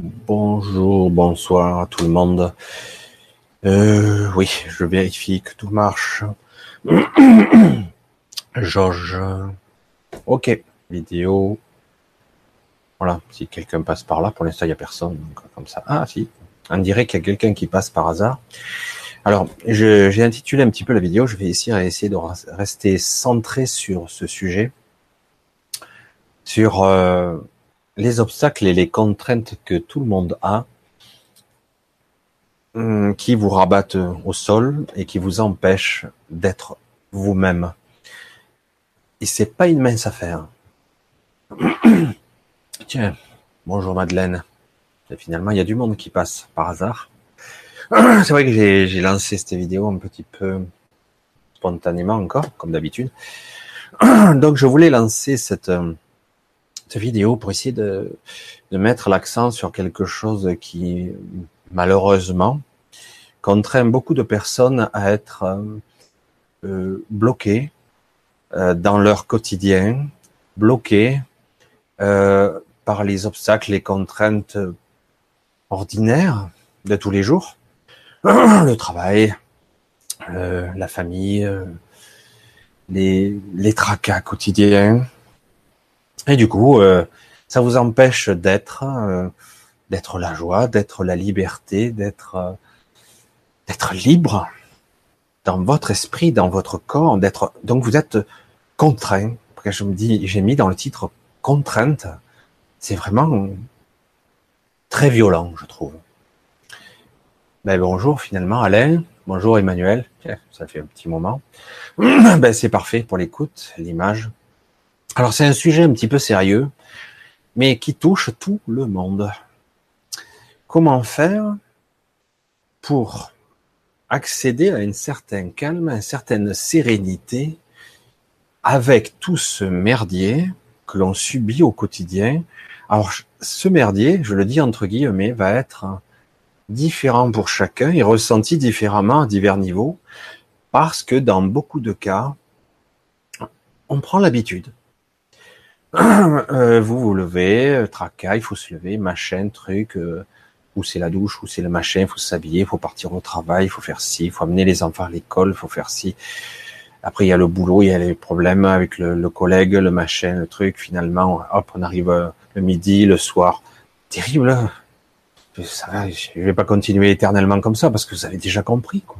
Bonjour, bonsoir à tout le monde. Euh, oui, je vérifie que tout marche. Georges. Ok, vidéo. Voilà, si quelqu'un passe par là, pour l'instant il n'y a personne, comme ça. Ah si, on dirait qu'il y a quelqu'un qui passe par hasard. Alors, j'ai intitulé un petit peu la vidéo, je vais essayer, essayer de rester centré sur ce sujet, sur euh, les obstacles et les contraintes que tout le monde a, hum, qui vous rabattent au sol et qui vous empêchent d'être vous-même. Et c'est pas une mince affaire. Tiens, bonjour Madeleine. Et finalement, il y a du monde qui passe par hasard. C'est vrai que j'ai lancé cette vidéo un petit peu spontanément encore, comme d'habitude. Donc, je voulais lancer cette, cette vidéo pour essayer de, de mettre l'accent sur quelque chose qui, malheureusement, contraint beaucoup de personnes à être euh, bloquées euh, dans leur quotidien, bloquées euh, par les obstacles, les contraintes ordinaires de tous les jours, le travail, euh, la famille, euh, les, les tracas quotidiens, et du coup, euh, ça vous empêche d'être, euh, d'être la joie, d'être la liberté, d'être, euh, d'être libre dans votre esprit, dans votre corps, d'être. Donc vous êtes contraint. Que je me dis, j'ai mis dans le titre contrainte. C'est vraiment très violent, je trouve. Ben bonjour finalement Alain, bonjour Emmanuel, ça fait un petit moment. Ben c'est parfait pour l'écoute, l'image. Alors c'est un sujet un petit peu sérieux, mais qui touche tout le monde. Comment faire pour accéder à un certain calme, à une certaine sérénité avec tout ce merdier que l'on subit au quotidien? Alors ce merdier, je le dis entre guillemets, va être différent pour chacun et ressenti différemment à divers niveaux parce que dans beaucoup de cas, on prend l'habitude. Euh, vous vous levez, euh, tracas, il faut se lever, machin, truc, euh, ou c'est la douche, ou c'est le machin, il faut s'habiller, il faut partir au travail, il faut faire ci, il faut amener les enfants à l'école, il faut faire ci. Après, il y a le boulot, il y a les problèmes avec le, collègue, le machin, le truc. Finalement, hop, on arrive euh, le midi, le soir. Terrible. Hein ça, je vais pas continuer éternellement comme ça parce que vous avez déjà compris. Quoi.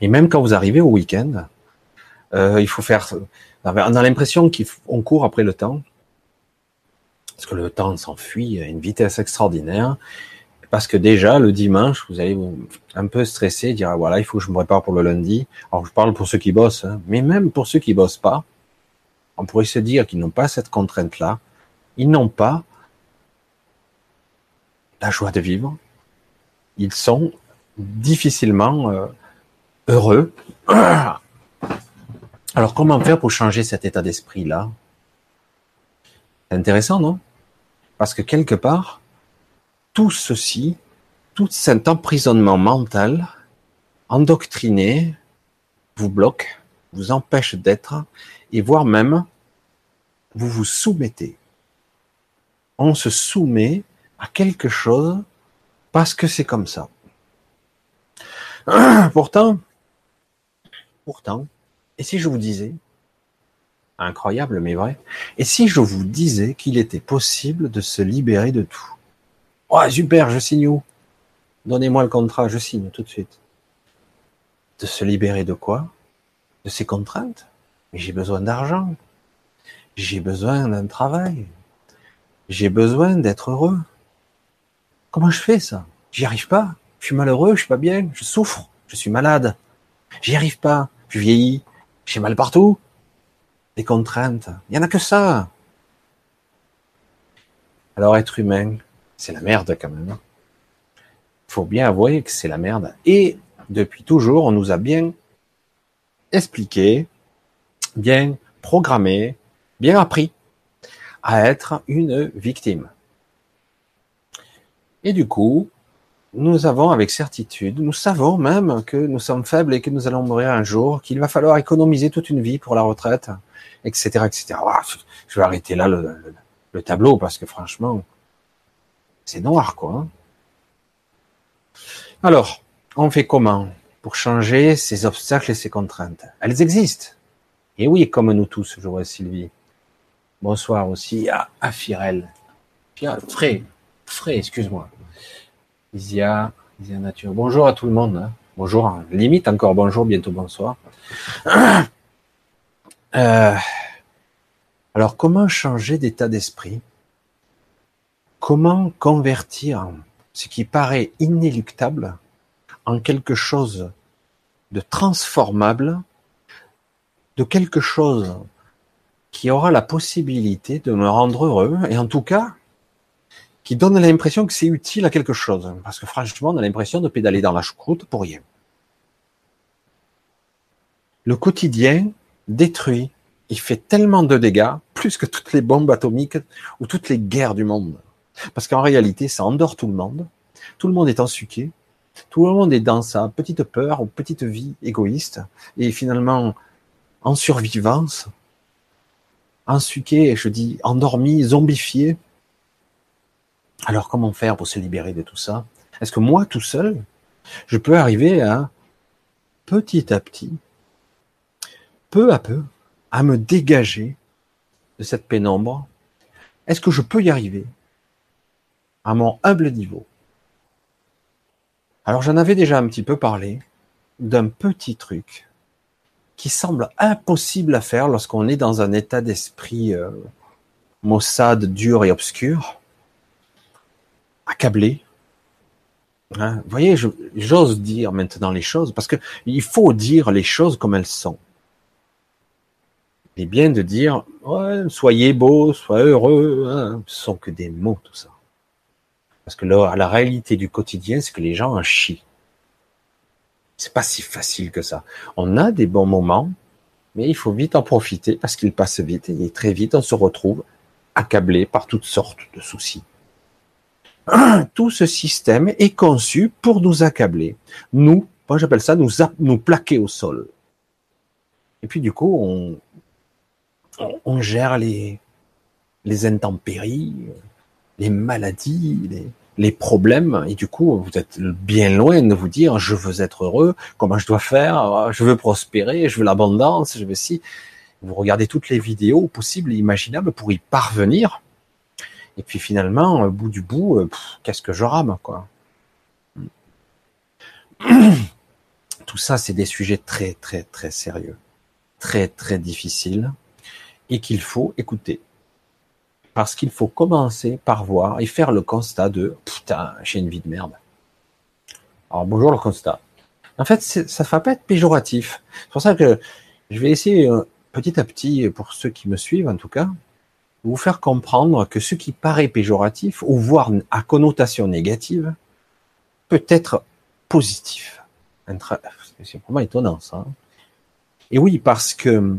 Et même quand vous arrivez au week-end, il faut faire on a l'impression qu'on court après le temps, parce que le temps s'enfuit à une vitesse extraordinaire, parce que déjà, le dimanche, vous allez vous un peu stresser, dire, ah, voilà, il faut que je me prépare pour le lundi. Alors, je parle pour ceux qui bossent, hein, mais même pour ceux qui bossent pas, on pourrait se dire qu'ils n'ont pas cette contrainte-là, ils n'ont pas la joie de vivre, ils sont difficilement euh, heureux. Alors, comment faire pour changer cet état d'esprit-là? C'est intéressant, non? Parce que quelque part, tout ceci, tout cet emprisonnement mental, endoctriné, vous bloque, vous empêche d'être, et voire même, vous vous soumettez. On se soumet à quelque chose parce que c'est comme ça. Pourtant, pourtant, et si je vous disais, incroyable mais vrai, et si je vous disais qu'il était possible de se libérer de tout? Oh super, je signe où? Donnez-moi le contrat, je signe tout de suite. De se libérer de quoi? De ces contraintes? J'ai besoin d'argent. J'ai besoin d'un travail. J'ai besoin d'être heureux. Comment je fais ça? J'y arrive pas. Je suis malheureux, je suis pas bien, je souffre, je suis malade. J'y arrive pas. Je vieillis, j'ai mal partout. Des contraintes. Il y en a que ça. Alors être humain, c'est la merde quand même. Il hein. faut bien avouer que c'est la merde. Et depuis toujours, on nous a bien expliqué, bien programmé, bien appris à être une victime. Et du coup, nous avons avec certitude, nous savons même que nous sommes faibles et que nous allons mourir un jour, qu'il va falloir économiser toute une vie pour la retraite, etc., etc. je vais arrêter là le, tableau parce que franchement, c'est noir, quoi. Hein. Alors, on fait comment pour changer ces obstacles et ces contraintes? Elles existent. Et oui, comme nous tous, je vois Sylvie. Bonsoir aussi à, à Firel. Frais, Frais, excuse-moi. Isia, Isia Nature. Bonjour à tout le monde. Hein. Bonjour, hein. limite encore bonjour, bientôt bonsoir. Euh, alors, comment changer d'état d'esprit? Comment convertir ce qui paraît inéluctable en quelque chose de transformable, de quelque chose qui aura la possibilité de me rendre heureux, et en tout cas, qui donne l'impression que c'est utile à quelque chose. Parce que franchement, on a l'impression de pédaler dans la choucroute pour rien. Le quotidien détruit, il fait tellement de dégâts, plus que toutes les bombes atomiques ou toutes les guerres du monde. Parce qu'en réalité, ça endort tout le monde. Tout le monde est ensuqué. Tout le monde est dans sa petite peur ou petite vie égoïste. Et finalement, en survivance, ensuqué, je dis endormi, zombifié. Alors comment faire pour se libérer de tout ça? Est-ce que moi, tout seul, je peux arriver à, petit à petit, peu à peu, à me dégager de cette pénombre? Est-ce que je peux y arriver à mon humble niveau? Alors j'en avais déjà un petit peu parlé d'un petit truc qui semble impossible à faire lorsqu'on est dans un état d'esprit euh, maussade, dur et obscur, accablé. Hein? Vous voyez, j'ose dire maintenant les choses parce que il faut dire les choses comme elles sont. Est bien de dire soyez beau, soyez heureux. Hein. Ce sont que des mots tout ça. Parce que la, la réalité du quotidien, c'est que les gens en chient. C'est pas si facile que ça. On a des bons moments, mais il faut vite en profiter parce qu'ils passent vite et très vite on se retrouve accablé par toutes sortes de soucis. Tout ce système est conçu pour nous accabler. Nous, moi j'appelle ça nous, nous plaquer au sol. Et puis du coup, on, on gère les, les intempéries, les maladies, les, les problèmes, et du coup, vous êtes bien loin de vous dire, je veux être heureux, comment je dois faire, je veux prospérer, je veux l'abondance, je veux si. Vous regardez toutes les vidéos possibles et imaginables pour y parvenir. Et puis finalement, au bout du bout, euh, qu'est-ce que je rame, quoi. Tout ça, c'est des sujets très, très, très sérieux, très, très difficiles, et qu'il faut écouter parce qu'il faut commencer par voir et faire le constat de putain, j'ai une vie de merde. Alors bonjour le constat. En fait, ça ne va pas être péjoratif. C'est pour ça que je vais essayer euh, petit à petit, pour ceux qui me suivent en tout cas, vous faire comprendre que ce qui paraît péjoratif ou voire à connotation négative peut être positif. C'est vraiment étonnant ça. Hein. Et oui, parce que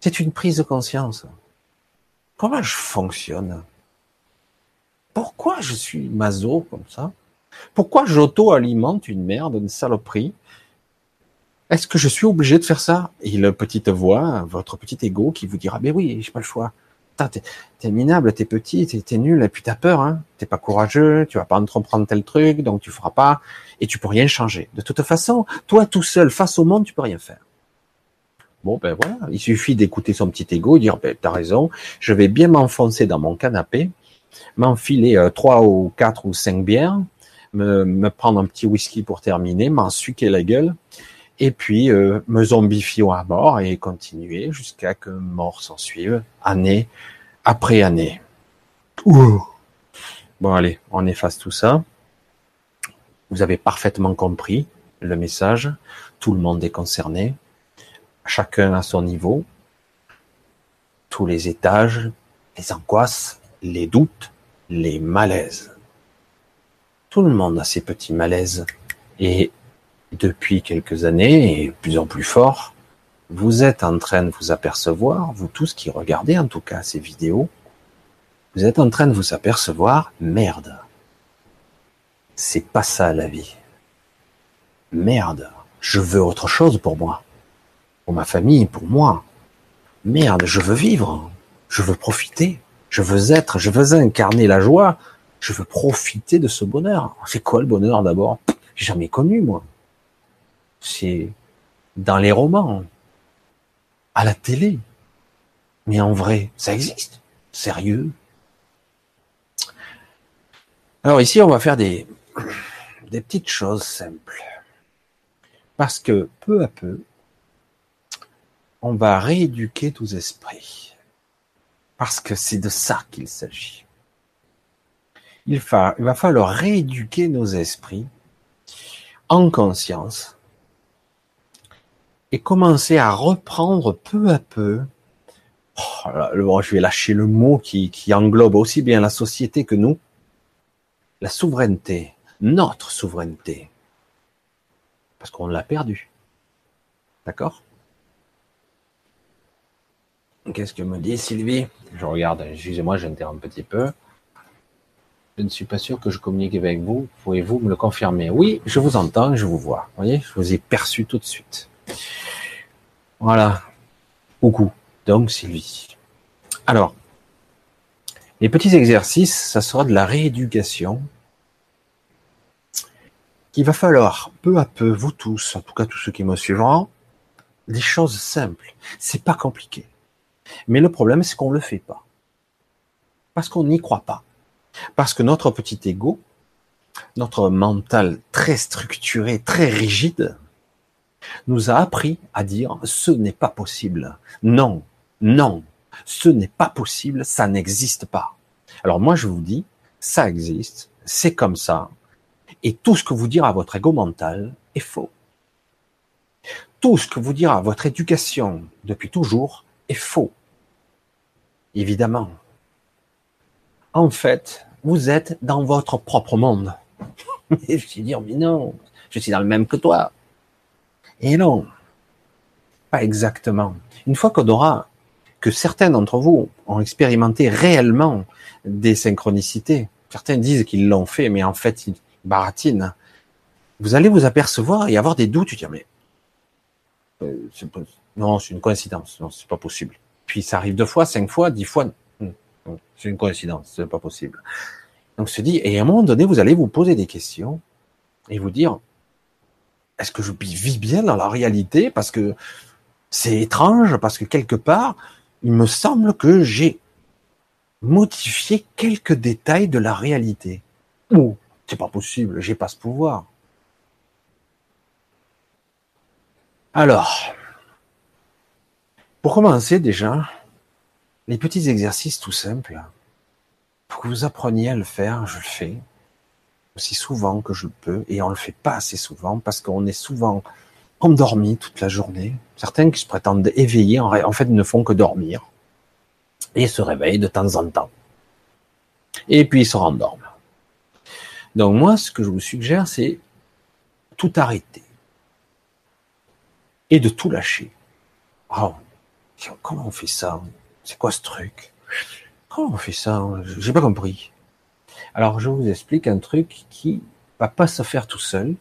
c'est une prise de conscience. Comment je fonctionne? Pourquoi je suis maso comme ça? Pourquoi j'auto-alimente une merde, une saloperie? Est-ce que je suis obligé de faire ça? Et la petite voix, votre petit ego qui vous dira, mais oui, j'ai pas le choix. T'es, es minable, t'es petit, t'es, nul, et puis t'as peur, hein. T'es pas courageux, tu vas pas entreprendre tel truc, donc tu feras pas, et tu peux rien changer. De toute façon, toi tout seul, face au monde, tu peux rien faire. Bon, ben voilà, il suffit d'écouter son petit ego dire, ben, t'as raison, je vais bien m'enfoncer dans mon canapé, m'enfiler euh, trois ou quatre ou cinq bières, me, me, prendre un petit whisky pour terminer, m'en suquer la gueule, et puis euh, me zombifier à mort et continuer jusqu'à que mort s'en suive, année après année. Bon, allez, on efface tout ça. Vous avez parfaitement compris le message. Tout le monde est concerné chacun à son niveau, tous les étages, les angoisses, les doutes, les malaises. Tout le monde a ses petits malaises. Et depuis quelques années, et plus en plus fort, vous êtes en train de vous apercevoir, vous tous qui regardez en tout cas ces vidéos, vous êtes en train de vous apercevoir, merde. C'est pas ça la vie. Merde. Je veux autre chose pour moi pour ma famille, pour moi. Merde, je veux vivre, je veux profiter, je veux être, je veux incarner la joie, Je veux profiter de ce bonheur. C'est quoi le bonheur d'abord? J'ai jamais connu moi. C'est dans les romans, à la télé. Mais en vrai, ça existe. Sérieux. Alors ici, on va faire des, petites choses simples. Parce que peu à peu, on va rééduquer tous esprits. Parce que c'est de ça qu'il s'agit. Il va falloir rééduquer nos esprits en conscience et commencer à reprendre peu à peu. Oh, je vais lâcher le mot qui, qui englobe aussi bien la société que nous. La souveraineté, notre souveraineté. Parce qu'on l'a perdu. D'accord? Qu'est-ce que me dit Sylvie? Je regarde, excusez-moi, j'interromps un petit peu. Je ne suis pas sûr que je communique avec vous. Pouvez-vous me le confirmer? Oui, je vous entends, je vous vois. Vous voyez, je vous ai perçu tout de suite. Voilà. Coucou. Donc, Sylvie. Alors, les petits exercices, ça sera de la rééducation qu'il va falloir peu à peu, vous tous, en tout cas tous ceux qui me suivront, des choses simples. C'est pas compliqué. Mais le problème, c'est qu'on le fait pas. Parce qu'on n'y croit pas. Parce que notre petit ego, notre mental très structuré, très rigide, nous a appris à dire ce n'est pas possible. Non, non, ce n'est pas possible, ça n'existe pas. Alors moi je vous dis, ça existe, c'est comme ça, et tout ce que vous dira votre ego mental est faux. Tout ce que vous dira votre éducation depuis toujours est faux. Évidemment. En fait, vous êtes dans votre propre monde. Et je suis dire, mais non, je suis dans le même que toi. Et non, pas exactement. Une fois qu'on aura, que certains d'entre vous ont expérimenté réellement des synchronicités, certains disent qu'ils l'ont fait, mais en fait, ils baratinent, vous allez vous apercevoir et avoir des doutes, dire, mais, euh, non, c'est une coïncidence, non, c'est pas possible. Puis ça arrive deux fois, cinq fois, dix fois, c'est une coïncidence, c'est pas possible. Donc se dit, et à un moment donné, vous allez vous poser des questions et vous dire, est-ce que je vis bien dans la réalité? Parce que c'est étrange, parce que quelque part, il me semble que j'ai modifié quelques détails de la réalité. Ou, c'est pas possible, j'ai pas ce pouvoir. Alors, pour commencer déjà, les petits exercices tout simples, pour que vous appreniez à le faire, je le fais aussi souvent que je peux, et on le fait pas assez souvent parce qu'on est souvent endormi toute la journée. Certains qui se prétendent éveillés, en fait, ne font que dormir et se réveillent de temps en temps. Et puis ils se rendorment. Donc moi, ce que je vous suggère, c'est tout arrêter et de tout lâcher. Oh, comment on fait ça? C'est quoi ce truc? Comment on fait ça? J'ai pas compris. Alors je vous explique un truc qui va pas se faire tout seul,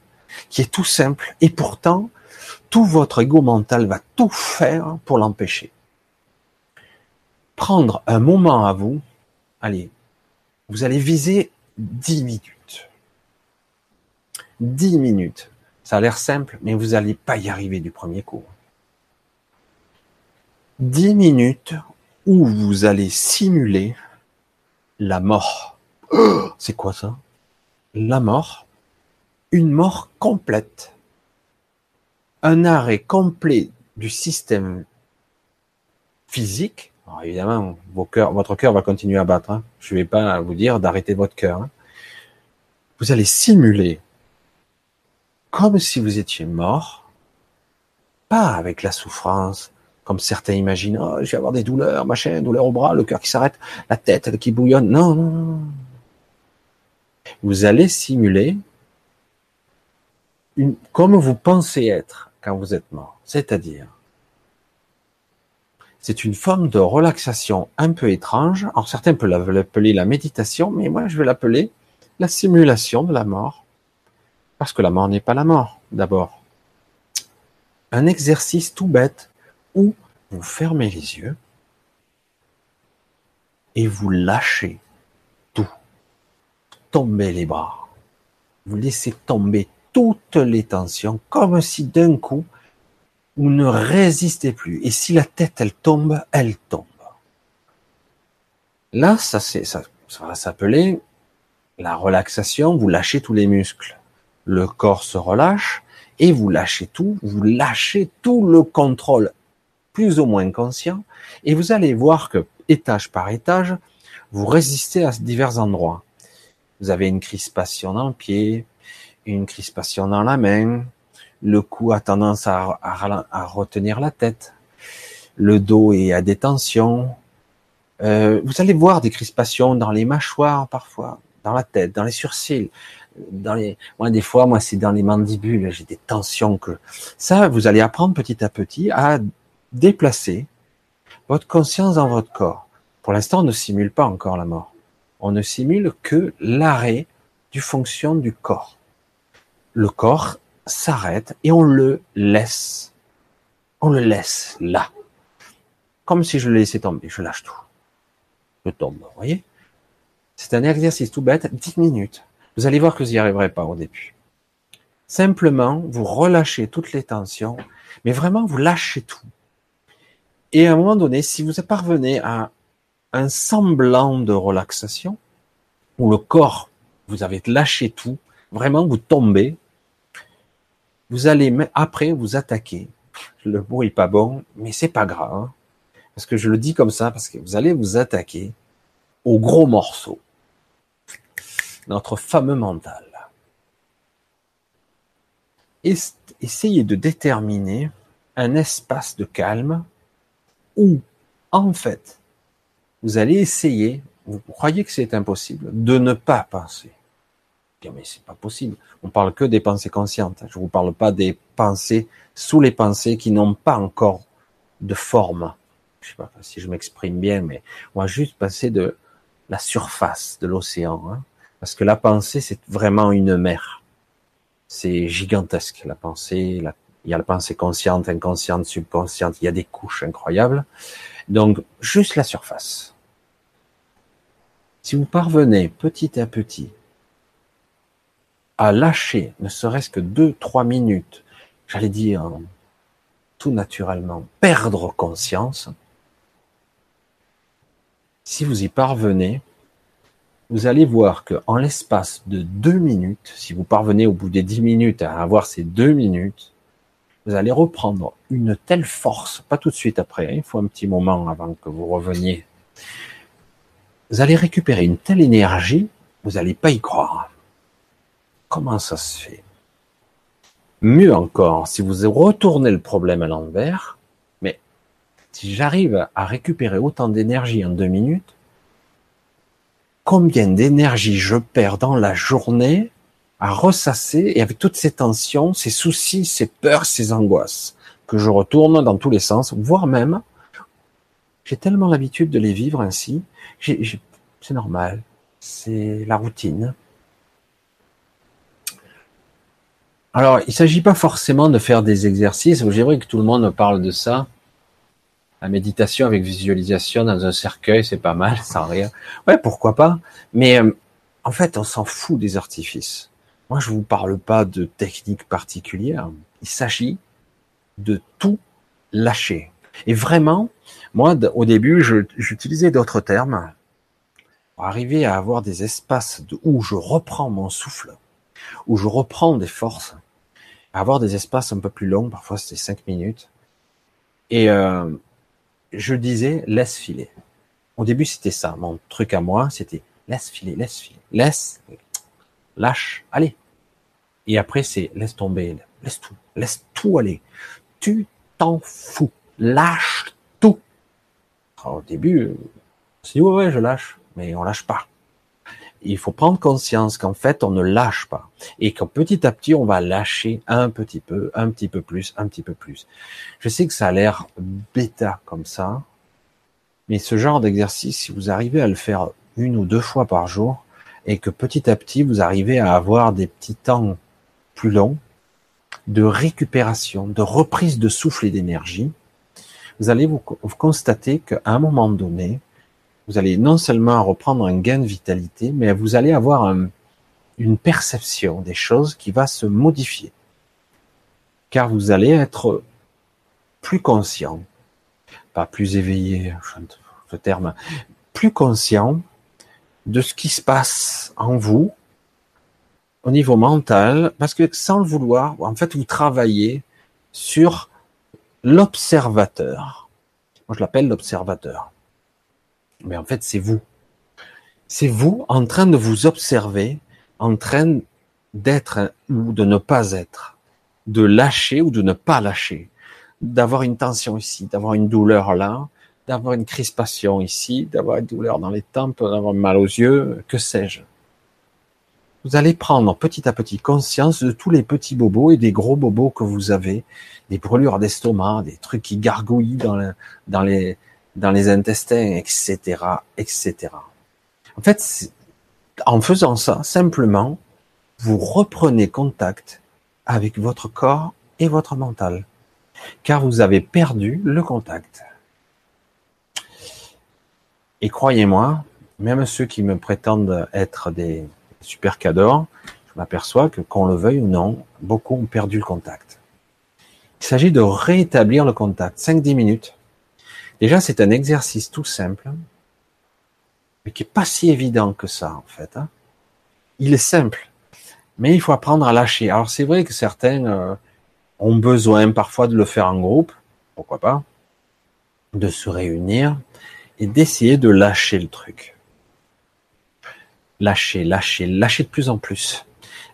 qui est tout simple, et pourtant tout votre ego mental va tout faire pour l'empêcher. Prendre un moment à vous, allez, vous allez viser 10 minutes. 10 minutes. Ça a l'air simple, mais vous n'allez pas y arriver du premier coup. 10 minutes où vous allez simuler la mort. C'est quoi ça? La mort. Une mort complète. Un arrêt complet du système physique. Évidemment, votre cœur va continuer à battre. Hein. Je ne vais pas vous dire d'arrêter votre cœur. Hein. Vous allez simuler comme si vous étiez mort, pas avec la souffrance, comme certains imaginent, oh, je vais avoir des douleurs, machin, douleur au bras, le cœur qui s'arrête, la tête qui bouillonne. Non, non, non. Vous allez simuler comme vous pensez être quand vous êtes mort. C'est-à-dire, c'est une forme de relaxation un peu étrange. Alors certains peuvent l'appeler la méditation, mais moi je vais l'appeler la simulation de la mort. Parce que la mort n'est pas la mort, d'abord. Un exercice tout bête où vous fermez les yeux et vous lâchez tomber les bras. Vous laissez tomber toutes les tensions, comme si d'un coup, vous ne résistez plus. Et si la tête, elle tombe, elle tombe. Là, ça, c'est, ça, ça va s'appeler la relaxation. Vous lâchez tous les muscles. Le corps se relâche et vous lâchez tout. Vous lâchez tout le contrôle, plus ou moins conscient. Et vous allez voir que, étage par étage, vous résistez à divers endroits. Vous avez une crispation dans le pied, une crispation dans la main, le cou a tendance à, retenir la tête, le dos est à détention. Euh, vous allez voir des crispations dans les mâchoires parfois, dans la tête, dans les sourcils, dans les. Moi, des fois, moi, c'est dans les mandibules. J'ai des tensions que ça. Vous allez apprendre petit à petit à déplacer votre conscience dans votre corps. Pour l'instant, on ne simule pas encore la mort. On ne simule que l'arrêt du fonction du corps. Le corps s'arrête et on le laisse. On le laisse là. Comme si je le laissais tomber. Je lâche tout. Je tombe. Vous voyez? C'est un exercice tout bête. 10 minutes. Vous allez voir que vous n'y arriverez pas au début. Simplement, vous relâchez toutes les tensions, mais vraiment, vous lâchez tout. Et à un moment donné, si vous parvenez à un semblant de relaxation, où le corps, vous avez lâché tout, vraiment vous tombez, vous allez après vous attaquer. Le mot est pas bon, mais c'est pas grave. Hein. parce que je le dis comme ça, parce que vous allez vous attaquer au gros morceau. Notre fameux mental. Essayez de déterminer un espace de calme où, en fait, vous allez essayer, vous croyez que c'est impossible, de ne pas penser. Mais c'est pas possible. On parle que des pensées conscientes. Je vous parle pas des pensées sous les pensées qui n'ont pas encore de forme. Je sais pas si je m'exprime bien, mais on va juste passer de la surface de l'océan. Hein. Parce que la pensée, c'est vraiment une mer. C'est gigantesque, la pensée. Il y a la pensée consciente, inconsciente, subconsciente. Il y a des couches incroyables. Donc, juste la surface. Si vous parvenez petit à petit à lâcher, ne serait-ce que deux, trois minutes, j'allais dire tout naturellement, perdre conscience, si vous y parvenez, vous allez voir que en l'espace de deux minutes, si vous parvenez au bout des dix minutes à avoir ces deux minutes, vous allez reprendre une telle force, pas tout de suite après, hein, il faut un petit moment avant que vous reveniez. Vous allez récupérer une telle énergie, vous n'allez pas y croire. Comment ça se fait? Mieux encore, si vous retournez le problème à l'envers, mais si j'arrive à récupérer autant d'énergie en deux minutes, combien d'énergie je perds dans la journée à ressasser et avec toutes ces tensions, ces soucis, ces peurs, ces angoisses que je retourne dans tous les sens, voire même, j'ai tellement l'habitude de les vivre ainsi, c'est normal, c'est la routine, Alors, il ne s'agit pas forcément de faire des exercices. J'aimerais que tout le monde parle de ça. La méditation avec visualisation dans un cercueil, c'est pas mal, sans rien. Ouais, pourquoi pas. Mais euh, en fait, on s'en fout des artifices. Moi, je vous parle pas de techniques particulières. Il s'agit de tout lâcher. Et vraiment, moi, au début, j'utilisais d'autres termes pour arriver à avoir des espaces où je reprends mon souffle où je reprends des forces, avoir des espaces un peu plus longs, parfois c'était cinq minutes. Et euh, je disais laisse filer. Au début c'était ça, mon truc à moi, c'était laisse filer, laisse filer, laisse, lâche, allez. Et après c'est laisse tomber, laisse tout, laisse tout aller. Tu t'en fous, lâche tout. au début, on dit ouais, ouais je lâche, mais on lâche pas il faut prendre conscience qu'en fait, on ne lâche pas. Et qu'en petit à petit, on va lâcher un petit peu, un petit peu plus, un petit peu plus. Je sais que ça a l'air bêta comme ça. Mais ce genre d'exercice, si vous arrivez à le faire une ou deux fois par jour, et que petit à petit, vous arrivez à avoir des petits temps plus longs de récupération, de reprise de souffle et d'énergie, vous allez vous, vous constater qu'à un moment donné, vous allez non seulement reprendre un gain de vitalité, mais vous allez avoir un, une perception des choses qui va se modifier. Car vous allez être plus conscient, pas plus éveillé, ce terme, plus conscient de ce qui se passe en vous au niveau mental, parce que sans le vouloir, en fait, vous travaillez sur l'observateur. Moi, je l'appelle l'observateur. Mais en fait, c'est vous. C'est vous en train de vous observer, en train d'être ou de ne pas être, de lâcher ou de ne pas lâcher, d'avoir une tension ici, d'avoir une douleur là, d'avoir une crispation ici, d'avoir une douleur dans les tempes, d'avoir mal aux yeux, que sais-je. Vous allez prendre petit à petit conscience de tous les petits bobos et des gros bobos que vous avez, des brûlures d'estomac, des trucs qui gargouillent dans, les, les intestins, etc., etc. En fait, en faisant ça, simplement, vous reprenez contact avec votre corps et votre mental, car vous avez perdu le contact. Et croyez-moi, même ceux qui me prétendent être des, super cadors, je m'aperçois que qu'on le veuille ou non, beaucoup ont perdu le contact. Il s'agit de rétablir le contact, 5-10 minutes. Déjà, c'est un exercice tout simple, mais qui est pas si évident que ça, en fait. Hein. Il est simple, mais il faut apprendre à lâcher. Alors, c'est vrai que certains euh, ont besoin parfois de le faire en groupe, pourquoi pas, de se réunir et d'essayer de lâcher le truc. Lâchez, lâchez, lâchez de plus en plus.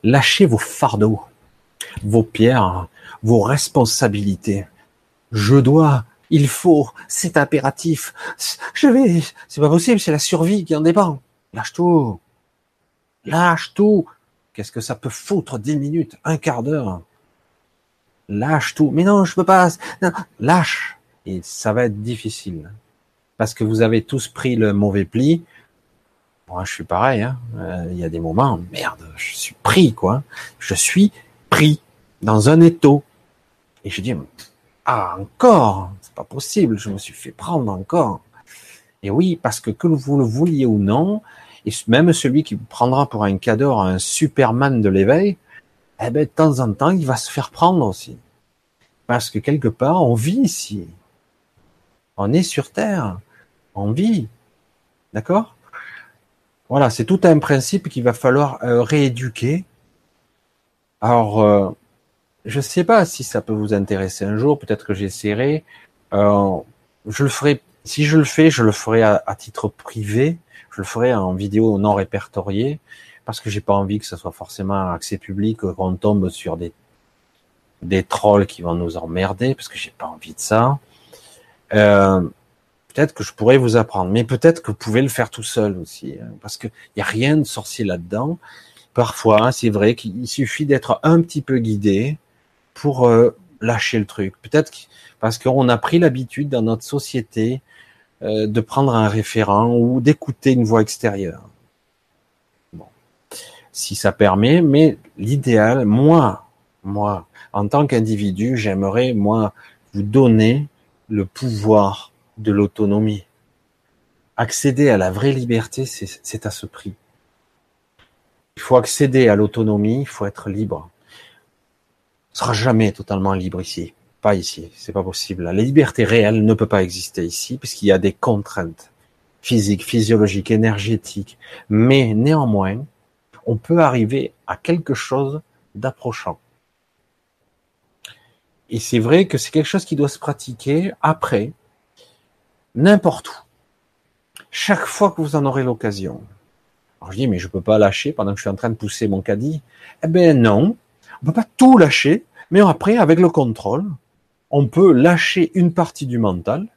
Lâchez vos fardeaux, vos pierres, vos responsabilités. Je dois, il faut, c'est impératif. Je vais, c'est pas possible, c'est la survie qui en dépend. Lâche tout. Lâche tout. Qu'est-ce que ça peut foutre dix minutes, un quart d'heure? Lâche tout. Mais non, je peux pas. lâche. Et ça va être difficile. Parce que vous avez tous pris le mauvais pli moi, je suis pareil. Hein. Euh, il y a des moments, merde, je suis pris, quoi. Je suis pris dans un étau. Et je dis, ah, encore, c'est pas possible, je me suis fait prendre encore. Et oui, parce que que vous le vouliez ou non, et même celui qui prendra pour un cadeau, un Superman de l'éveil, eh ben, de temps en temps, il va se faire prendre aussi. Parce que quelque part, on vit ici. On est sur Terre. On vit. D'accord? Voilà, c'est tout un principe qu'il va falloir euh, rééduquer. Alors, euh, je ne sais pas si ça peut vous intéresser un jour. Peut-être que j'essaierai. Euh, je le ferai. Si je le fais, je le ferai à, titre privé. Je le ferai en vidéo non répertoriée parce que j'ai pas envie que ce soit forcément accès public, qu'on tombe sur des des trolls qui vont nous emmerder parce que j'ai pas envie de ça. Euh, peut-être que je pourrais vous apprendre, mais peut-être que vous pouvez le faire tout seul aussi, hein, parce qu'il n'y a rien de sorcier là-dedans. Parfois, c'est vrai qu'il suffit d'être un petit peu guidé pour euh, lâcher le truc. Peut-être parce qu'on a pris l'habitude dans notre société euh, de prendre un référent ou d'écouter une voix extérieure. Bon, si ça permet, mais l'idéal, moi, moi, en tant qu'individu, j'aimerais moi vous donner le pouvoir de l'autonomie. Accéder à la vraie liberté, c'est à ce prix. Il faut accéder à l'autonomie, il faut être libre. On sera jamais totalement libre ici. Pas ici, c'est pas possible. La liberté réelle ne peut pas exister ici puisqu'il y a des contraintes physiques, physiologiques, énergétiques. Mais néanmoins, on peut arriver à quelque chose d'approchant. Et c'est vrai que c'est quelque chose qui doit se pratiquer après, n'importe où. Chaque fois que vous en aurez l'occasion. Alors je dis, mais je peux pas lâcher pendant que je suis en train de pousser mon caddie. Eh ben non, on peut pas tout lâcher, mais après, avec le contrôle, on peut lâcher une partie du mental,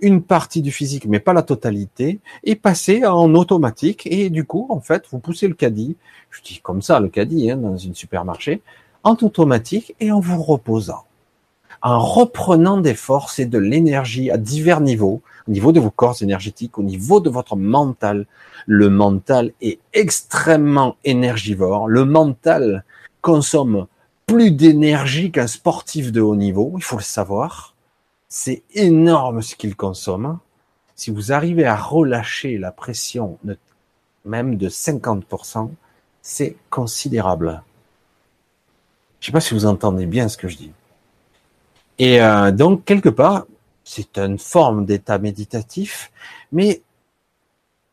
une partie du physique, mais pas la totalité, et passer en automatique. Et du coup, en fait, vous poussez le caddie, je dis comme ça, le caddie, hein, dans une supermarché, en automatique et en vous reposant en reprenant des forces et de l'énergie à divers niveaux, au niveau de vos corps énergétiques, au niveau de votre mental. Le mental est extrêmement énergivore. Le mental consomme plus d'énergie qu'un sportif de haut niveau, il faut le savoir. C'est énorme ce qu'il consomme. Si vous arrivez à relâcher la pression même de 50%, C'est considérable. Je sais pas si vous entendez bien ce que je dis. Et euh, donc, quelque part, c'est une forme d'état méditatif, mais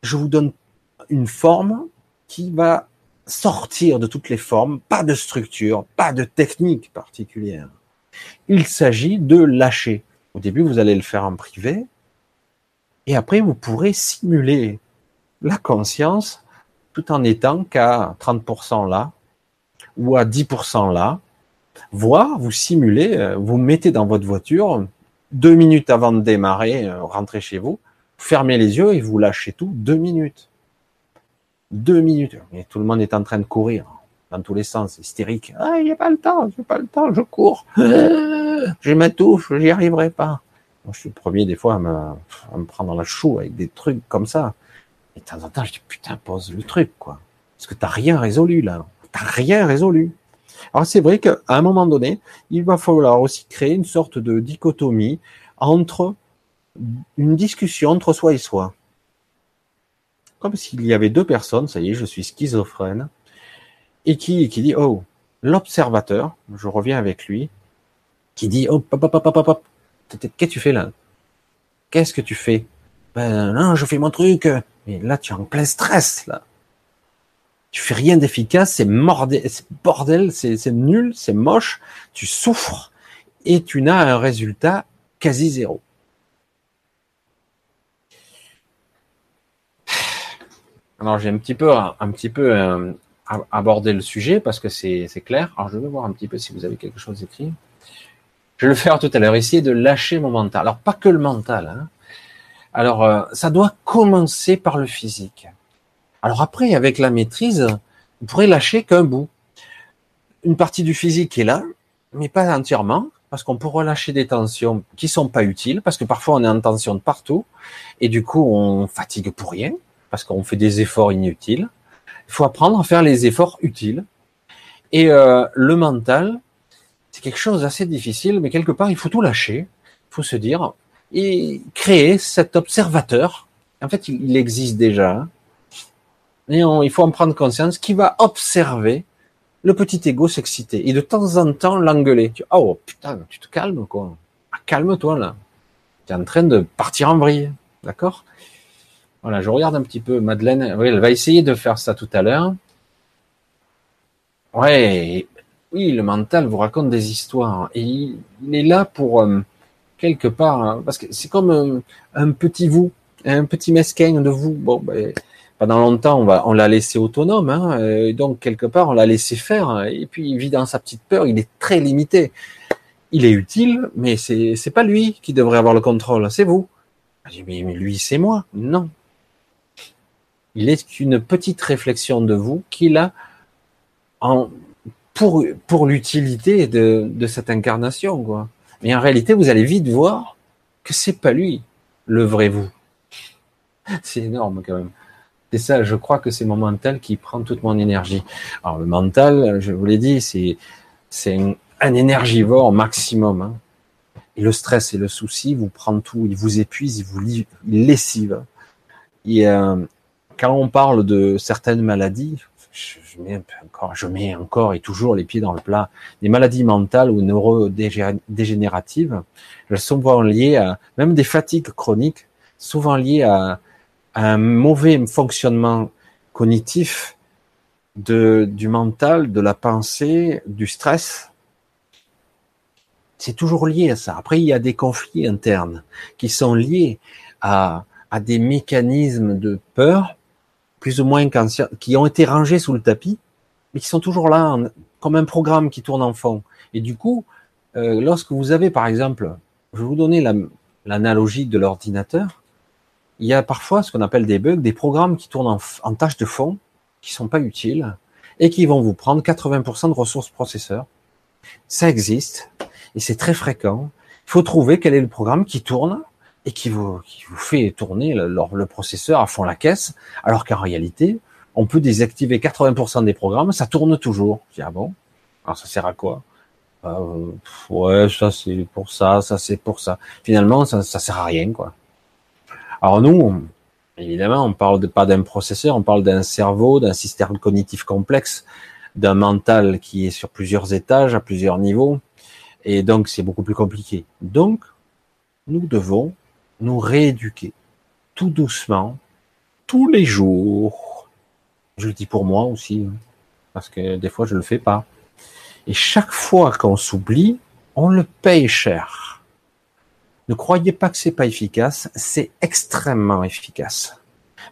je vous donne une forme qui va sortir de toutes les formes, pas de structure, pas de technique particulière. Il s'agit de lâcher. Au début, vous allez le faire en privé, et après, vous pourrez simuler la conscience tout en étant qu'à 30% là, ou à 10% là, voire vous simulez, euh, vous mettez dans votre voiture, deux minutes avant de démarrer, euh, rentrez chez vous, fermez les yeux et vous lâchez tout deux minutes. Deux minutes. Et tout le monde est en train de courir dans tous les sens, hystérique. Ah, il n'y a pas le temps, j'ai pas le temps, je cours. Je m'étouffe, j'y arriverai pas. Moi, je suis le premier des fois à me, à me prendre la chou avec des trucs comme ça. Et de temps en temps, je dis putain, pose le truc, quoi. Parce que t'as rien résolu là. T'as rien résolu. Alors c'est vrai qu'à un moment donné, il va falloir aussi créer une sorte de dichotomie entre une discussion entre soi et soi. Comme s'il y avait deux personnes, ça y est, je suis schizophrène, et qui, qui dit, oh, l'observateur, je reviens avec lui, qui dit, oh, pop, pop, pop, pop, qu'est-ce que tu fais là? Qu'est-ce que tu fais? Ben non, je fais mon truc. Mais là, tu es en plein stress, là. Tu fais rien d'efficace, c'est bordel, c'est nul, c'est moche, tu souffres et tu n'as un résultat quasi zéro. Alors j'ai un petit peu, un petit peu euh, abordé le sujet parce que c'est clair. Alors je vais voir un petit peu si vous avez quelque chose écrit. Je vais le faire tout à l'heure, essayer de lâcher mon mental. Alors pas que le mental. Hein. Alors euh, ça doit commencer par le physique. Alors après, avec la maîtrise, vous pourrez lâcher qu'un bout. Une partie du physique est là, mais pas entièrement, parce qu'on peut relâcher des tensions qui sont pas utiles, parce que parfois on est en tension de partout, et du coup on fatigue pour rien, parce qu'on fait des efforts inutiles. Il faut apprendre à faire les efforts utiles. Et euh, le mental, c'est quelque chose d'assez difficile, mais quelque part il faut tout lâcher. Il faut se dire et créer cet observateur. En fait, il existe déjà. Il faut en prendre conscience, qui va observer le petit ego s'exciter et de temps en temps l'engueuler. Oh putain, tu te calmes quoi. Ah, calme-toi là. Tu es en train de partir en vrille. D'accord? Voilà, je regarde un petit peu Madeleine. Oui, elle va essayer de faire ça tout à l'heure. Ouais, oui, le mental vous raconte des histoires. Et il, est là pour euh, quelque part, hein, parce que c'est comme un, un, petit vous, un petit mesquin de vous. Ben, pendant longtemps, on, l'a laissé autonome, hein, et donc quelque part, on l'a laissé faire, et puis il vit dans sa petite peur, il est très limité. Il est utile, mais c'est c'est pas lui qui devrait avoir le contrôle, c'est vous. mais lui, c'est moi. Non. Il est qu'une petite réflexion de vous qu'il a pour, l'utilité de, de cette incarnation, quoi. Mais en réalité, vous allez vite voir que c'est pas lui, le vrai vous. C'est énorme, quand même. C'est ça, je crois que c'est mon mental qui prend toute mon énergie. Alors le mental, je vous l'ai dit, c'est c'est un, énergivore maximum. Hein. Et le stress et le souci vous prend tout, il vous épuise, il vous il. Et euh, quand on parle de certaines maladies, je, mets encore, je mets encore et toujours les pieds dans le plat. Des maladies mentales ou neurodégénératives, elles sont souvent liées à même des fatigues chroniques, souvent liées à un mauvais fonctionnement cognitif de, du mental, de la pensée, du stress, c'est toujours lié à ça. Après, il y a des conflits internes qui sont liés à, à des mécanismes de peur, plus ou moins qui ont été rangés sous le tapis, mais qui sont toujours là, comme un programme qui tourne en fond. Et du coup, euh, lorsque vous avez, par exemple, je vais vous donner l'analogie de l'ordinateur, il y a parfois ce qu'on appelle des bugs, des programmes qui tournent en, tâche de fond, qui sont pas utiles, et qui vont vous prendre 80% de ressources processeurs. Ça existe, et c'est très fréquent. Il faut trouver quel est le programme qui tourne et qui vous, qui vous fait tourner le, le processeur à fond la caisse, alors qu'en réalité, on peut désactiver 80% des programmes, ça tourne toujours. Je dis, ah bon? Alors ça sert à quoi? Euh, Ouais, ça c'est pour ça, ça c'est pour ça. Finalement, ça, ça sert à rien, quoi. Alors nous, Évidemment, on parle pas d'un processeur, on parle d'un cerveau, d'un système cognitif complexe, d'un mental qui est sur plusieurs étages, à plusieurs niveaux, et donc c'est beaucoup plus compliqué. Donc, nous devons nous rééduquer tout doucement, tous les jours. Je le dis pour moi aussi, hein, parce que des fois je le fais pas. Et chaque fois qu'on s'oublie, on le paye cher. Ne croyez pas que c'est pas efficace, c'est extrêmement efficace.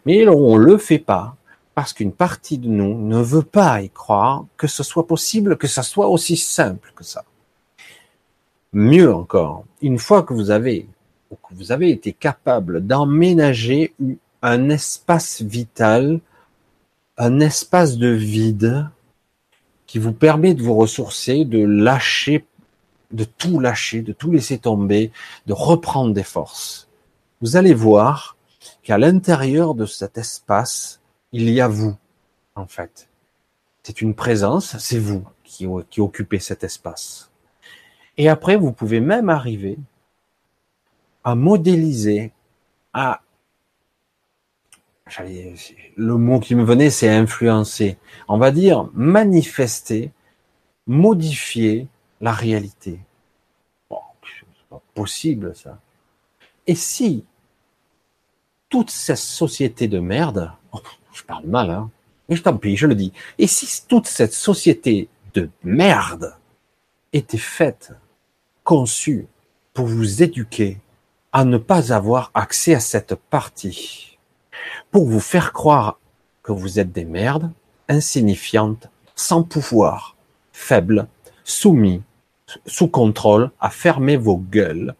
Mais on le fait pas parce qu'une partie de nous ne veut pas y croire que ce soit possible, que ça soit aussi simple que ça. Mieux encore, une fois que vous avez que vous avez été capable d'emménager un espace vital, un espace de vide qui vous permet de vous ressourcer, de lâcher de tout lâcher, de tout laisser tomber, de reprendre des forces. Vous allez voir qu'à l'intérieur de cet espace, il y a vous, en fait. C'est une présence, c'est vous qui, occupez cet espace. Et après, vous pouvez même arriver à modéliser, à le mot qui me venait, c'est influencer. On va dire manifester, modifier la réalité. Bon, c'est pas possible ça. Et si toute cette société de merde, oh, je parle mal, hein, mais t'en prie, je le dis. Et si toute cette société de merde était faite, conçue pour vous éduquer à ne pas avoir accès à cette partie, pour vous faire croire que vous êtes des merdes, insignifiantes, sans pouvoir, faibles, soumis, sous contrôle, à fermer vos gueules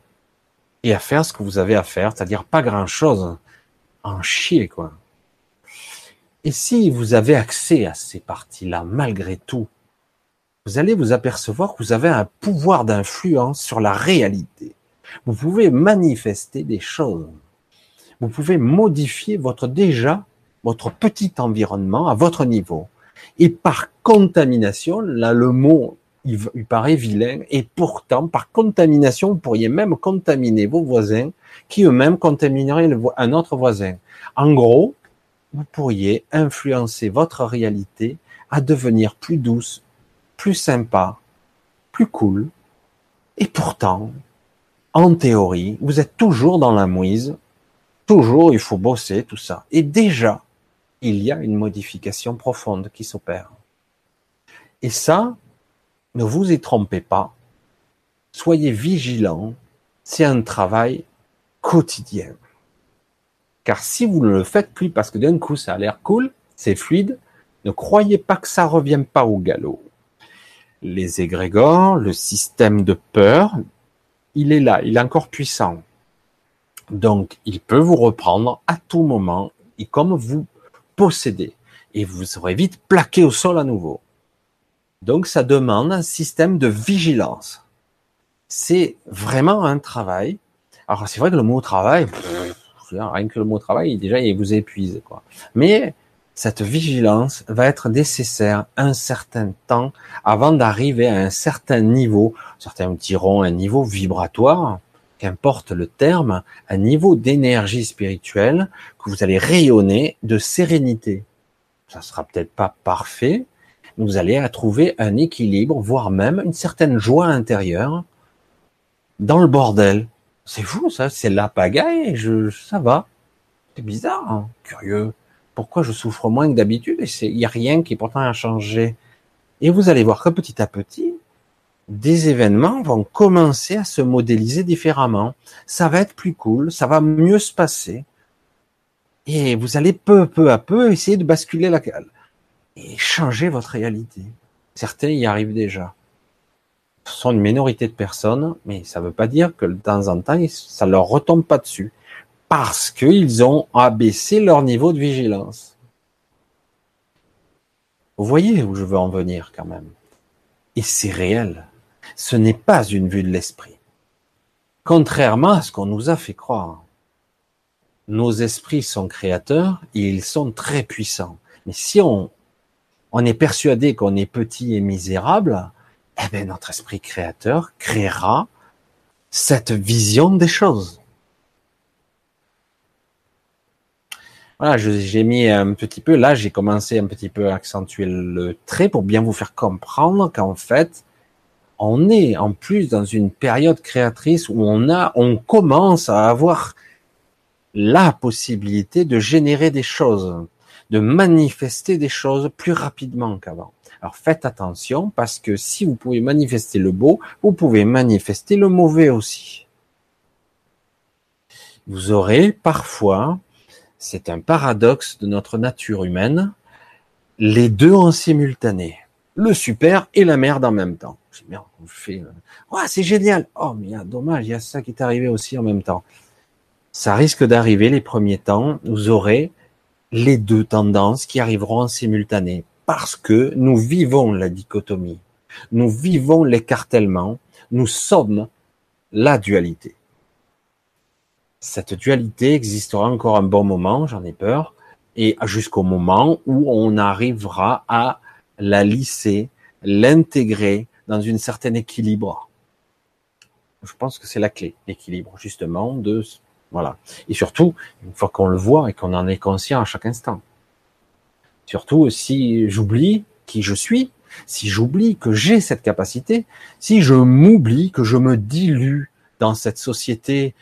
et à faire ce que vous avez à faire, c'est-à-dire pas grand-chose, en chier quoi. Et si vous avez accès à ces parties-là, malgré tout, vous allez vous apercevoir que vous avez un pouvoir d'influence sur la réalité. Vous pouvez manifester des choses. Vous pouvez modifier votre déjà, votre petit environnement à votre niveau. Et par contamination, là le mot il, paraît vilain, et pourtant, par contamination, vous pourriez même contaminer vos voisins, qui eux-mêmes contamineraient un autre voisin. En gros, vous pourriez influencer votre réalité à devenir plus douce, plus sympa, plus cool. Et pourtant, en théorie, vous êtes toujours dans la mouise, toujours il faut bosser, tout ça. Et déjà, il y a une modification profonde qui s'opère. Et ça, ne vous y trompez pas. Soyez vigilants. C'est un travail quotidien. Car si vous ne le faites plus parce que d'un coup ça a l'air cool, c'est fluide, ne croyez pas que ça revienne pas au galop. Les égrégores, le système de peur, il est là, il est encore puissant. Donc, il peut vous reprendre à tout moment et comme vous possédez. Et vous serez vite plaqué au sol à nouveau. Donc ça demande un système de vigilance. C'est vraiment un travail. Alors c'est vrai que le mot travail, rien que le mot travail, déjà il vous épuise. Mais cette vigilance va être nécessaire un certain temps avant d'arriver à un certain niveau. Certains diront un niveau vibratoire, qu'importe le terme, un niveau d'énergie spirituelle que vous allez rayonner de sérénité. Ça sera peut-être pas parfait, vous allez trouver un équilibre, voire même une certaine joie intérieure dans le bordel. C'est fou, ça, c'est la pagaille, je, ça va. C'est bizarre, hein. curieux. Pourquoi je souffre moins que d'habitude et il n'y a rien qui pourtant a changé. Et vous allez voir que petit à petit, des événements vont commencer à se modéliser différemment. Ça va être plus cool, ça va mieux se passer. Et vous allez peu, peu à peu essayer de basculer la, et changer votre réalité. Certains y arrivent déjà. Ce sont une minorité de personnes, mais ça ne veut pas dire que de temps en temps, ça leur retombe pas dessus. Parce qu'ils ont abaissé leur niveau de vigilance. Vous voyez où je veux en venir quand même. Et c'est réel. Ce n'est pas une vue de l'esprit. Contrairement à ce qu'on nous a fait croire. Nos esprits sont créateurs et ils sont très puissants. Mais si on on est persuadé qu'on est petit et misérable, eh bien notre esprit créateur créera cette vision des choses. voilà, j'ai mis un petit peu, là, j'ai commencé un petit peu à accentuer le trait pour bien vous faire comprendre qu'en fait, on est en plus dans une période créatrice où on a, on commence à avoir la possibilité de générer des choses, de manifester des choses plus rapidement qu'avant. Alors faites attention parce que si vous pouvez manifester le beau, vous pouvez manifester le mauvais aussi. Vous aurez parfois, c'est un paradoxe de notre nature humaine, les deux en simultané. Le super et la merde en même temps. C'est c'est génial. Oh, mais dommage, il y a ça qui est arrivé aussi en même temps ça risque d'arriver les premiers temps, vous aurez les deux tendances qui arriveront en simultané, parce que nous vivons la dichotomie, nous vivons l'écartèlement, nous sommes la dualité. Cette dualité existera encore un bon moment, j'en ai peur, et jusqu'au moment où on arrivera à la lisser, l'intégrer dans une certaine équilibre. Je pense que c'est la clé, l'équilibre justement de voilà. Et surtout, une fois qu'on le voit et qu'on en est conscient à chaque instant. Surtout, si j'oublie qui je suis, si j'oublie que j'ai cette capacité, si je m'oublie que je me dilue dans cette société,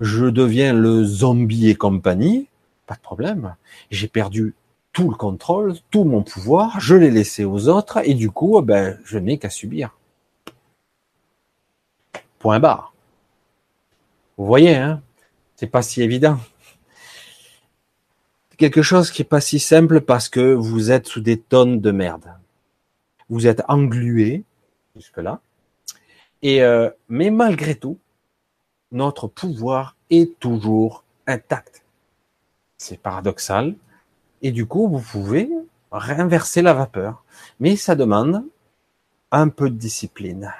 je deviens le zombie et compagnie, pas de problème. J'ai perdu tout le contrôle, tout mon pouvoir, je l'ai laissé aux autres et du coup, ben, je n'ai qu'à subir. Point barre. Vous voyez, hein? C'est pas si évident. Quelque chose qui est pas si simple parce que vous êtes sous des tonnes de merde. Vous êtes englué jusque-là. Et euh, mais malgré tout, notre pouvoir est toujours intact. C'est paradoxal. Et du coup, vous pouvez réinverser la vapeur. Mais ça demande un peu de discipline.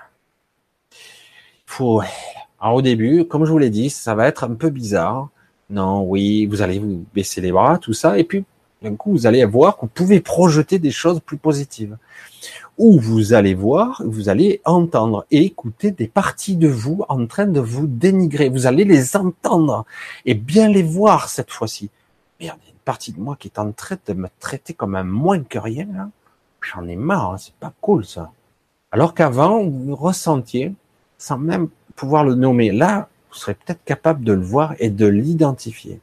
Il faut alors au début, comme je vous l'ai dit, ça va être un peu bizarre. Non, oui, vous allez vous baisser les bras, tout ça, et puis d'un coup, vous allez voir que vous pouvez projeter des choses plus positives. Ou vous allez voir, vous allez entendre et écouter des parties de vous en train de vous dénigrer. Vous allez les entendre et bien les voir cette fois-ci. Merde, une partie de moi qui est en train de me traiter comme un moins que rien. J'en ai marre, hein, c'est pas cool ça. Alors qu'avant, vous ressentiez, sans même le nommer. Là, vous serez peut-être capable de le voir et de l'identifier.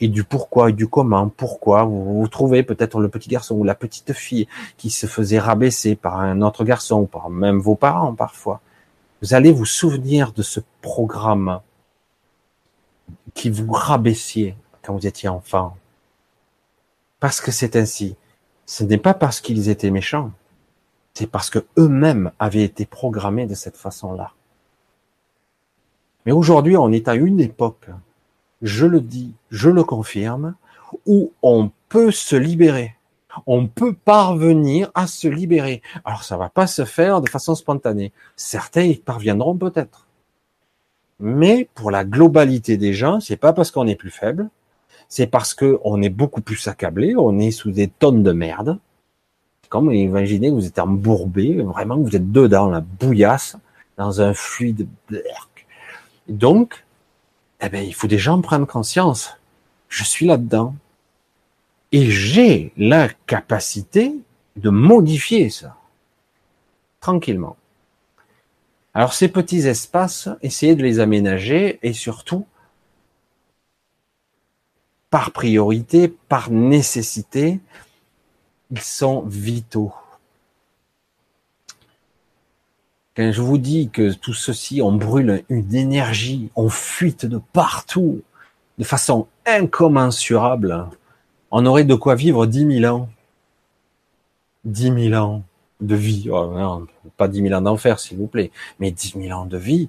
Et du pourquoi, et du comment, pourquoi. Vous, vous trouvez peut-être le petit garçon ou la petite fille qui se faisait rabaisser par un autre garçon ou par même vos parents parfois. Vous allez vous souvenir de ce programme qui vous rabaissiez quand vous étiez enfant. Parce que c'est ainsi. Ce n'est pas parce qu'ils étaient méchants. C'est parce que eux-mêmes avaient été programmés de cette façon-là. Mais aujourd'hui, on est à une époque, je le dis, je le confirme, où on peut se libérer. On peut parvenir à se libérer. Alors ça va pas se faire de façon spontanée. Certains y parviendront peut-être. Mais pour la globalité des gens, c'est pas parce qu'on est plus faible, c'est parce qu'on est beaucoup plus accablé, on est sous des tonnes de merde. Comme imaginez vous êtes embourbé, vraiment vous êtes dedans, la bouillasse, dans un fluide donc, eh ben, il faut déjà en prendre conscience. Je suis là-dedans. Et j'ai la capacité de modifier ça. Tranquillement. Alors ces petits espaces, essayez de les aménager et surtout, par priorité, par nécessité, ils sont vitaux. Quand je vous dis que tout ceci, on brûle une énergie, on fuite de partout, de façon incommensurable, on aurait de quoi vivre dix mille ans. Dix mille ans de vie. Oh pas dix mille ans d'enfer, s'il vous plaît, mais dix mille ans de vie,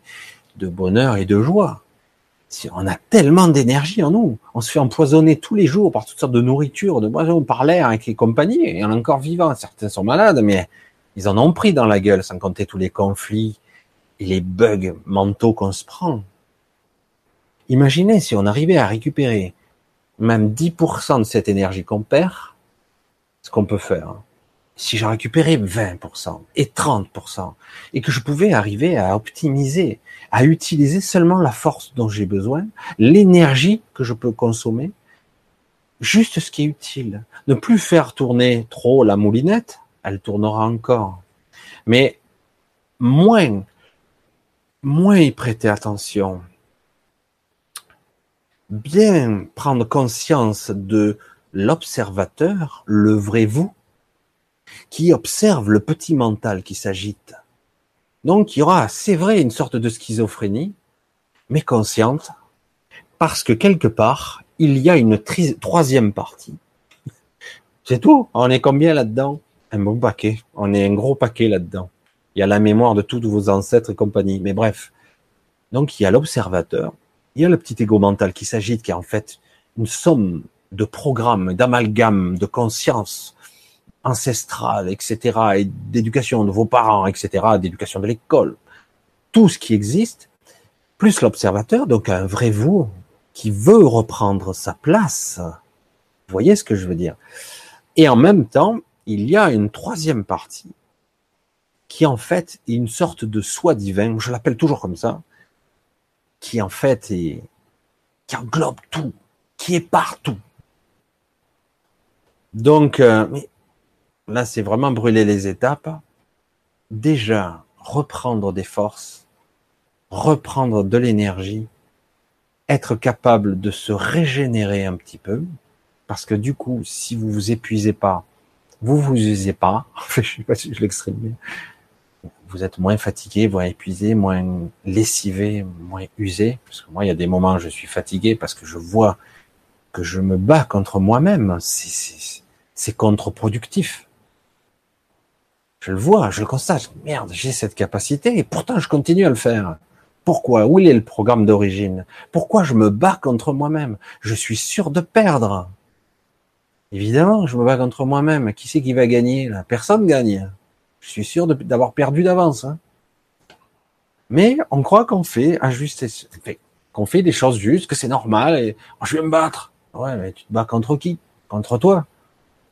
de bonheur et de joie. On a tellement d'énergie en nous. On se fait empoisonner tous les jours par toutes sortes de nourriture, de boissons, par l'air et compagnie. Et on est encore vivant. Certains sont malades, mais ils en ont pris dans la gueule, sans compter tous les conflits et les bugs mentaux qu'on se prend. Imaginez si on arrivait à récupérer même 10% de cette énergie qu'on perd, ce qu'on peut faire. Si j'en récupérais 20% et 30%, et que je pouvais arriver à optimiser, à utiliser seulement la force dont j'ai besoin, l'énergie que je peux consommer, juste ce qui est utile. Ne plus faire tourner trop la moulinette, elle tournera encore. Mais moins, moins y prêter attention. Bien prendre conscience de l'observateur, le vrai vous, qui observe le petit mental qui s'agite. Donc il y aura, c'est vrai, une sorte de schizophrénie, mais consciente, parce que quelque part, il y a une troisième partie. C'est tout. On est combien là-dedans? Un bon paquet. On est un gros paquet là-dedans. Il y a la mémoire de tous vos ancêtres et compagnie. Mais bref. Donc il y a l'observateur, il y a le petit égo mental qui s'agite, qui est en fait une somme de programmes, d'amalgames, de conscience ancestrale, etc., et d'éducation de vos parents, etc., d'éducation de l'école, tout ce qui existe, plus l'observateur, donc un vrai vous, qui veut reprendre sa place. Vous voyez ce que je veux dire Et en même temps, il y a une troisième partie qui en fait est une sorte de soi divin, je l'appelle toujours comme ça, qui en fait est qui englobe tout, qui est partout. Donc, euh, là, c'est vraiment brûler les étapes. Déjà, reprendre des forces, reprendre de l'énergie, être capable de se régénérer un petit peu, parce que du coup, si vous vous épuisez pas, vous vous usez pas, je sais pas si je l'exprime bien, vous êtes moins fatigué, moins épuisé, moins lessivé, moins usé, parce que moi, il y a des moments où je suis fatigué parce que je vois que je me bats contre moi-même, c'est contre-productif. Je le vois, je le constate, merde, j'ai cette capacité, et pourtant je continue à le faire. Pourquoi? Où est le programme d'origine? Pourquoi je me bats contre moi-même? Je suis sûr de perdre. Évidemment, je me bats contre moi-même. Qui c'est qui va gagner là? Personne gagne. Je suis sûr d'avoir perdu d'avance. Hein. Mais on croit qu'on fait ajuster, qu'on fait des choses justes, que c'est normal et oh, je vais me battre. Ouais, mais tu te bats contre qui? Contre toi.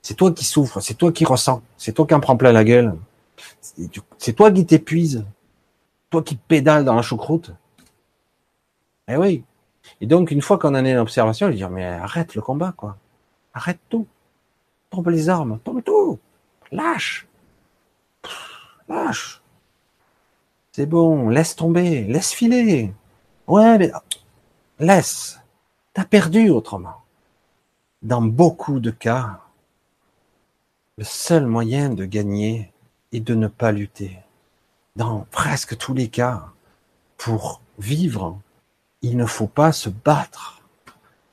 C'est toi qui souffres, c'est toi qui ressens, c'est toi qui en prends plein la gueule. C'est toi qui t'épuise. Toi qui pédales dans la choucroute. Eh oui. Et donc, une fois qu'on en est en observation, je dis, mais arrête le combat, quoi. Arrête tout. Tombe les armes. Tombe tout. Lâche. lâche. C'est bon. Laisse tomber. Laisse filer. Ouais, mais laisse. T'as perdu autrement. Dans beaucoup de cas, le seul moyen de gagner est de ne pas lutter dans presque tous les cas, pour vivre, il ne faut pas se battre.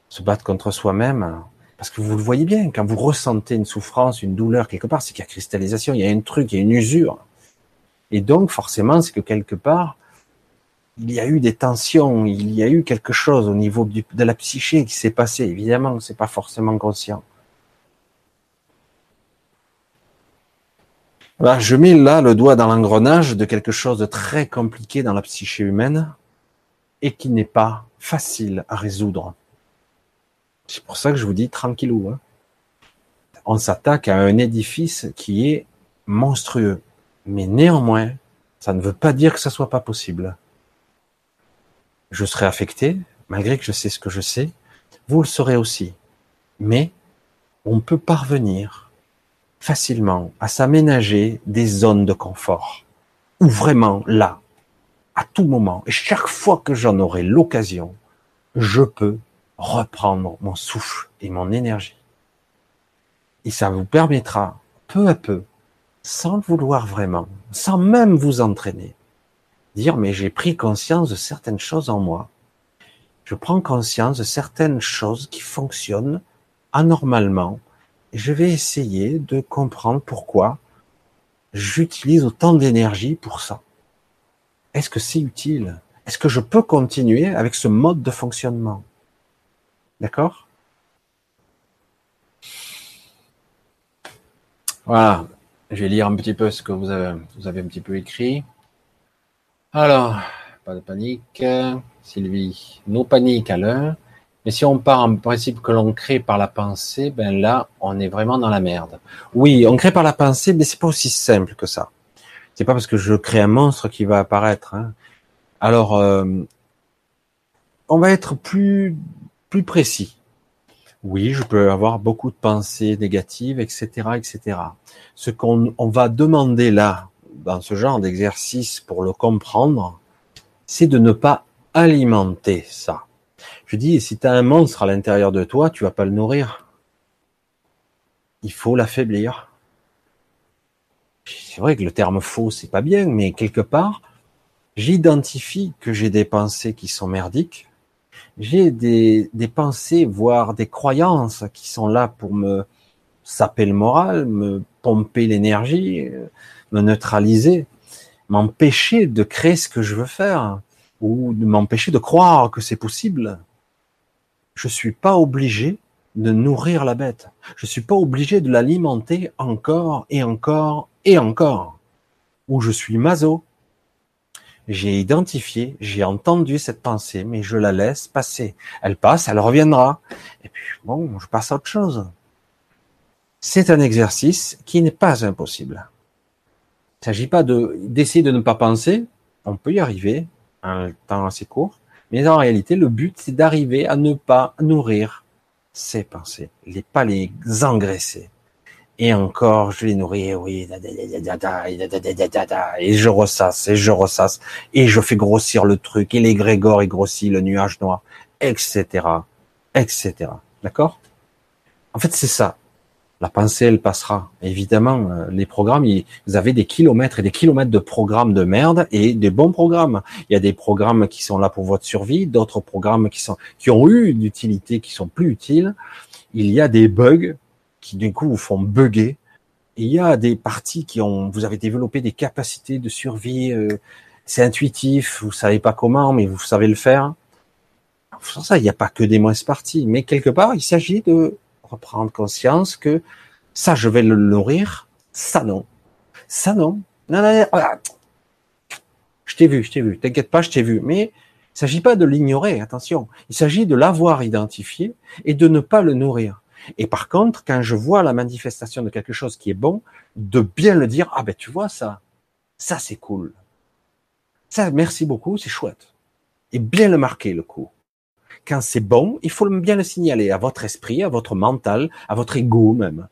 Se battre contre soi-même, parce que vous le voyez bien, quand vous ressentez une souffrance, une douleur quelque part, c'est qu'il y a cristallisation, il y a un truc, il y a une usure. Et donc, forcément, c'est que quelque part, il y a eu des tensions, il y a eu quelque chose au niveau de la psyché qui s'est passé. Évidemment, c'est pas forcément conscient. je mets là le doigt dans l'engrenage de quelque chose de très compliqué dans la psyché humaine et qui n'est pas facile à résoudre. C'est pour ça que je vous dis tranquillou. Hein. On s'attaque à un édifice qui est monstrueux. Mais néanmoins, ça ne veut pas dire que ça soit pas possible. Je serai affecté, malgré que je sais ce que je sais. Vous le saurez aussi. Mais on peut parvenir facilement à s'aménager des zones de confort. Où vraiment, là, à tout moment, et chaque fois que j'en aurai l'occasion, je peux reprendre mon souffle et mon énergie. Et ça vous permettra, peu à peu, sans vouloir vraiment, sans même vous entraîner, dire mais j'ai pris conscience de certaines choses en moi. Je prends conscience de certaines choses qui fonctionnent anormalement, je vais essayer de comprendre pourquoi j'utilise autant d'énergie pour ça. Est-ce que c'est utile? Est-ce que je peux continuer avec ce mode de fonctionnement? D'accord? Voilà, je vais lire un petit peu ce que vous avez, vous avez un petit peu écrit. Alors, pas de panique. Sylvie, nos paniques à l'heure. Mais si on part en principe que l'on crée par la pensée, ben là, on est vraiment dans la merde. Oui, on crée par la pensée, mais c'est pas aussi simple que ça. C'est pas parce que je crée un monstre qui va apparaître. Hein. Alors, euh, on va être plus plus précis. Oui, je peux avoir beaucoup de pensées négatives, etc., etc. Ce qu'on on va demander là, dans ce genre d'exercice pour le comprendre, c'est de ne pas alimenter ça. Je dis, si tu as un monstre à l'intérieur de toi, tu vas pas le nourrir. Il faut l'affaiblir. C'est vrai que le terme faux, c'est pas bien, mais quelque part, j'identifie que j'ai des pensées qui sont merdiques, j'ai des, pensées, voire des croyances qui sont là pour me saper le moral, me pomper l'énergie, me neutraliser, m'empêcher de créer ce que je veux faire, ou de m'empêcher de croire que c'est possible. Je suis pas obligé de nourrir la bête. Je suis pas obligé de l'alimenter encore et encore et encore. Ou je suis maso, j'ai identifié, j'ai entendu cette pensée, mais je la laisse passer. Elle passe, elle reviendra. Et puis, bon, je passe à autre chose. C'est un exercice qui n'est pas impossible. Il ne s'agit pas de, d'essayer de ne pas penser. On peut y arriver, un temps assez court. Mais en réalité, le but, c'est d'arriver à ne pas nourrir ces pensées, les, pas les engraisser. Et encore, je les nourris, oui, et je ressasse, et je ressasse, et je fais grossir le truc, et les et grossit le nuage noir, etc., etc. D'accord En fait, c'est ça. La pensée, elle passera. Évidemment, les programmes, vous avez des kilomètres et des kilomètres de programmes de merde et des bons programmes. Il y a des programmes qui sont là pour votre survie, d'autres programmes qui sont qui ont eu une utilité, qui sont plus utiles. Il y a des bugs qui du coup vous font bugger. il y a des parties qui ont, vous avez développé des capacités de survie, euh, c'est intuitif, vous savez pas comment, mais vous savez le faire. Pour ça, il n'y a pas que des moins parties, mais quelque part, il s'agit de reprendre conscience que ça, je vais le nourrir, ça non, ça non, non, non, non je t'ai vu, je t'ai vu, t'inquiète pas, je t'ai vu, mais il s'agit pas de l'ignorer, attention, il s'agit de l'avoir identifié et de ne pas le nourrir. Et par contre, quand je vois la manifestation de quelque chose qui est bon, de bien le dire, ah ben tu vois ça, ça c'est cool. Ça, merci beaucoup, c'est chouette. Et bien le marquer le coup. Quand c'est bon, il faut bien le signaler à votre esprit, à votre mental, à votre ego même.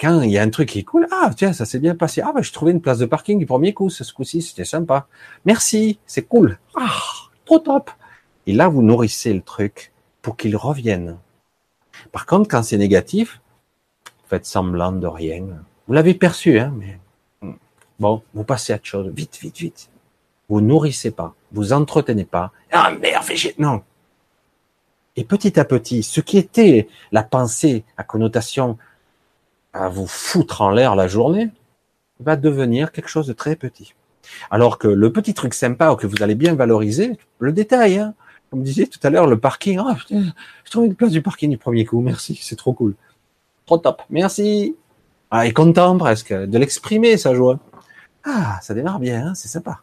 Quand il y a un truc qui est cool, ah tiens, ça s'est bien passé. Ah ben je trouvais une place de parking du premier coup, ce coup-ci, c'était sympa. Merci, c'est cool. Ah, trop top. Et là, vous nourrissez le truc pour qu'il revienne par contre, quand c'est négatif, faites semblant de rien. Vous l'avez perçu, hein, mais bon, vous passez à autre chose. Vite, vite, vite. Vous nourrissez pas, vous entretenez pas. Ah merde, fais non. Et petit à petit, ce qui était la pensée à connotation à vous foutre en l'air la journée, va devenir quelque chose de très petit. Alors que le petit truc sympa que vous allez bien valoriser, le détail, hein, comme disait tout à l'heure, le parking. Ah, je trouve une place du parking du premier coup. Merci, c'est trop cool. Trop top. Merci. Ah, est content presque de l'exprimer, sa joie. Ah, ça démarre bien, hein, c'est sympa.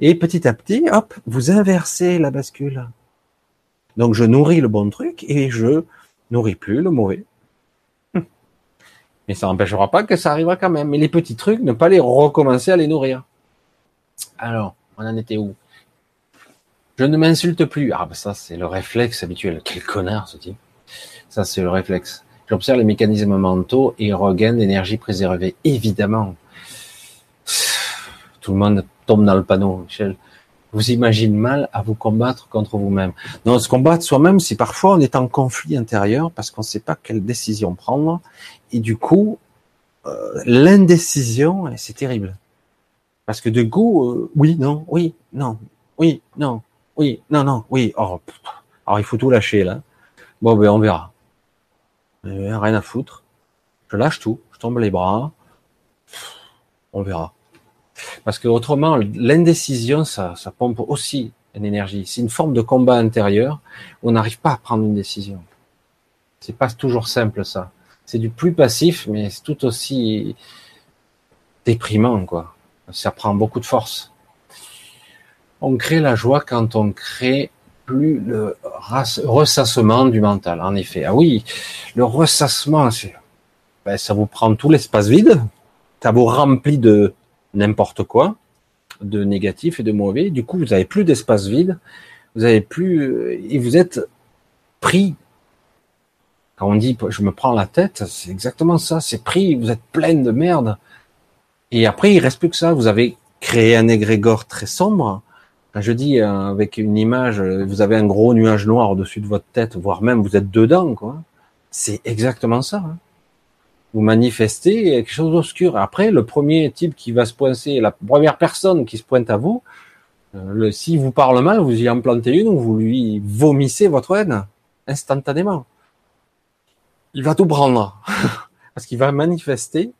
Et petit à petit, hop, vous inversez la bascule. Donc je nourris le bon truc et je nourris plus le mauvais. Mais ça n'empêchera pas que ça arrivera quand même. Mais les petits trucs, ne pas les recommencer à les nourrir. Alors, on en était où? Je ne m'insulte plus. Ah, bah ça, c'est le réflexe habituel. Quel connard, ce type. Ça, c'est le réflexe. J'observe les mécanismes mentaux et regagne l'énergie préservée. Évidemment. Tout le monde tombe dans le panneau, Michel. Vous imaginez mal à vous combattre contre vous-même. Non, se combattre soi-même, c'est parfois on est en conflit intérieur parce qu'on ne sait pas quelle décision prendre. Et du coup, euh, l'indécision, c'est terrible. Parce que de goût, euh, oui, non, oui, non, oui, non, oui, non, non, oui. Oh, alors il faut tout lâcher là. Bon, ben on verra. rien à foutre. Je lâche tout, je tombe les bras. On verra. Parce que autrement, l'indécision, ça, ça pompe aussi une énergie. C'est une forme de combat intérieur. On n'arrive pas à prendre une décision. C'est pas toujours simple ça. C'est du plus passif, mais c'est tout aussi déprimant quoi. Ça prend beaucoup de force. On crée la joie quand on crée plus le ressassement du mental. En effet, ah oui, le ressassement, ben, ça vous prend tout l'espace vide, ça vous remplit de n'importe quoi, de négatif et de mauvais. Du coup, vous avez plus d'espace vide, vous avez plus, et vous êtes pris Quand on dit je me prends la tête, c'est exactement ça. C'est pris, vous êtes plein de merde. Et après, il reste plus que ça. Vous avez créé un égrégore très sombre. Quand je dis euh, avec une image, vous avez un gros nuage noir au-dessus de votre tête, voire même vous êtes dedans, quoi. C'est exactement ça. Hein. Vous manifestez quelque chose d'obscur. Après, le premier type qui va se pointer, la première personne qui se pointe à vous, euh, s'il vous parle mal, vous y en plantez une ou vous lui vomissez votre haine instantanément il va tout prendre. Parce qu'il va manifester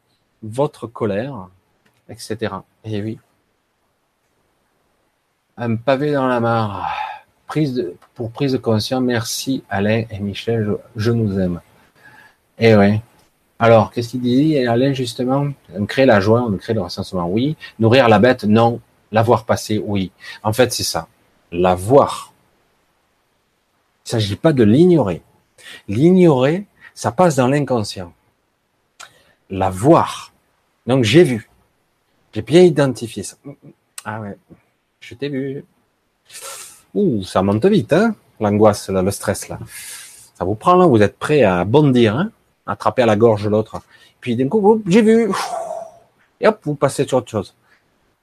votre colère, etc. Et oui. Un pavé dans la mare. Pour prise de conscience. Merci Alain et Michel, je, nous aime. Et oui. Alors, qu'est-ce qu'il dit Alain justement? On crée la joie, on crée le recensement, oui. Nourrir la bête, non. La voir passer, oui. En fait, c'est ça. La voir. Il ne s'agit pas de l'ignorer. L'ignorer, ça passe dans l'inconscient. La voir. Donc j'ai vu. J'ai bien identifié ça. Ah ouais, je t'ai vu. Ouh, ça monte vite, hein L'angoisse, le stress, là. Ça vous prend, là, vous êtes prêt à bondir, hein Attraper à la gorge l'autre. Puis d'un coup, j'ai vu. Et hop, vous passez sur autre chose.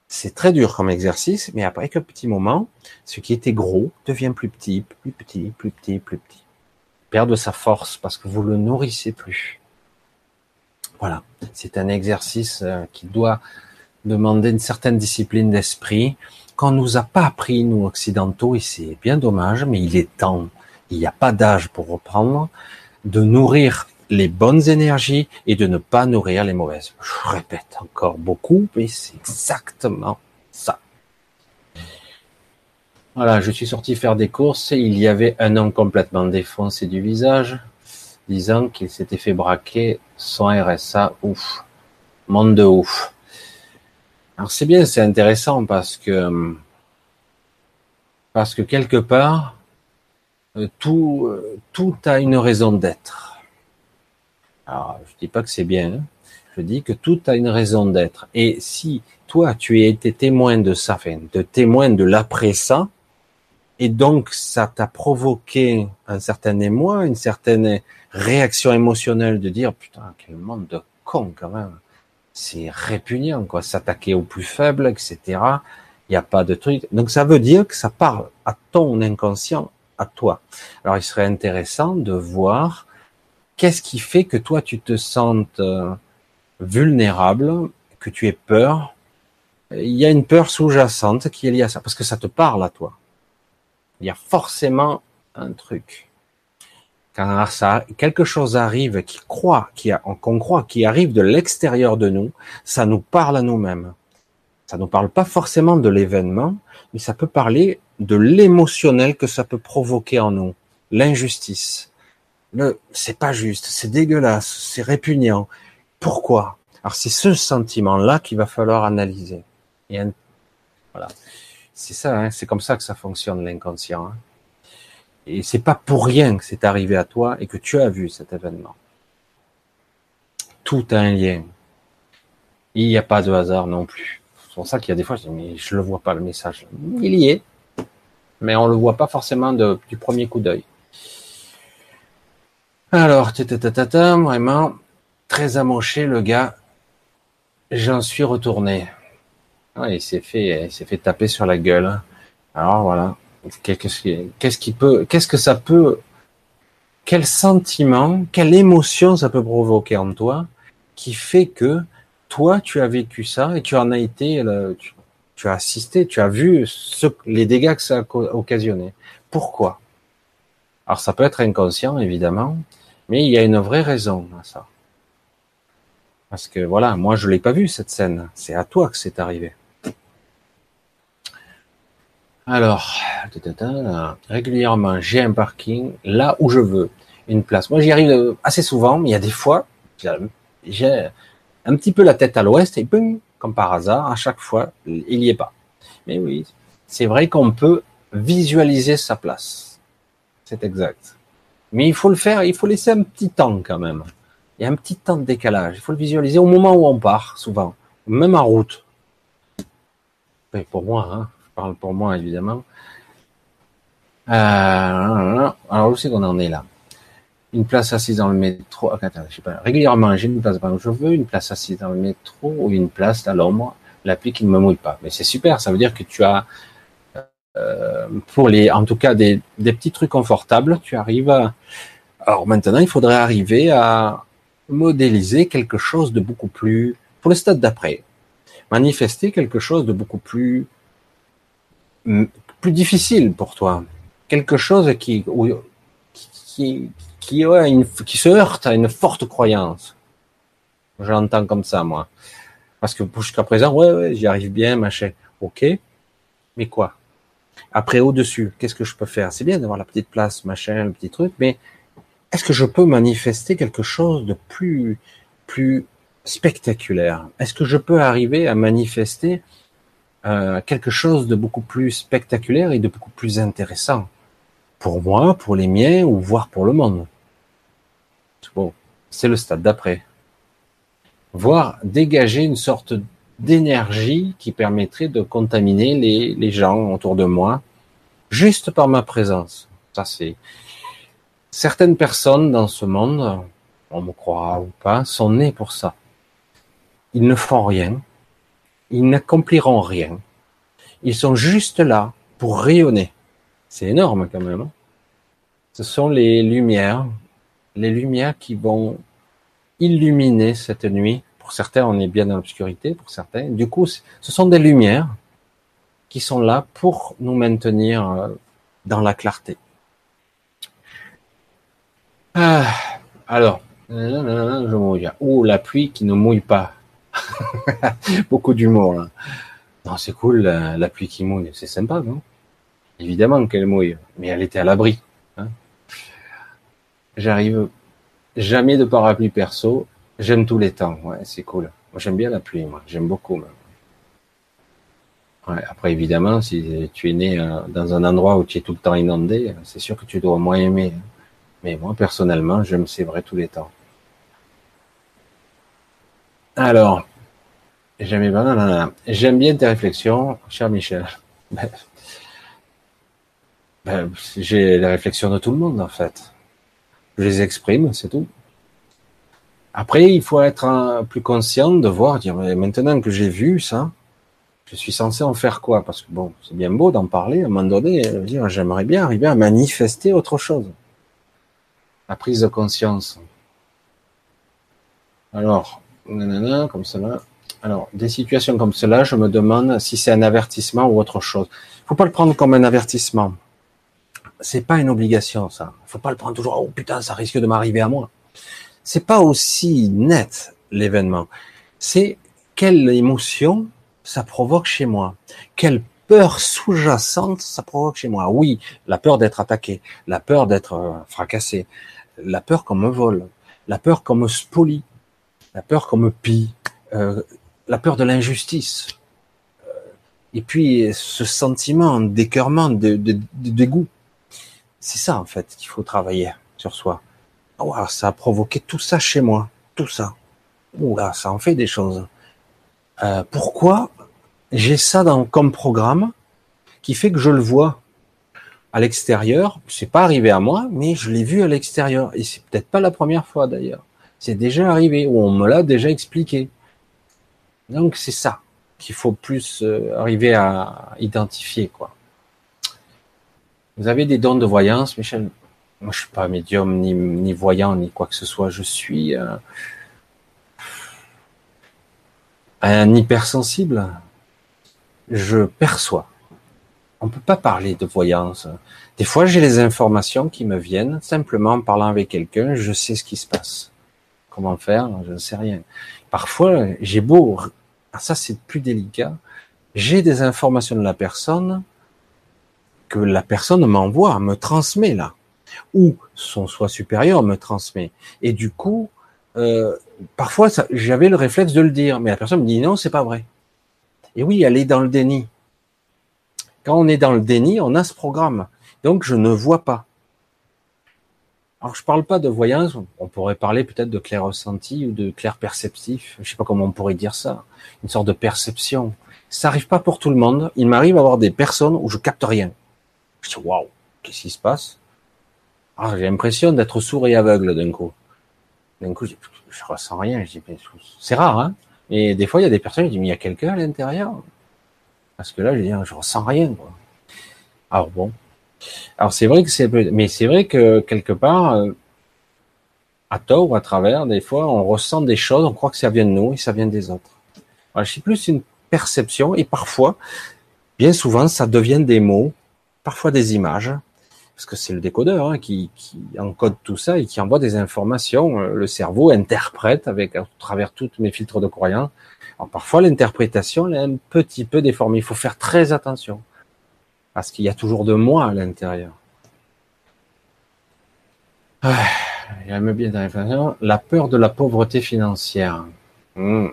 C'est très dur comme exercice, mais après quelques petit moment, ce qui était gros devient plus petit, plus petit, plus petit, plus petit perd de sa force parce que vous le nourrissez plus. Voilà, c'est un exercice euh, qui doit demander une certaine discipline d'esprit qu'on nous a pas appris nous occidentaux et c'est bien dommage, mais il est temps. Il n'y a pas d'âge pour reprendre de nourrir les bonnes énergies et de ne pas nourrir les mauvaises. Je répète encore beaucoup, mais c'est exactement voilà, je suis sorti faire des courses et il y avait un homme complètement défoncé du visage, disant qu'il s'était fait braquer son RSA. Ouf, monde de ouf. Alors c'est bien, c'est intéressant parce que parce que quelque part euh, tout tout a une raison d'être. Alors je dis pas que c'est bien, hein. je dis que tout a une raison d'être. Et si toi tu as été témoin de ça, enfin, de témoin de l'après ça, et donc ça t'a provoqué un certain émoi, une certaine réaction émotionnelle de dire putain quel monde de con quand même. C'est répugnant quoi, s'attaquer au plus faible, etc. Il n'y a pas de truc. Donc ça veut dire que ça parle à ton inconscient, à toi. Alors il serait intéressant de voir qu'est-ce qui fait que toi tu te sentes euh, vulnérable, que tu aies peur. Il y a une peur sous-jacente qui est liée à ça, parce que ça te parle à toi. Il y a forcément un truc. Quand ça, quelque chose arrive qui croit, qui qu'on croit, qui arrive de l'extérieur de nous, ça nous parle à nous-mêmes. Ça nous parle pas forcément de l'événement, mais ça peut parler de l'émotionnel que ça peut provoquer en nous. L'injustice. Le, c'est pas juste, c'est dégueulasse, c'est répugnant. Pourquoi? Alors c'est ce sentiment-là qu'il va falloir analyser. Et voilà. C'est ça, hein, c'est comme ça que ça fonctionne l'inconscient. Hein. Et c'est pas pour rien que c'est arrivé à toi et que tu as vu cet événement. Tout a un lien. Il n'y a pas de hasard non plus. C'est pour ça qu'il y a des fois, je le vois pas le message. Il y est, mais on le voit pas forcément du premier coup d'œil. Alors, tata, vraiment très amoché le gars. J'en suis retourné. Il s'est fait, il s'est fait taper sur la gueule. Alors voilà, qu'est-ce qui peut, qu'est-ce que ça peut, quel sentiment, quelle émotion ça peut provoquer en toi, qui fait que toi tu as vécu ça et tu en as été, tu, as assisté, tu as vu ce, les dégâts que ça a occasionné. Pourquoi? Alors ça peut être inconscient évidemment, mais il y a une vraie raison à ça. Parce que voilà, moi je l'ai pas vu cette scène. C'est à toi que c'est arrivé. Alors, régulièrement, j'ai un parking là où je veux, une place. Moi, j'y arrive assez souvent, mais il y a des fois, j'ai un petit peu la tête à l'ouest et boum, comme par hasard, à chaque fois, il n'y est pas. Mais oui, c'est vrai qu'on peut visualiser sa place. C'est exact. Mais il faut le faire, il faut laisser un petit temps quand même. Il y a un petit temps de décalage. Il faut le visualiser au moment où on part, souvent, même en route. Mais pour moi, hein, parle pour moi évidemment. Euh, alors où c'est qu'on en est là? Une place assise dans le métro. Ah, attends, je sais pas. Régulièrement, j'ai une place où je veux, une place assise dans le métro ou une place à l'ombre, l'appli qui ne me mouille pas. Mais c'est super, ça veut dire que tu as, euh, pour les, en tout cas, des, des petits trucs confortables, tu arrives à. Alors maintenant, il faudrait arriver à modéliser quelque chose de beaucoup plus, pour le stade d'après, manifester quelque chose de beaucoup plus, plus difficile pour toi, quelque chose qui, qui, qui, ouais, une, qui se heurte à une forte croyance. J'entends comme ça, moi. Parce que jusqu'à présent, ouais, ouais, j'y arrive bien, machin. Ok. Mais quoi? Après, au-dessus, qu'est-ce que je peux faire? C'est bien d'avoir la petite place, machin, le petit truc, mais est-ce que je peux manifester quelque chose de plus, plus spectaculaire? Est-ce que je peux arriver à manifester euh, quelque chose de beaucoup plus spectaculaire et de beaucoup plus intéressant pour moi, pour les miens ou voire pour le monde? Bon, c'est le stade d'après. Voir dégager une sorte d'énergie qui permettrait de contaminer les, les gens autour de moi juste par ma présence. Ça, c'est certaines personnes dans ce monde, on me croira ou pas, sont nées pour ça. Ils ne font rien, ils n'accompliront rien. Ils sont juste là pour rayonner. C'est énorme quand même. Hein. Ce sont les lumières les lumières qui vont illuminer cette nuit. Pour certains, on est bien dans l'obscurité, pour certains. Du coup, ce sont des lumières qui sont là pour nous maintenir euh, dans la clarté. Ah, alors, je mouille. Ou la pluie qui ne mouille pas. Beaucoup d'humour là. Non, c'est cool la, pluie qui mouille, c'est sympa, non? Évidemment qu'elle mouille, mais elle était à l'abri. J'arrive jamais de parapluie perso. J'aime tous les temps. Ouais, c'est cool. Moi, j'aime bien la pluie. Moi, j'aime beaucoup. Même. Après, évidemment, si tu es né euh, dans un endroit où tu es tout le temps inondé, c'est sûr que tu dois moins aimer. Mais moi, personnellement, j'aime c'est vrai tous les temps. Alors, j'aime bien tes réflexions, cher Michel. Ben, j'ai les réflexions de tout le monde, en fait je les exprime, c'est tout. Après, il faut être plus conscient de voir, dire, maintenant que j'ai vu ça, je suis censé en faire quoi? Parce que bon, c'est bien beau d'en parler, à un moment donné, dire, j'aimerais bien arriver à manifester autre chose. La prise de conscience. Alors, nanana, comme cela. Alors, des situations comme cela, je me demande si c'est un avertissement ou autre chose. Faut pas le prendre comme un avertissement c'est pas une obligation, ça. Faut pas le prendre toujours, oh putain, ça risque de m'arriver à moi. C'est pas aussi net, l'événement. C'est quelle émotion ça provoque chez moi. Quelle peur sous-jacente ça provoque chez moi. Oui, la peur d'être attaqué, la peur d'être euh, fracassé, la peur qu'on me vole, la peur qu'on me spolie, la peur qu'on me pille, euh, la peur de l'injustice. Euh, et puis ce sentiment d'écœurement, de, de dégoût. C'est ça en fait qu'il faut travailler sur soi. Oh, ça a provoqué tout ça chez moi, tout ça. Oula, ça en fait des choses. Euh, pourquoi j'ai ça dans, comme programme qui fait que je le vois à l'extérieur? C'est pas arrivé à moi, mais je l'ai vu à l'extérieur et c'est peut-être pas la première fois d'ailleurs. C'est déjà arrivé ou on me l'a déjà expliqué. Donc c'est ça qu'il faut plus euh, arriver à identifier quoi. Vous avez des dons de voyance, Michel? Moi, je suis pas médium, ni, voyant, ni quoi que ce soit. Je suis euh, un hypersensible. Je perçois. On peut pas parler de voyance. Des fois, j'ai les informations qui me viennent simplement en parlant avec quelqu'un. Je sais ce qui se passe. Comment faire? Je ne sais rien. Parfois, j'ai beau. Ah, ça, c'est plus délicat. J'ai des informations de la personne que la personne m'envoie, me transmet là, ou son soi supérieur me transmet. Et du coup, euh, parfois, j'avais le réflexe de le dire, mais la personne me dit non, c'est pas vrai. Et oui, elle est dans le déni. Quand on est dans le déni, on a ce programme. Donc, je ne vois pas. Alors, je parle pas de voyance. On pourrait parler peut-être de clair ressenti ou de clair perceptif. Je sais pas comment on pourrait dire ça. Une sorte de perception. Ça arrive pas pour tout le monde. Il m'arrive à avoir des personnes où je capte rien. Je dis, waouh, qu'est-ce qui se passe? Ah, j'ai l'impression d'être sourd et aveugle d'un coup. D'un coup, je, je ressens rien. c'est rare, hein. Et des fois, il y a des personnes qui disent, mais il y a quelqu'un à l'intérieur. Parce que là, je dis, je ressens rien, quoi. Alors bon. Alors c'est vrai que c'est, mais c'est vrai que quelque part, euh, à tort ou à travers, des fois, on ressent des choses, on croit que ça vient de nous et ça vient des autres. Voilà, c'est plus une perception et parfois, bien souvent, ça devient des mots, parfois des images, parce que c'est le décodeur hein, qui, encode tout ça et qui envoie des informations. Euh, le cerveau interprète avec à travers tous mes filtres de croyance. Alors parfois l'interprétation est un petit peu déformée. Il faut faire très attention parce qu'il y a toujours de moi à l'intérieur. Ah, la peur de la pauvreté financière. Hmm.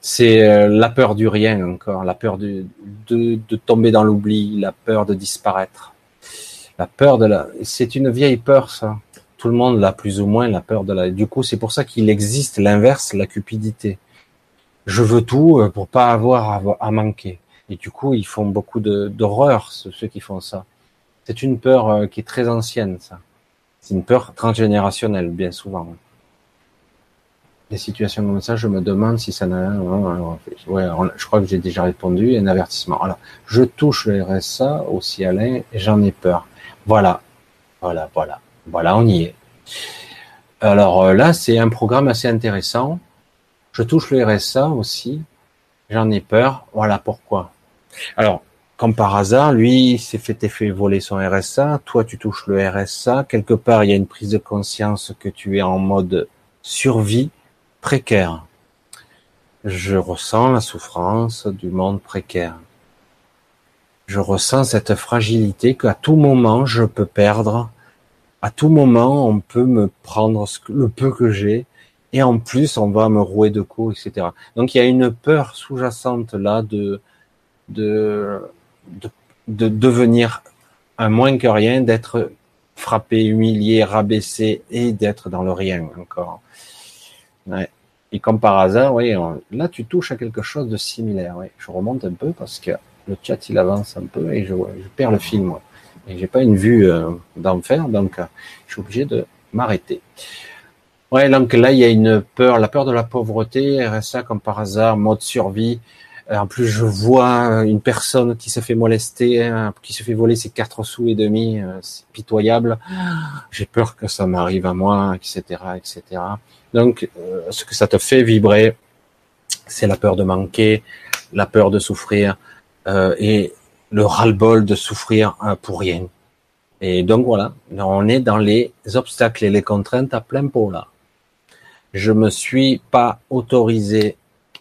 C'est euh, la peur du rien encore, la peur de, de tomber dans l'oubli, la peur de disparaître la peur de la, c'est une vieille peur, ça. Tout le monde l'a plus ou moins, la peur de la, du coup, c'est pour ça qu'il existe l'inverse, la cupidité. Je veux tout euh, pour pas avoir à, manquer. Et du coup, ils font beaucoup d'horreur, ceux qui font ça. C'est une peur euh, qui est très ancienne, ça. C'est une peur transgénérationnelle, bien souvent. Des situations comme ça, je me demande si ça n'a. Ouais, je crois que j'ai déjà répondu. Un avertissement. Alors, je touche le RSA aussi, Alain, et j'en ai peur. Voilà, voilà, voilà, voilà, on y est. Alors euh, là, c'est un programme assez intéressant. Je touche le RSA aussi. J'en ai peur. Voilà pourquoi. Alors, comme par hasard, lui s'est fait, fait voler son RSA. Toi, tu touches le RSA. Quelque part, il y a une prise de conscience que tu es en mode survie précaire. Je ressens la souffrance du monde précaire je ressens cette fragilité qu'à tout moment je peux perdre, à tout moment on peut me prendre le peu que j'ai, et en plus on va me rouer de coups, etc. Donc il y a une peur sous-jacente là de, de, de, devenir un moins que rien, d'être frappé, humilié, rabaissé et d'être dans le rien encore. Et comme par hasard, oui, là tu touches à quelque chose de similaire. Oui. Je remonte un peu parce que le chat il avance un peu et je, je perds le film. Et j'ai pas une vue euh, d'enfer, donc euh, je suis obligé de m'arrêter. Ouais, donc là il y a une peur, la peur de la pauvreté, RSA comme par hasard, mode survie. Euh, en plus, je vois une personne qui se fait molester, hein, qui se fait voler ses quatre sous et demi, c'est pitoyable. J'ai peur que ça m'arrive à moi, etc., etc. Donc, ce que ça te fait vibrer, c'est la peur de manquer, la peur de souffrir, euh, et le ras-le-bol de souffrir euh, pour rien. Et donc voilà, on est dans les obstacles et les contraintes à plein pot là. Je me suis pas autorisé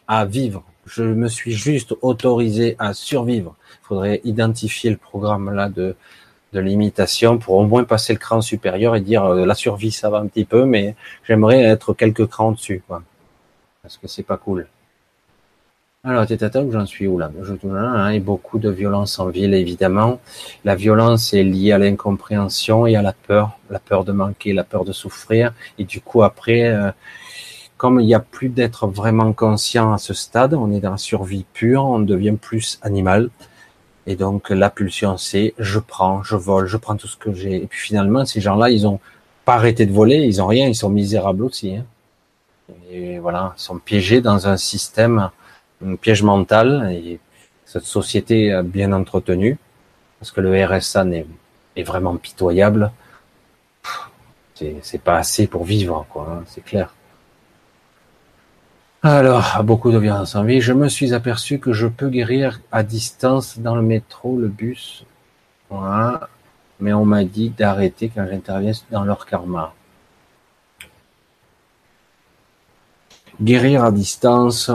à vivre, je me suis juste autorisé à survivre. Il faudrait identifier le programme là de, de l'imitation pour au moins passer le cran supérieur et dire euh, la survie ça va un petit peu, mais j'aimerais être quelques crans dessus, quoi. Parce que c'est pas cool. Alors, où j'en suis où là? Je hein, et beaucoup de violence en ville, évidemment. La violence est liée à l'incompréhension et à la peur, la peur de manquer, la peur de souffrir. Et du coup, après, euh, comme il n'y a plus d'être vraiment conscient à ce stade, on est dans la survie pure, on devient plus animal. Et donc, la pulsion, c'est je prends, je vole, je prends tout ce que j'ai. Et puis finalement, ces gens-là, ils ont pas arrêté de voler, ils ont rien, ils sont misérables aussi. Hein. Et voilà, ils sont piégés dans un système un piège mental et cette société bien entretenue, parce que le RSA est, est vraiment pitoyable. C'est pas assez pour vivre, quoi, hein, c'est clair. Alors, beaucoup de violence en vie. Je me suis aperçu que je peux guérir à distance dans le métro, le bus. Voilà. Mais on m'a dit d'arrêter quand j'interviens dans leur karma. Guérir à distance,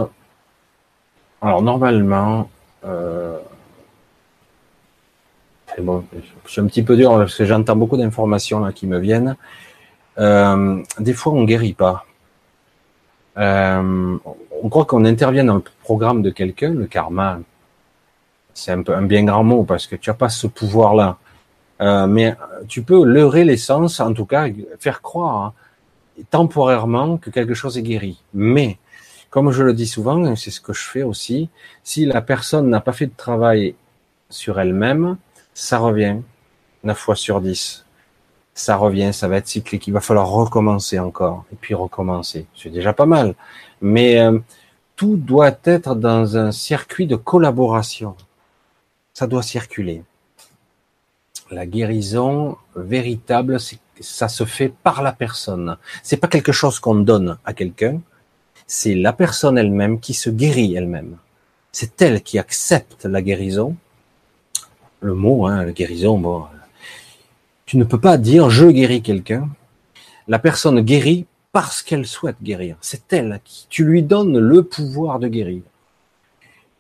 alors normalement, euh, bon, je suis un petit peu dur parce que j'entends beaucoup d'informations qui me viennent. Euh, des fois, on guérit pas. Euh, on croit qu'on intervient dans le programme de quelqu'un, le karma. C'est un peu un bien grand mot parce que tu n'as pas ce pouvoir-là. Euh, mais tu peux leurrer l'essence, en tout cas, faire croire hein, temporairement que quelque chose est guéri. Mais comme je le dis souvent, c'est ce que je fais aussi, si la personne n'a pas fait de travail sur elle-même, ça revient 9 fois sur 10. Ça revient, ça va être cyclique. Il va falloir recommencer encore et puis recommencer. C'est déjà pas mal, mais euh, tout doit être dans un circuit de collaboration. Ça doit circuler. La guérison véritable, ça se fait par la personne. C'est pas quelque chose qu'on donne à quelqu'un. C'est la personne elle-même qui se guérit elle-même. C'est elle qui accepte la guérison. Le mot, hein, la guérison, bon, tu ne peux pas dire je guéris quelqu'un. La personne guérit parce qu'elle souhaite guérir. C'est elle qui, tu lui donnes le pouvoir de guérir.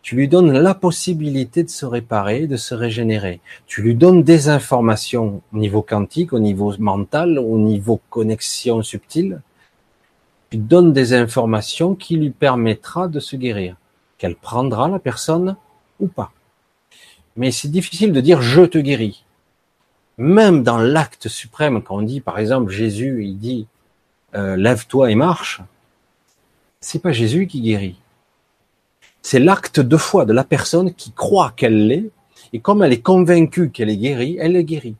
Tu lui donnes la possibilité de se réparer, de se régénérer. Tu lui donnes des informations au niveau quantique, au niveau mental, au niveau connexion subtile. Tu donnes des informations qui lui permettra de se guérir. Qu'elle prendra la personne ou pas. Mais c'est difficile de dire je te guéris. Même dans l'acte suprême, quand on dit, par exemple, Jésus, il dit, euh, lève-toi et marche, c'est pas Jésus qui guérit c'est l'acte de foi de la personne qui croit qu'elle l'est, et comme elle est convaincue qu'elle est guérie, elle est guérie.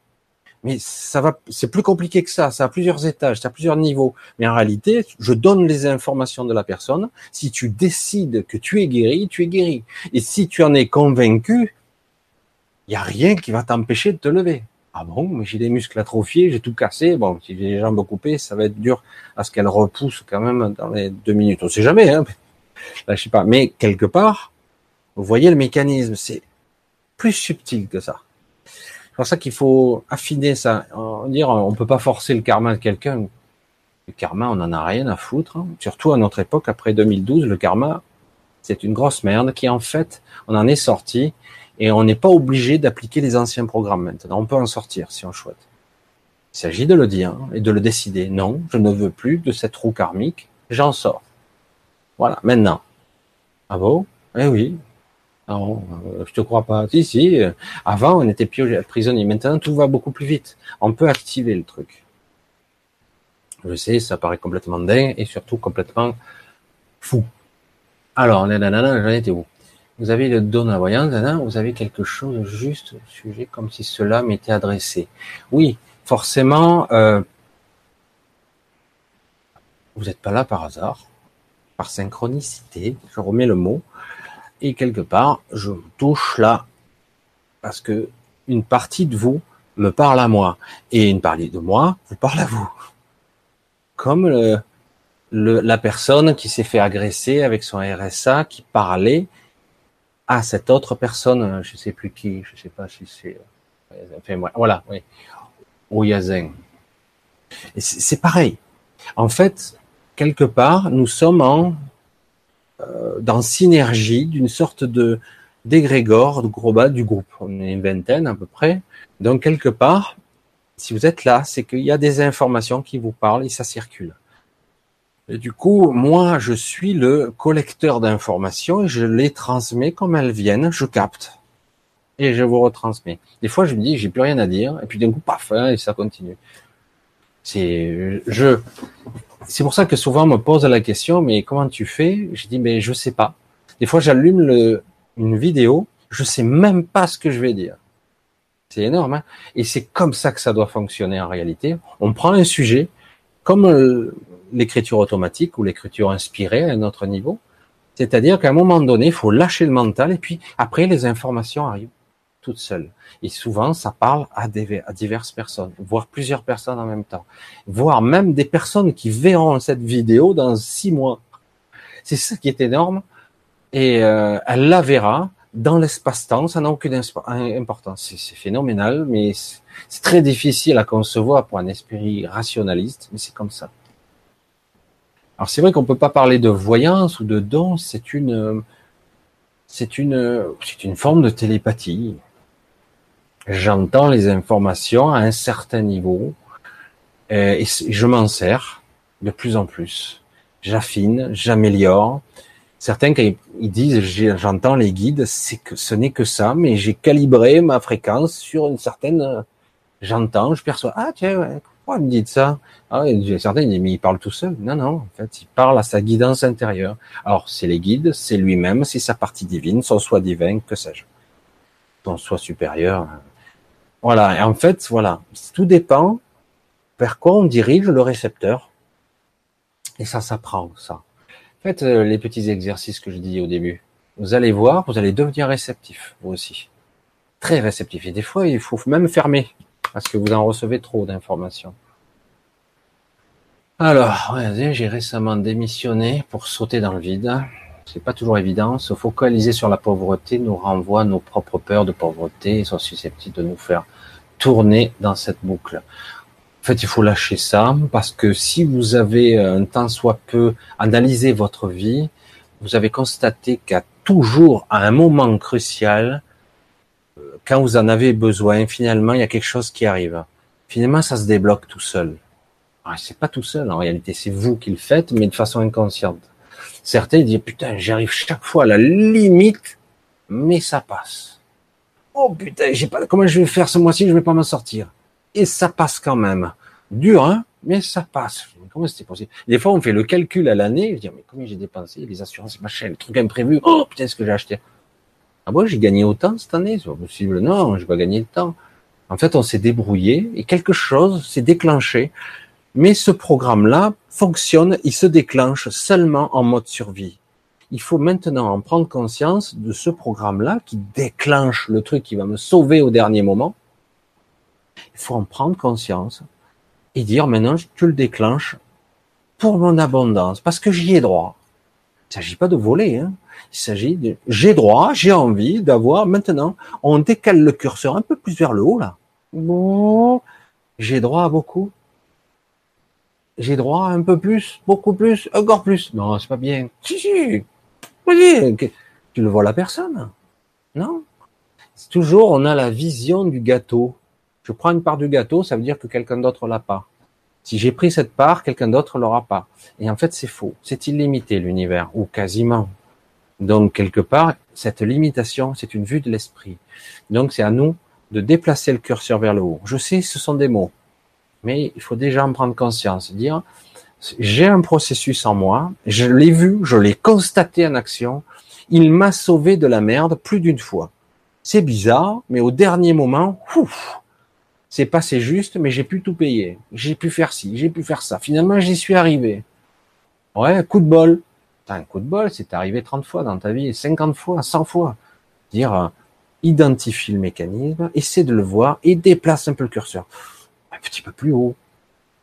Mais ça va, c'est plus compliqué que ça. Ça a plusieurs étages, ça a plusieurs niveaux. Mais en réalité, je donne les informations de la personne. Si tu décides que tu es guéri, tu es guéri. Et si tu en es convaincu, il y a rien qui va t'empêcher de te lever. Ah bon, mais j'ai des muscles atrophiés, j'ai tout cassé. Bon, si j'ai les jambes coupées, ça va être dur à ce qu'elle repousse quand même dans les deux minutes. On sait jamais, hein. Là, je sais pas. Mais quelque part, vous voyez le mécanisme, c'est plus subtil que ça. C'est pour ça qu'il faut affiner ça. On dire, peut pas forcer le karma de quelqu'un. Le karma, on en a rien à foutre. Hein. Surtout à notre époque, après 2012, le karma, c'est une grosse merde qui, en fait, on en est sorti et on n'est pas obligé d'appliquer les anciens programmes maintenant. On peut en sortir si on souhaite. Il s'agit de le dire et de le décider. Non, je ne veux plus de cette roue karmique. J'en sors. Voilà, maintenant. Ah bon? Eh oui. Non, euh, je te crois pas. Si, si. Avant, on était prisonnier. Maintenant, tout va beaucoup plus vite. On peut activer le truc. Je sais, ça paraît complètement dingue et surtout complètement fou. Alors, nanana, j'en étais où? Vous avez le don de la voyance, vous avez quelque chose juste au sujet comme si cela m'était adressé. Oui, forcément, euh, vous n'êtes pas là par hasard par synchronicité, je remets le mot, et quelque part, je touche là, parce que une partie de vous me parle à moi, et une partie de moi vous parle à vous. Comme le, la personne qui s'est fait agresser avec son RSA, qui parlait à cette autre personne, je sais plus qui, je sais pas si c'est, enfin, voilà, oui, Oyazen. C'est pareil. En fait, quelque part, nous sommes en, euh, dans synergie d'une sorte de d'égrégore, de gros bas du groupe. On est une vingtaine à peu près. Donc quelque part, si vous êtes là, c'est qu'il y a des informations qui vous parlent et ça circule. Et du coup, moi, je suis le collecteur d'informations et je les transmets comme elles viennent, je capte et je vous retransmets. Des fois, je me dis, j'ai plus rien à dire, et puis d'un coup, paf, hein, et ça continue. C'est, je, c'est pour ça que souvent on me pose la question, mais comment tu fais? Je dis, mais je sais pas. Des fois, j'allume le, une vidéo, je sais même pas ce que je vais dire. C'est énorme, hein Et c'est comme ça que ça doit fonctionner en réalité. On prend un sujet, comme euh, l'écriture automatique ou l'écriture inspirée à un autre niveau. C'est-à-dire qu'à un moment donné, il faut lâcher le mental et puis après, les informations arrivent toutes seules. Et souvent, ça parle à, diverses personnes, voire plusieurs personnes en même temps, voire même des personnes qui verront cette vidéo dans six mois. C'est ça qui est énorme. Et euh, elle la verra dans l'espace-temps, ça n'a aucune importance. C'est phénoménal, mais c'est très difficile à concevoir pour un esprit rationaliste, mais c'est comme ça. Alors c'est vrai qu'on peut pas parler de voyance ou de don, c'est une, c'est une, c'est une forme de télépathie j'entends les informations à un certain niveau euh, et je m'en sers de plus en plus. J'affine, j'améliore. Certains, quand ils disent j'entends les guides, c'est que ce n'est que ça, mais j'ai calibré ma fréquence sur une certaine. J'entends, je perçois. Ah tiens, ouais, pourquoi me dites ça? Ah, Certains disent mais il parle tout seul. Non, non, en fait, il parle à sa guidance intérieure. Alors c'est les guides, c'est lui-même, c'est sa partie divine, son soi divin, que sais-je, son soi supérieur. Voilà. Et en fait, voilà, tout dépend vers quoi on dirige le récepteur. Et ça s'apprend, ça. Faites euh, les petits exercices que je dis au début. Vous allez voir, vous allez devenir réceptif, vous aussi. Très réceptif. Et des fois, il faut même fermer, parce que vous en recevez trop d'informations. Alors, j'ai récemment démissionné pour sauter dans le vide. C'est pas toujours évident. Se focaliser sur la pauvreté nous renvoie nos propres peurs de pauvreté et sont susceptibles de nous faire tourner dans cette boucle. En fait, il faut lâcher ça parce que si vous avez un temps soit peu analysé votre vie, vous avez constaté qu'à toujours, à un moment crucial, euh, quand vous en avez besoin, finalement, il y a quelque chose qui arrive. Finalement, ça se débloque tout seul. Ah, c'est pas tout seul, en réalité, c'est vous qui le faites, mais de façon inconsciente. Certains disent, putain, j'arrive chaque fois à la limite, mais ça passe. Oh putain, j'ai pas, comment je vais faire ce mois-ci, je vais pas m'en sortir et ça passe quand même. Dur, hein, mais ça passe. Comment c'était possible? Des fois, on fait le calcul à l'année, je dis, mais combien j'ai dépensé Les assurances, machin, les trucs imprévus. Oh putain, ce que j'ai acheté. Ah bon, j'ai gagné autant cette année C'est pas possible. Non, j'ai pas gagné le temps. En fait, on s'est débrouillé et quelque chose s'est déclenché. Mais ce programme-là fonctionne, il se déclenche seulement en mode survie. Il faut maintenant en prendre conscience de ce programme-là qui déclenche le truc qui va me sauver au dernier moment il faut en prendre conscience et dire maintenant, tu le déclenches pour mon abondance, parce que j'y ai droit. Il ne s'agit pas de voler, hein. il s'agit de j'ai droit, j'ai envie d'avoir maintenant, on décale le curseur un peu plus vers le haut là. Bon, j'ai droit à beaucoup. J'ai droit à un peu plus, beaucoup plus, encore plus. Non, c'est pas bien. Si, si. Tu le vois la personne? Non? Toujours, on a la vision du gâteau. Je prends une part du gâteau, ça veut dire que quelqu'un d'autre l'a pas. Si j'ai pris cette part, quelqu'un d'autre l'aura pas. Et en fait, c'est faux. C'est illimité l'univers, ou quasiment. Donc quelque part, cette limitation, c'est une vue de l'esprit. Donc c'est à nous de déplacer le curseur vers le haut. Je sais, ce sont des mots, mais il faut déjà en prendre conscience, dire j'ai un processus en moi, je l'ai vu, je l'ai constaté en action, il m'a sauvé de la merde plus d'une fois. C'est bizarre, mais au dernier moment, ouf, c'est passé juste, mais j'ai pu tout payer. J'ai pu faire ci, j'ai pu faire ça. Finalement, j'y suis arrivé. Ouais, coup de bol. un coup de bol, c'est arrivé 30 fois dans ta vie, 50 fois, 100 fois. Dire, euh, identifie le mécanisme, essaie de le voir et déplace un peu le curseur. Un petit peu plus haut.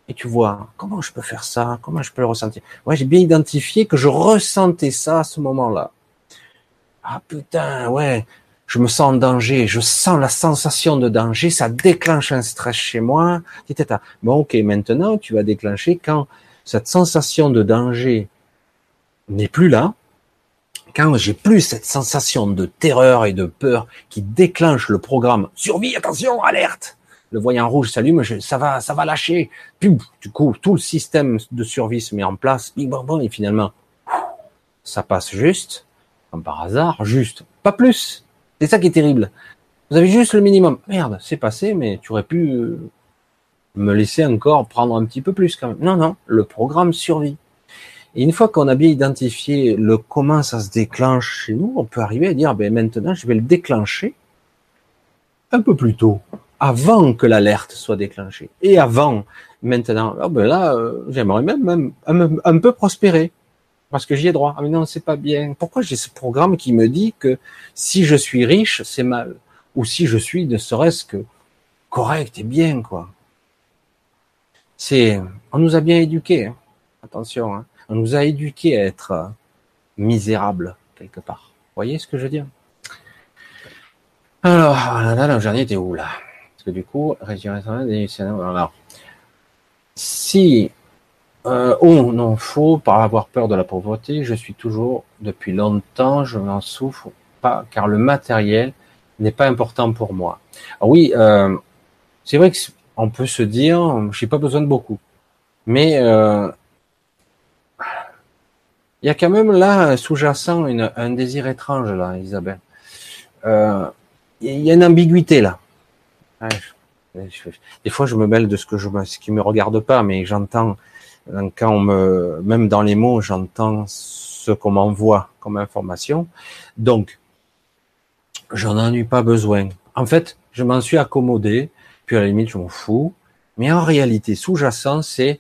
Et tu vois, comment je peux faire ça? Comment je peux le ressentir? Ouais, j'ai bien identifié que je ressentais ça à ce moment-là. Ah putain, ouais, je me sens en danger, je sens la sensation de danger, ça déclenche un stress chez moi. Bon, ok, maintenant tu vas déclencher quand cette sensation de danger n'est plus là, quand j'ai plus cette sensation de terreur et de peur qui déclenche le programme survie, attention, alerte. Le voyant rouge s'allume, ça va, ça va lâcher. Du coup, tout le système de survie se met en place. Bing, bang, et finalement, ça passe juste, par hasard, juste, pas plus. C'est ça qui est terrible. Vous avez juste le minimum. Merde, c'est passé, mais tu aurais pu euh, me laisser encore prendre un petit peu plus quand même. Non, non, le programme survit. Et une fois qu'on a bien identifié le comment ça se déclenche chez nous, on peut arriver à dire, ben maintenant, je vais le déclencher un peu plus tôt, avant que l'alerte soit déclenchée. Et avant, maintenant, oh ben là, euh, j'aimerais même un, peu prospérer parce que j'y ai droit. Ah mais non, c'est pas bien. Pourquoi j'ai ce programme qui me dit que si je suis riche, c'est mal, ou si je suis ne serait-ce que correct et bien, quoi. C'est, on nous a bien éduqués. Hein. Attention, hein. on nous a éduqués à être euh, misérables quelque part. Vous voyez ce que je veux dire? Alors, là, là, le dernier était où là? Parce que du coup, alors, si euh, oh non, faux, par avoir peur de la pauvreté, je suis toujours, depuis longtemps, je n'en souffre pas, car le matériel n'est pas important pour moi. Ah oui, euh, c'est vrai qu'on peut se dire, j'ai pas besoin de beaucoup, mais euh, il y a quand même là sous-jacent un désir étrange là, Isabelle. Euh, il y a une ambiguïté là. des fois, je me mêle de ce que je, ce qui me regarde pas, mais j'entends quand même dans les mots, j'entends ce qu'on m'envoie comme information. Donc, j'en ai pas besoin. En fait, je m'en suis accommodé, puis à la limite, je m'en fous. Mais en réalité, sous-jacent, c'est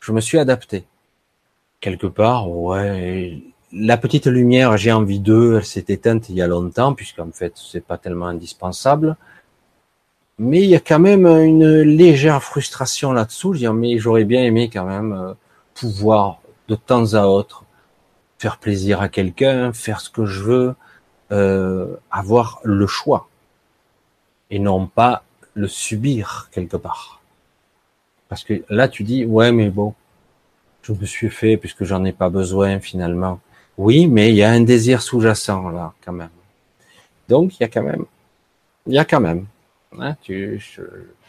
je me suis adapté. Quelque part, ouais, la petite lumière, j'ai envie d'eux, elle s'est éteinte il y a longtemps, puisqu'en fait, c'est pas tellement indispensable. Mais il y a quand même une légère frustration là-dessous. Je mais j'aurais bien aimé quand même euh, pouvoir de temps à autre faire plaisir à quelqu'un, faire ce que je veux, euh, avoir le choix et non pas le subir quelque part. Parce que là, tu dis, ouais, mais bon, je me suis fait puisque j'en ai pas besoin finalement. Oui, mais il y a un désir sous-jacent là, quand même. Donc, il y a quand même, il y a quand même.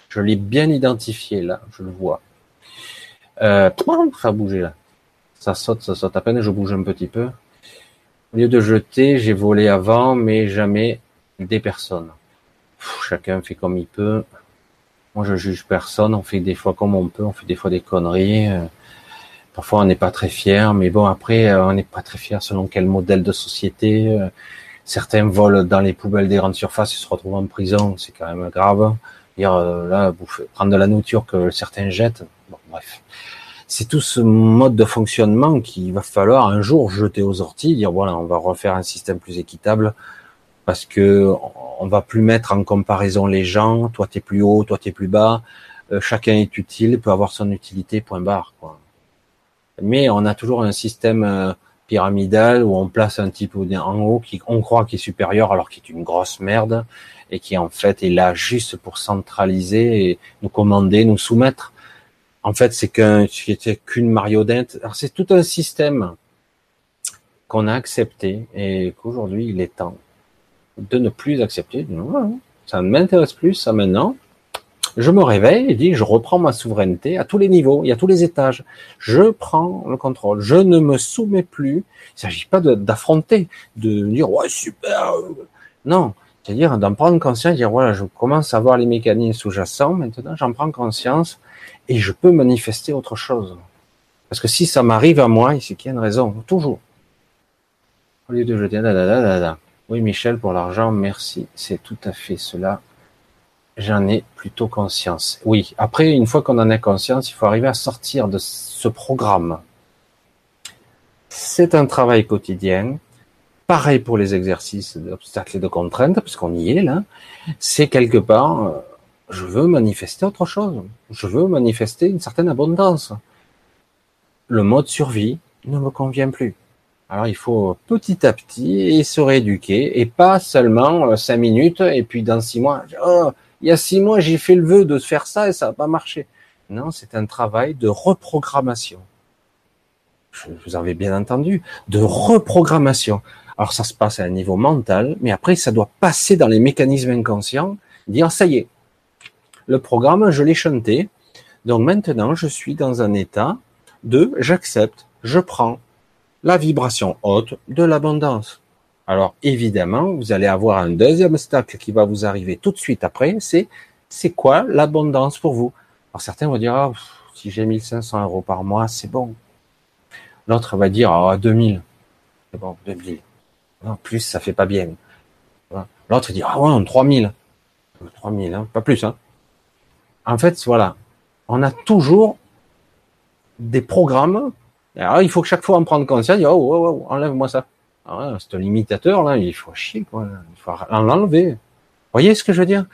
Je l'ai bien identifié là, je le vois. Euh, ça a bougé là? Ça saute, ça saute à peine, je bouge un petit peu. Au lieu de jeter, j'ai volé avant, mais jamais des personnes. chacun fait comme il peut. Moi, je juge personne. On fait des fois comme on peut. On fait des fois des conneries. Euh, parfois, on n'est pas très fier. Mais bon, après, euh, on n'est pas très fier selon quel modèle de société. Euh, certains volent dans les poubelles des grandes surfaces et se retrouvent en prison. C'est quand même grave. Dire là, prendre de la nourriture que certains jettent. Bon, bref c'est tout ce mode de fonctionnement qu'il va falloir un jour jeter aux orties, dire voilà, on va refaire un système plus équitable parce que on va plus mettre en comparaison les gens, toi tu es plus haut, toi tu es plus bas, euh, chacun est utile, peut avoir son utilité, point barre. Mais on a toujours un système euh, pyramidal où on place un type en haut qui on croit qu'il est supérieur alors qu'il est une grosse merde et qui en fait est là juste pour centraliser et nous commander, nous soumettre en fait, c'est qu'un, qu'une marionnette. Alors, c'est tout un système qu'on a accepté et qu'aujourd'hui, il est temps de ne plus accepter. ça ne m'intéresse plus, ça maintenant. Je me réveille et dis, je reprends ma souveraineté à tous les niveaux et à tous les étages. Je prends le contrôle. Je ne me soumets plus. Il ne s'agit pas d'affronter, de, dire, ouais, super. Non. C'est-à-dire d'en prendre conscience, dire, voilà, je commence à voir les mécanismes sous-jacents. Maintenant, j'en prends conscience et je peux manifester autre chose. Parce que si ça m'arrive à moi, c'est qu'il y a une raison, toujours. Au lieu de jeter, da, oui Michel, pour l'argent, merci, c'est tout à fait cela. J'en ai plutôt conscience. Oui, après, une fois qu'on en a conscience, il faut arriver à sortir de ce programme. C'est un travail quotidien. Pareil pour les exercices d'obstacles et de contraintes, parce qu'on y est là. C'est quelque part, je veux manifester autre chose. Je veux manifester une certaine abondance. Le mode survie ne me convient plus. Alors il faut petit à petit se rééduquer et pas seulement euh, cinq minutes et puis dans six mois, il y a six mois j'ai fait le vœu de faire ça et ça n'a pas marché. Non, c'est un travail de reprogrammation. Vous avez bien entendu, de reprogrammation. Alors ça se passe à un niveau mental, mais après ça doit passer dans les mécanismes inconscients, dire ça y est, le programme, je l'ai chanté. Donc maintenant, je suis dans un état de j'accepte, je prends la vibration haute de l'abondance. Alors évidemment, vous allez avoir un deuxième obstacle qui va vous arriver tout de suite après, c'est c'est quoi l'abondance pour vous? Alors certains vont dire ah, si j'ai 1500 euros par mois, c'est bon. L'autre va dire ah 2000, c'est bon 2000. Non plus ça fait pas bien. L'autre dit ah ouais 3000, 3000 hein, pas plus hein en fait, voilà, on a toujours des programmes. Alors, il faut que chaque fois en prendre conscience, oh, oh, oh enlève-moi ça. Ah, c'est un limitateur, là, il faut chier, quoi. Il faut l'enlever. Vous voyez ce que je veux dire?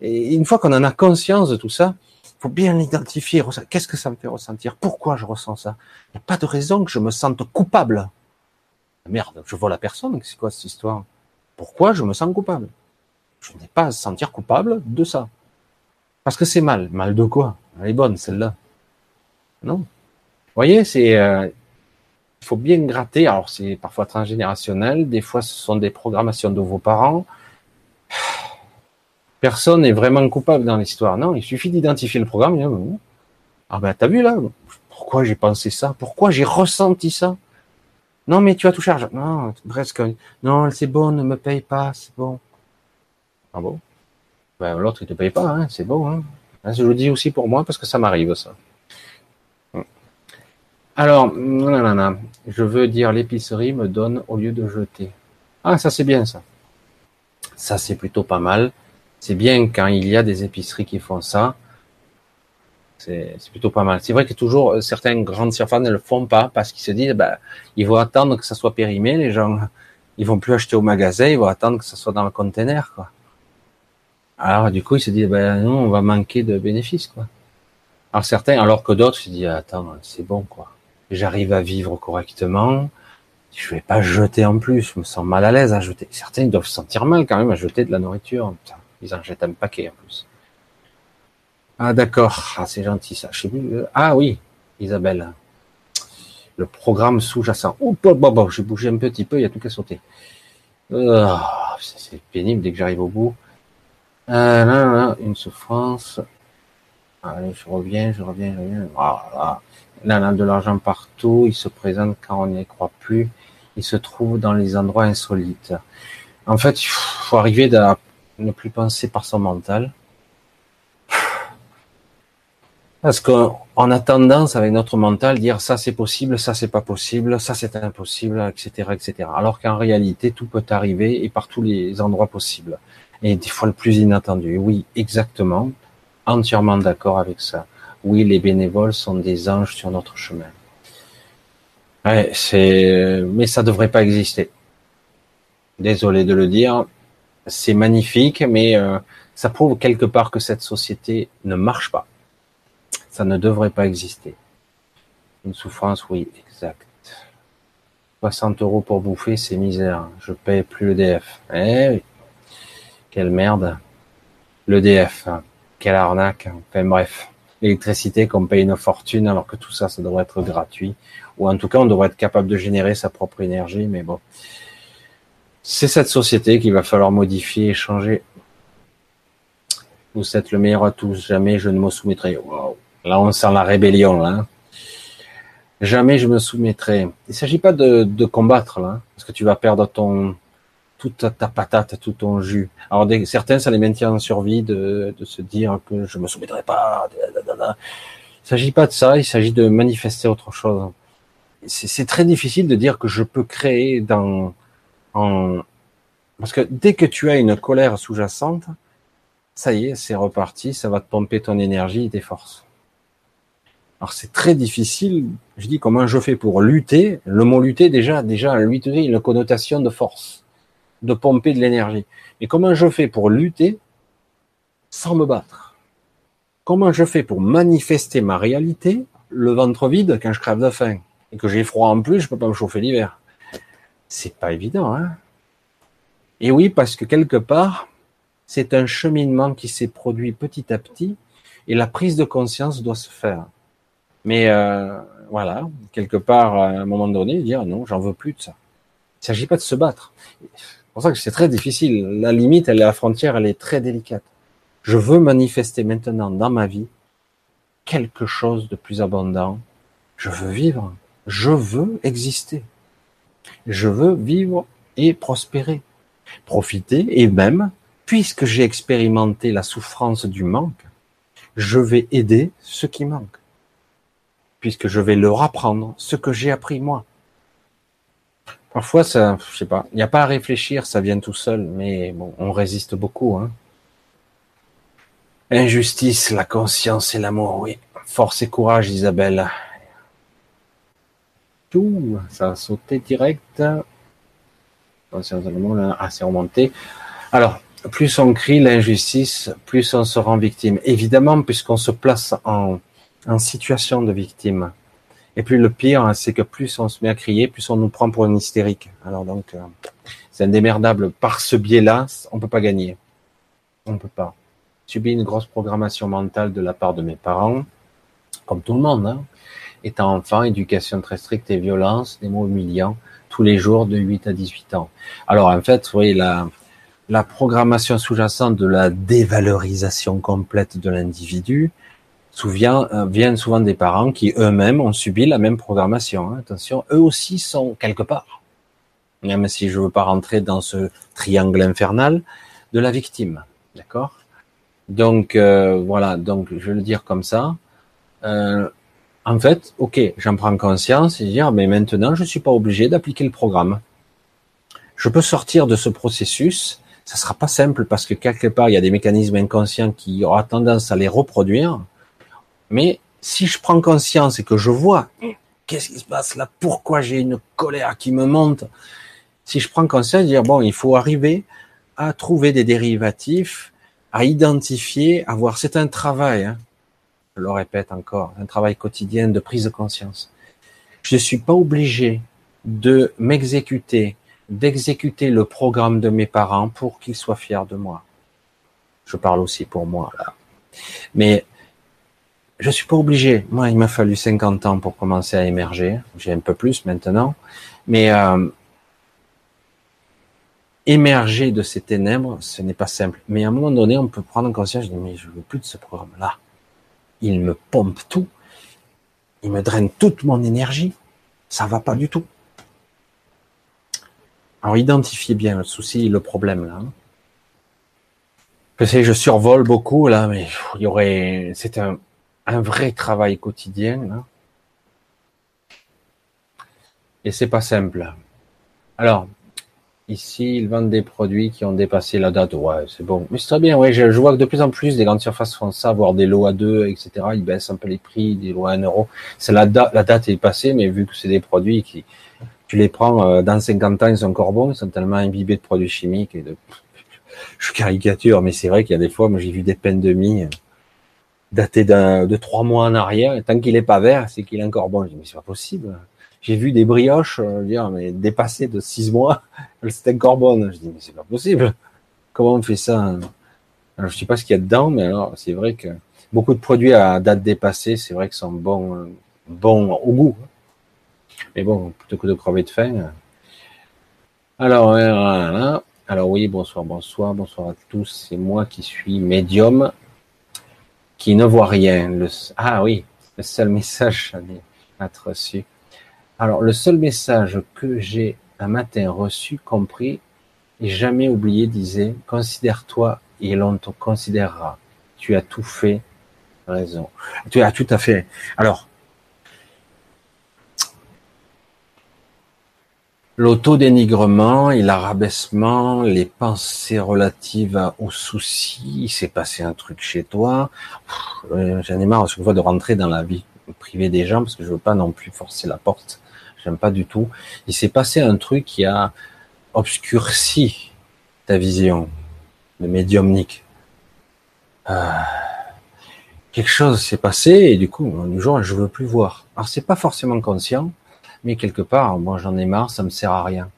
Et une fois qu'on en a conscience de tout ça, faut bien l'identifier. Qu'est-ce que ça me fait ressentir? Pourquoi je ressens ça? Il n'y a pas de raison que je me sente coupable. Merde, je vois la personne, c'est quoi cette histoire? Pourquoi je me sens coupable? Je n'ai pas à se sentir coupable de ça. Parce que c'est mal. Mal de quoi? Elle est bonne, celle-là. Non? Vous voyez, c'est, euh, il faut bien gratter. Alors, c'est parfois transgénérationnel. Des fois, ce sont des programmations de vos parents. Personne n'est vraiment coupable dans l'histoire. Non, il suffit d'identifier le programme. ah ben, t'as vu là? Pourquoi j'ai pensé ça? Pourquoi j'ai ressenti ça? Non, mais tu as tout chargé. Non, presque. Non, c'est bon, ne me paye pas, c'est bon. Ah bon? Ben, l'autre, il te paye pas, hein, c'est beau. Hein. hein. Je le dis aussi pour moi parce que ça m'arrive, ça. Alors, je veux dire, l'épicerie me donne au lieu de jeter. Ah, ça c'est bien ça. Ça c'est plutôt pas mal. C'est bien quand il y a des épiceries qui font ça. C'est plutôt pas mal. C'est vrai que toujours euh, certaines grandes surfaces ne le font pas parce qu'ils se disent, bah, ils vont attendre que ça soit périmé. Les gens, ils vont plus acheter au magasin, ils vont attendre que ça soit dans le container, quoi. Alors du coup, ils se disent, ben non, on va manquer de bénéfices, quoi. Alors certains, alors que d'autres se disent, attends, c'est bon, quoi. J'arrive à vivre correctement. Je vais pas jeter en plus. Je me sens mal à l'aise à jeter. Certains doivent se sentir mal quand même à jeter de la nourriture. ils en jettent un paquet en plus. Ah d'accord, ah, c'est gentil ça. Je sais plus. Ah oui, Isabelle. Le programme sous-jacent. Oh, bon, bon, bon, j'ai bougé un petit peu, il y a tout qu'à sauter. Ah, c'est pénible dès que j'arrive au bout. Là, là, une souffrance. Allez, je reviens, je reviens, je reviens. Voilà. Là, là, de l'argent partout. Il se présente quand on n'y croit plus. Il se trouve dans les endroits insolites. En fait, il faut arriver à ne plus penser par son mental. Parce qu'on a tendance avec notre mental dire ça c'est possible, ça c'est pas possible, ça c'est impossible, etc., etc. Alors qu'en réalité tout peut arriver et par tous les endroits possibles. Et des fois le plus inattendu. Oui, exactement, entièrement d'accord avec ça. Oui, les bénévoles sont des anges sur notre chemin. Ouais, c'est, mais ça devrait pas exister. Désolé de le dire, c'est magnifique, mais euh, ça prouve quelque part que cette société ne marche pas ça ne devrait pas exister. Une souffrance, oui, exact. 60 euros pour bouffer, c'est misère. Je paye plus l'EDF. Eh oui. Quelle merde. L'EDF. Quelle arnaque. Enfin bref. L'électricité qu'on paye une fortune alors que tout ça, ça devrait être gratuit. Ou en tout cas, on devrait être capable de générer sa propre énergie, mais bon. C'est cette société qu'il va falloir modifier et changer. Vous êtes le meilleur à tous. Jamais je ne me soumettrai. Wow. Là, on sent la rébellion. Là. Jamais je me soumettrai. Il ne s'agit pas de, combattre, là, parce que tu vas perdre ton toute ta patate, tout ton jus. Alors, certains, ça les maintient en survie de, se dire que je me soumettrai pas. Il ne s'agit pas de ça, il s'agit de manifester autre chose. C'est très difficile de dire que je peux créer dans... En... Parce que dès que tu as une colère sous-jacente, ça y est, c'est reparti, ça va te pomper ton énergie et tes forces. Alors c'est très difficile. Je dis comment je fais pour lutter. Le mot lutter déjà, déjà il a une connotation de force, de pomper de l'énergie. Mais comment je fais pour lutter sans me battre? Comment je fais pour manifester ma réalité, le ventre vide quand je crève de faim et que j'ai froid en plus, je peux pas me chauffer l'hiver? C'est pas évident, hein? Et oui, parce que quelque part, c'est un cheminement qui s'est produit petit à petit et la prise de conscience doit se faire. Mais euh, voilà, quelque part, à un moment donné, dire non, j'en veux plus de ça. Il ne s'agit pas de se battre. C'est pour ça que c'est très difficile. La limite, elle est la frontière, elle est très délicate. Je veux manifester maintenant dans ma vie quelque chose de plus abondant. Je veux vivre. Je veux exister. Je veux vivre et prospérer. Profiter et même, puisque j'ai expérimenté la souffrance du manque, je vais aider ceux qui manquent puisque je vais leur apprendre ce que j'ai appris moi. Parfois, ça, je sais pas, il n'y a pas à réfléchir, ça vient tout seul, mais on résiste beaucoup. Hein. Injustice, la conscience et l'amour, oui. Force et courage, Isabelle. Tout, ça a sauté direct. Ah, c'est remonté. Alors, plus on crie l'injustice, plus on se rend victime. Évidemment, puisqu'on se place en situation de victime. Et puis le pire, hein, c'est que plus on se met à crier, plus on nous prend pour une hystérique. Alors donc, euh, c'est indémerdable. Par ce biais-là, on peut pas gagner. On ne peut pas. Subi une grosse programmation mentale de la part de mes parents, comme tout le monde. Hein. Étant enfant, éducation très stricte et violence, des mots humiliants, tous les jours de 8 à 18 ans. Alors en fait, vous voyez, la programmation sous-jacente de la dévalorisation complète de l'individu, souvient, euh, viennent souvent des parents qui eux-mêmes ont subi la même programmation. Hein. Attention, eux aussi sont quelque part, même si je veux pas rentrer dans ce triangle infernal de la victime, d'accord? Donc euh, voilà, donc je vais le dire comme ça. Euh, en fait, ok, j'en prends conscience et dire, mais maintenant je suis pas obligé d'appliquer le programme. Je peux sortir de ce processus. Ça sera pas simple parce que quelque part il y a des mécanismes inconscients qui aura tendance à les reproduire Mais si je prends conscience et que je vois, qu'est-ce qui se passe là Pourquoi j'ai une colère qui me monte Si je prends conscience, dire bon, il faut arriver à trouver des dérivatifs, à identifier, à voir. C'est un travail. Hein. Je le répète encore, un travail quotidien de prise de conscience. Je ne suis pas obligé de m'exécuter, d'exécuter le programme de mes parents pour qu'ils soient fiers de moi. Je parle aussi pour moi là. Mais je suis pas obligé. Moi, il m'a fallu 50 ans pour commencer à émerger. J'ai un peu plus maintenant. Mais euh, émerger de ces ténèbres, ce n'est pas simple. Mais à un moment donné, on peut prendre conscience, je dis, mais je veux plus de ce programme-là. Il me pompe tout. Il me draine toute mon énergie. Ça va pas du tout. Alors, identifiez bien le souci, le problème, là. Je sais, je survole beaucoup, là, mais il y aurait, c'est un, un vrai travail quotidien. Là. Et c'est pas simple. Alors, ici, ils vendent des produits qui ont dépassé la date. Ouais, c'est bon. Mais c'est très bien, ouais. Je, vois que de plus en plus, des grandes surfaces font ça, voire des lots à deux, etc. Ils baissent un peu les prix, des lots à un euro. C'est la, date, la date est passée, mais vu que c'est des produits qui, tu les prends euh, dans 50 ans, ils sont encore bons, ils sont tellement imbibés de produits chimiques et de, je caricature, mais c'est vrai qu'il y a des fois, moi j'ai vu des peines de mie daté de trois mois en arrière, et tant qu'il est pas vert, c'est qu'il est encore bon. Je dis, mais c'est pas possible. J'ai vu des brioches, euh, dire, mais dépassées de six mois, c'était encore bonne. Je dis, mais c'est pas possible. Comment on fait ça? Alors, je sais pas ce qu'il y a dedans, mais alors, c'est vrai que beaucoup de produits à date dépassée, c'est vrai qu'ils sont bons, euh, bons au goût. Mais bon, plutôt que de crever de faim. Euh. Alors, alors oui, bonsoir, bonsoir, bonsoir à tous. C'est moi qui suis médium qui ne voit rien. Ah oui, le seul message à reçu. Alors, le seul message que j'ai un matin reçu, compris et jamais oublié disait, considère-toi et l'on te considérera. Tu as tout fait, raison. Tu as tout à fait. Alors, L'autodénigrement et l'arabaissement, les pensées relatives aux soucis, il s'est passé un truc chez toi. Euh, j'en ai marre à chaque de rentrer dans la vie privée des gens parce que je veux pas non plus forcer la porte. J'aime pas du tout. Il s'est passé un truc qui a obscurci ta vision, le médiumnique. Euh, quelque chose s'est passé et du coup, un jour, je veux plus voir. Alors c'est pas forcément conscient, mais quelque part, moi j'en ai marre, ça me sert à rien.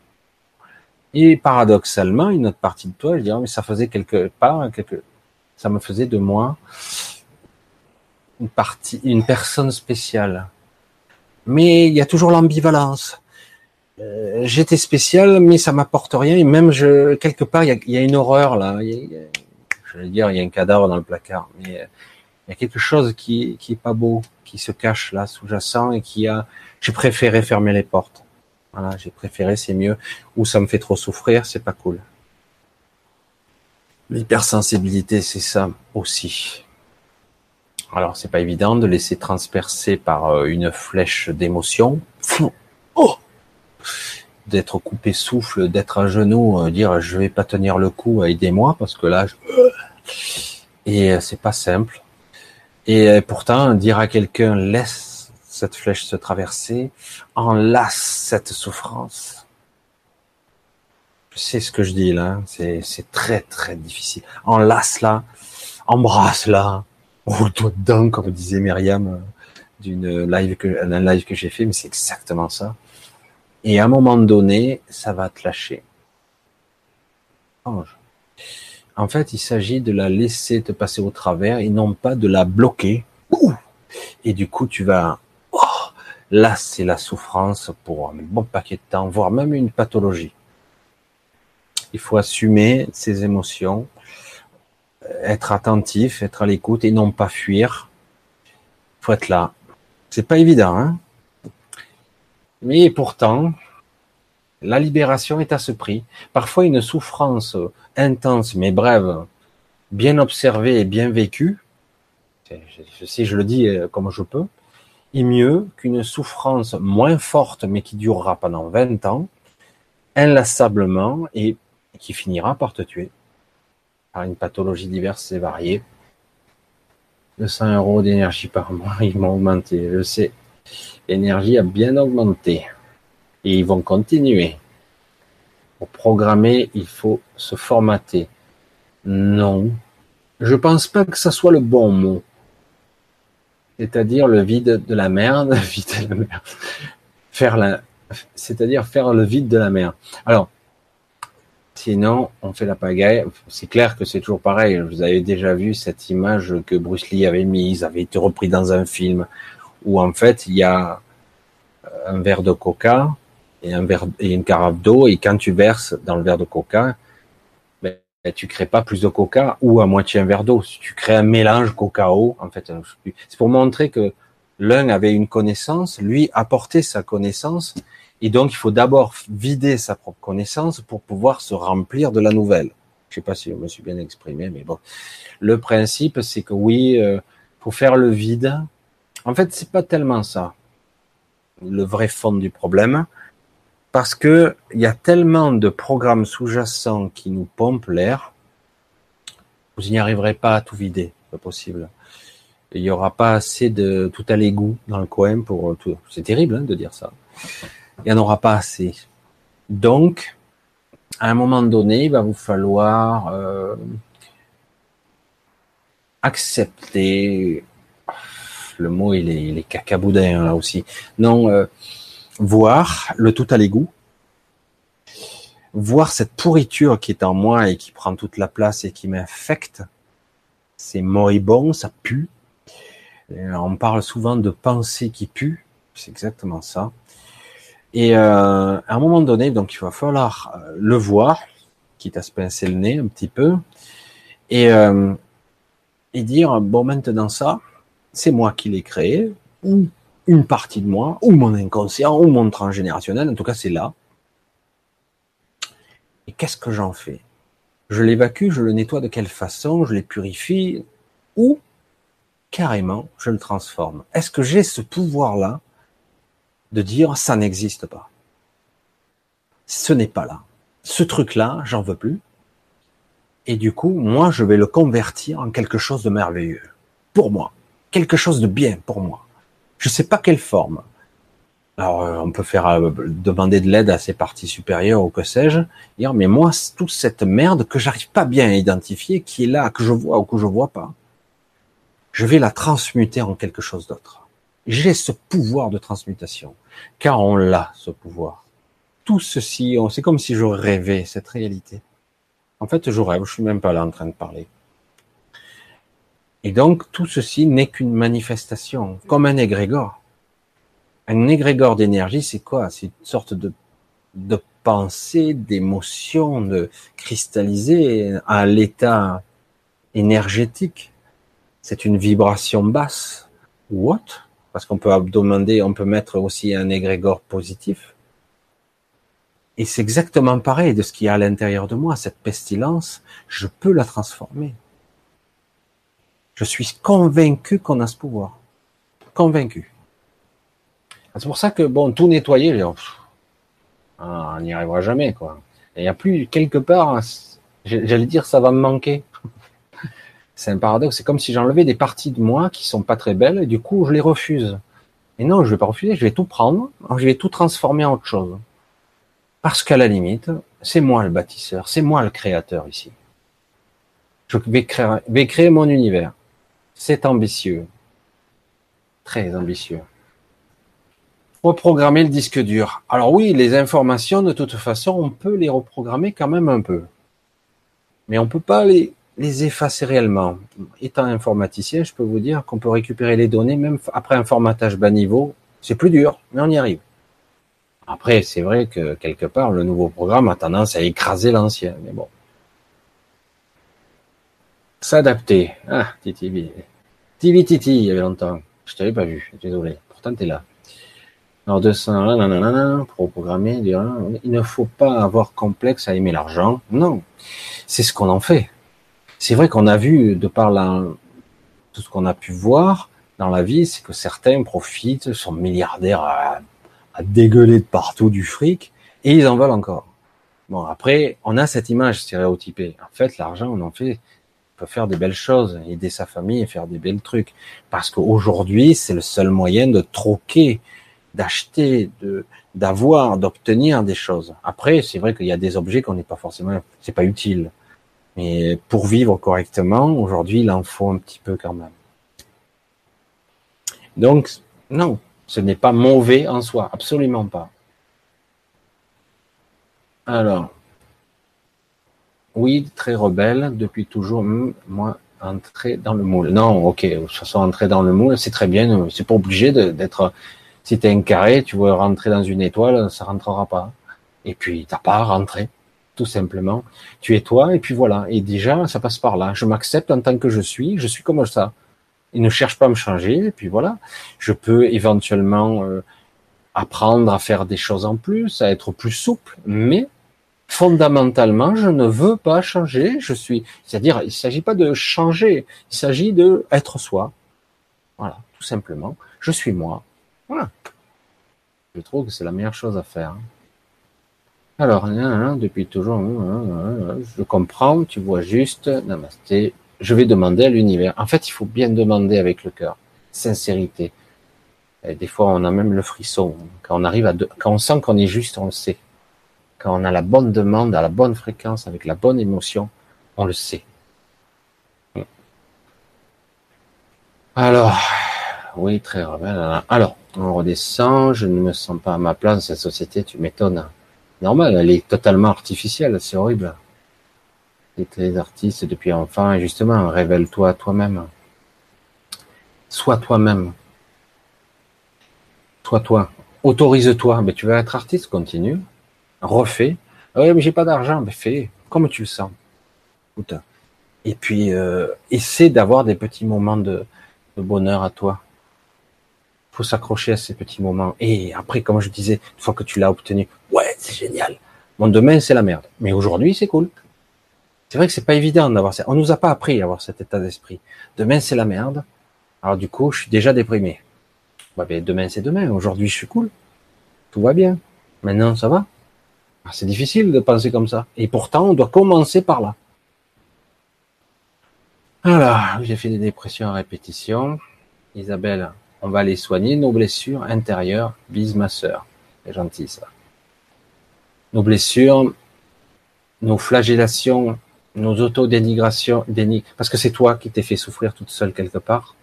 Et paradoxalement, une autre partie de toi, je dirais, mais ça faisait quelque part, quelque, ça me faisait de moi une partie, une personne spéciale. Mais il y a toujours l'ambivalence. Euh, J'étais spécial, mais ça m'apporte rien. Et même je, quelque part, il y a, une horreur là. je vais dire, il y a un cadavre dans le placard, mais il y a quelque chose qui, qui est pas beau, qui se cache là, sous-jacent, et qui a, j'ai préféré fermer les portes. Voilà, j'ai préféré, c'est mieux. Ou ça me fait trop souffrir, c'est pas cool. L'hypersensibilité, c'est ça aussi. Alors, c'est pas évident de laisser transpercer par euh, une flèche d'émotion. Oh d'être coupé souffle, d'être à genoux, euh, dire je vais pas tenir le coup, aidez-moi parce que là, je... et euh, c'est pas simple. Et pourtant, dire à quelqu'un laisse cette flèche se traverser, enlace cette souffrance. Sais ce que je dis là, c'est très très difficile. Enlace-la, embrasse-la, roule-toi dedans, comme disait Myriam euh, d'une live que, d'un live que j'ai fait, mais c'est exactement ça. Et à un moment donné, ça va te lâcher. En fait, il s'agit de la laisser te passer au travers et non pas de la bloquer. Et du coup, tu vas Là, c'est la souffrance pour un bon paquet de temps, voire même une pathologie. Il faut assumer ses émotions, être attentif, être à l'écoute et non pas fuir. Il faut être là. C'est pas évident, hein Mais pourtant, la libération est à ce prix. Parfois, une souffrance intense mais brève, bien observée et bien vécue, si je le dis euh, comme je peux, est mieux qu'une souffrance moins forte mais qui durera pendant 20 ans, inlassablement et qui finira par te tuer par une pathologie diverse et variée. 200 euros d'énergie par mois, ils vont augmenté, je sais. L'énergie a bien augmenté. Et ils vont continuer. Pour programmer, il faut se formater. Non. Je pense pas que ça soit le bon mot. C'est-à-dire le vide de la merde. Faire la, c'est-à-dire faire le vide de la mer. Alors, sinon, on fait la pagaille. C'est clair que c'est toujours pareil. Vous avez déjà vu cette image que Bruce Lee avait mise, avait été repris dans un film, où en fait, il y a un verre de coca, et et une carafe d'eau et quand tu verses dans le verre de coca, ben, tu crées pas plus de coca ou à moitié un verre d'eau. Tu crées un mélange coca-eau. En fait, c'est pour montrer que l'un avait une connaissance, lui apportait sa connaissance et donc il faut d'abord vider sa propre connaissance pour pouvoir se remplir de la nouvelle. Je sais pas si je me suis bien exprimé, mais bon. Le principe, c'est que oui, euh, faut faire le vide. En fait, c'est pas tellement ça. Le vrai fond du problème, parce que il y a tellement de programmes sous-jacents qui nous pompent l'air, vous n'y arriverez pas à tout vider, pas possible. Il n'y aura pas assez de tout à l'égout dans le coin pour tout. C'est terrible hein, de dire ça. Il n'y en aura pas assez. Donc, à un moment donné, il va vous falloir euh, accepter. Le mot, il est, il est cacaboudin là aussi. Non, euh, voir le tout à l'égout, voir cette pourriture qui est en moi et qui prend toute la place et qui m'infecte, c'est moribond, ça pue. on parle souvent de pensée qui pue, c'est exactement ça. Et euh, à un moment donné, donc il va falloir euh, le voir, quitte à se pincer le nez un petit peu, et, euh, et dire bon maintenant ça, c'est moi qui l'ai créé, ou une partie de moi, ou mon inconscient, ou mon transgénérationnel, en tout cas c'est là. Et qu'est-ce que j'en fais? Je l'évacue, je le nettoie de quelle façon, je les purifie, ou carrément je le transforme? Est-ce que j'ai ce pouvoir-là de dire ça n'existe pas? Ce n'est pas là. Ce truc-là, j'en veux plus. Et du coup, moi, je vais le convertir en quelque chose de merveilleux. Pour moi. Quelque chose de bien pour moi. Je sais pas quelle forme. Alors, euh, on peut faire euh, demander de l'aide à ses parties supérieures ou que sais-je. Dire, mais moi, toute cette merde que j'arrive pas bien à identifier, qui est là, que je vois ou que je vois pas, je vais la transmuter en quelque chose d'autre. J'ai ce pouvoir de transmutation, car on l'a, ce pouvoir. Tout ceci, c'est comme si je rêvais cette réalité. En fait, je rêve, je suis même pas là en train de parler. Et donc, tout ceci n'est qu'une manifestation, comme un égrégore. Un égrégore d'énergie, c'est quoi? C'est une sorte de, pensée, d'émotion, de cristalliser à l'état énergétique. C'est une vibration basse. What Parce qu'on peut demander, on peut mettre aussi un égrégore positif. Et c'est exactement pareil de ce qu'il y a à l'intérieur de moi, cette pestilence, je peux la transformer. Je suis convaincu qu'on a ce pouvoir. Convaincu. C'est pour ça que, bon, tout nettoyer, ah, on n'y arrivera jamais, quoi. Il n'y a plus, quelque part, j'allais dire, ça va me manquer. C'est un paradoxe. C'est comme si j'enlevais des parties de moi qui sont pas très belles, et du coup, je les refuse. Et non, je vais pas refuser, je vais tout prendre, je vais tout transformer en autre chose. Parce qu'à la limite, c'est moi le bâtisseur, c'est moi le créateur ici. Je vais créer, vais créer mon univers. C'est ambitieux. Très ambitieux. Reprogrammer le disque dur. Alors oui, les informations, de toute façon, on peut les reprogrammer quand même un peu. Mais on peut pas les, les effacer réellement. Étant informaticien, je peux vous dire qu'on peut récupérer les données même après un formatage bas niveau. C'est plus dur, mais on y arrive. Après, c'est vrai que quelque part, le nouveau programme a tendance à écraser l'ancien, mais bon. S'adapter. Ah, Titi. Titi il y avait longtemps. Je t'avais pas vu, désolé. Pourtant, tu es là. Alors 200, nanana, pour programmer, il ne faut pas avoir complexe à aimer l'argent. Non, c'est ce qu'on en fait. C'est vrai qu'on a vu, de par la, tout ce qu'on a pu voir dans la vie, c'est que certains profitent, sont milliardaires à, à dégueuler de partout du fric, et ils en veulent encore. Bon, après, on a cette image stéréotypée. En fait, l'argent, on en fait faire des belles choses, aider sa famille et faire des belles trucs. Parce qu'aujourd'hui, c'est le seul moyen de troquer, d'acheter, de d'avoir, d'obtenir des choses. Après, c'est vrai qu'il y a des objets qu'on n'est pas forcément, c'est pas utile. Mais pour vivre correctement, aujourd'hui, il en faut un petit peu quand même. Donc, non, ce n'est pas mauvais en soi, absolument pas. Alors, oui, très rebelle, depuis toujours, moi, entrer dans le moule. Non, ok, de toute façon, entrer dans le moule, c'est très bien, c'est pas obligé d'être, si t'es un carré, tu veux rentrer dans une étoile, ça rentrera pas. Et puis, t'as pas à rentrer, tout simplement. Tu es toi, et puis voilà. Et déjà, ça passe par là. Je m'accepte en tant que je suis, je suis comme ça. Il ne cherche pas à me changer, et puis voilà. Je peux éventuellement euh, apprendre à faire des choses en plus, à être plus souple, mais fondamentalement, je ne veux pas changer. Je suis, c'est-à-dire, il ne s'agit pas de changer, il s'agit de être soi. Voilà, tout simplement. Je suis moi. Voilà. Je trouve que c'est la meilleure chose à faire. Alors, depuis toujours, je comprends, tu vois juste, namasté, je vais demander à l'univers. En fait, il faut bien demander avec le cœur, sincérité. Et des fois, on a même le frisson. Quand on arrive à, quand on sent qu'on est juste, on le sait. Quand on a la bonne demande, à la bonne fréquence, avec la bonne émotion, on le sait. Alors, oui, très rebelle. Alors, on redescend. Je ne me sens pas à ma place dans cette société. Tu m'étonnes. Normal, elle est totalement artificielle. C'est horrible. Les artistes depuis enfant, et justement, révèle-toi toi-même. Sois toi-même. Sois toi. Autorise-toi. Mais tu veux être artiste, continue refais. Ah oui, mais j'ai pas d'argent, mais fais comme tu le sens. Et puis, euh, essaie d'avoir des petits moments de, bonheur à toi. faut s'accrocher à ces petits moments. Et après, comme je disais, une fois que tu l'as obtenu, ouais, c'est génial. Mon demain, c'est la merde. Mais aujourd'hui, c'est cool. C'est vrai que c'est pas évident d'avoir ça. On nous a pas appris à avoir cet état d'esprit. Demain, c'est la merde. Alors du coup, je suis déjà déprimé. Ouais, ben, demain, c'est demain. Aujourd'hui, je suis cool. Tout va bien. Maintenant, ça va? Ah, c'est difficile de penser comme ça. Et pourtant, on doit commencer par là. Alors, j'ai fait des dépressions à répétition. Isabelle, on va les soigner, nos blessures intérieures. Bise ma sœur. C'est gentil ça. Nos blessures, nos flagellations, nos autodénigrations, dénig... parce que c'est toi qui t'es fait souffrir toute seule quelque part.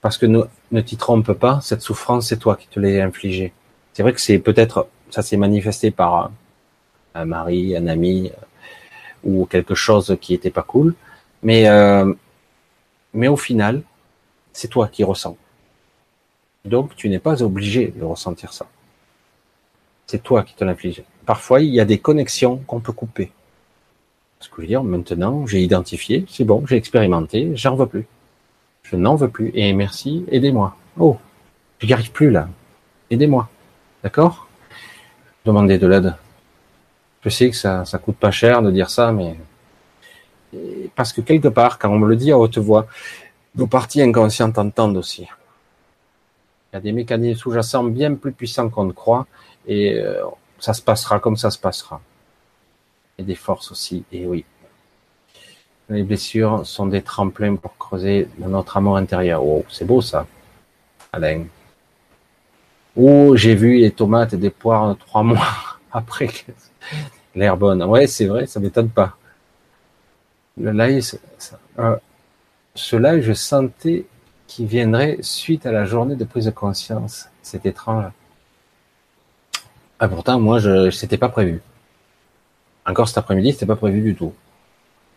Parce que ne t'y trompe pas, cette souffrance, c'est toi qui te l'as infligée. C'est vrai que c'est peut-être, ça s'est manifesté par un mari, un ami euh, ou quelque chose qui était pas cool. Mais euh, mais au final, c'est toi qui ressens. Donc tu n'es pas obligé de ressentir ça. C'est toi qui te l'inflige. Parfois, il y a des connexions qu'on peut couper. Ce que je veux dire, maintenant, j'ai identifié, c'est bon, j'ai expérimenté, j'en veux plus. Je n'en veux plus. Et merci, aidez-moi. Oh, je n'y arrive plus là. Aidez-moi. D'accord? Demandez de l'aide. Je sais que ça, ça coûte pas cher de dire ça, mais parce que quelque part, quand on me le dit à haute voix, nos parties inconscientes entendent aussi. Il y a des mécanismes sous-jacents bien plus puissants qu'on ne croit, et euh, ça se passera comme ça se passera. Et des forces aussi, et oui. Les blessures sont des tremplins pour creuser notre amour intérieur. Oh, c'est beau ça, Alain. Oh, j'ai vu les tomates et des poires trois mois après. L'air bonne. Ouais, c'est vrai, ça m'étonne pas. Le live, euh, cela, je sentais qu'il viendrait suite à la journée de prise de conscience. C'est étrange. Ah, pourtant, moi, je, c'était pas prévu. Encore cet après-midi, c'était pas prévu du tout.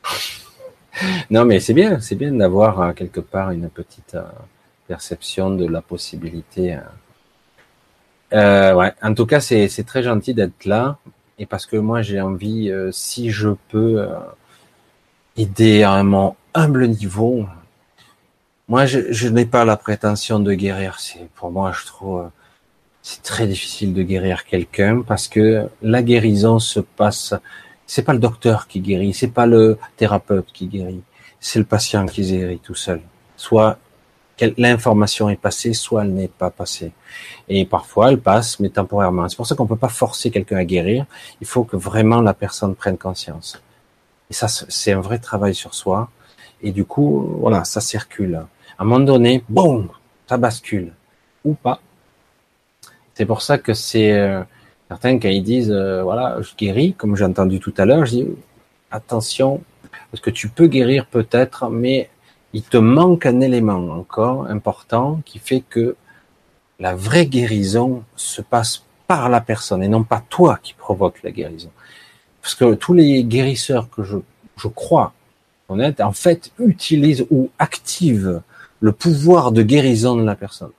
non, mais c'est bien, c'est bien d'avoir euh, quelque part une petite euh, perception de la possibilité. ouais. En tout cas, c'est très gentil d'être là et parce que moi j'ai envie, euh, si je peux euh, aider à un humble niveau, moi je, je n'ai pas la prétention de guérir. C'est pour moi, je trouve, euh, c'est très difficile de guérir quelqu'un parce que la guérison se passe. C'est pas le docteur qui guérit, c'est pas le thérapeute qui guérit, c'est le patient qui guérit tout seul. Soit l'information est passée, soit elle n'est pas passée. Et parfois, elle passe, mais temporairement. C'est pour ça qu'on peut pas forcer quelqu'un à guérir. Il faut que vraiment la personne prenne conscience. Et ça, c'est un vrai travail sur soi. Et du coup, voilà, ça circule. À un moment donné, boum, ça bascule. Ou pas. C'est pour ça que c'est euh, certains quand ils disent, euh, voilà, je guéris, comme j'ai entendu tout à l'heure, je dis, attention, parce que tu peux guérir peut-être, mais il te manque un élément encore important qui fait que la vraie guérison se passe par la personne et non pas toi qui provoque la guérison. Parce que tous les guérisseurs que je, je crois honnête, en fait, utilisent ou activent le pouvoir de guérison de la personne.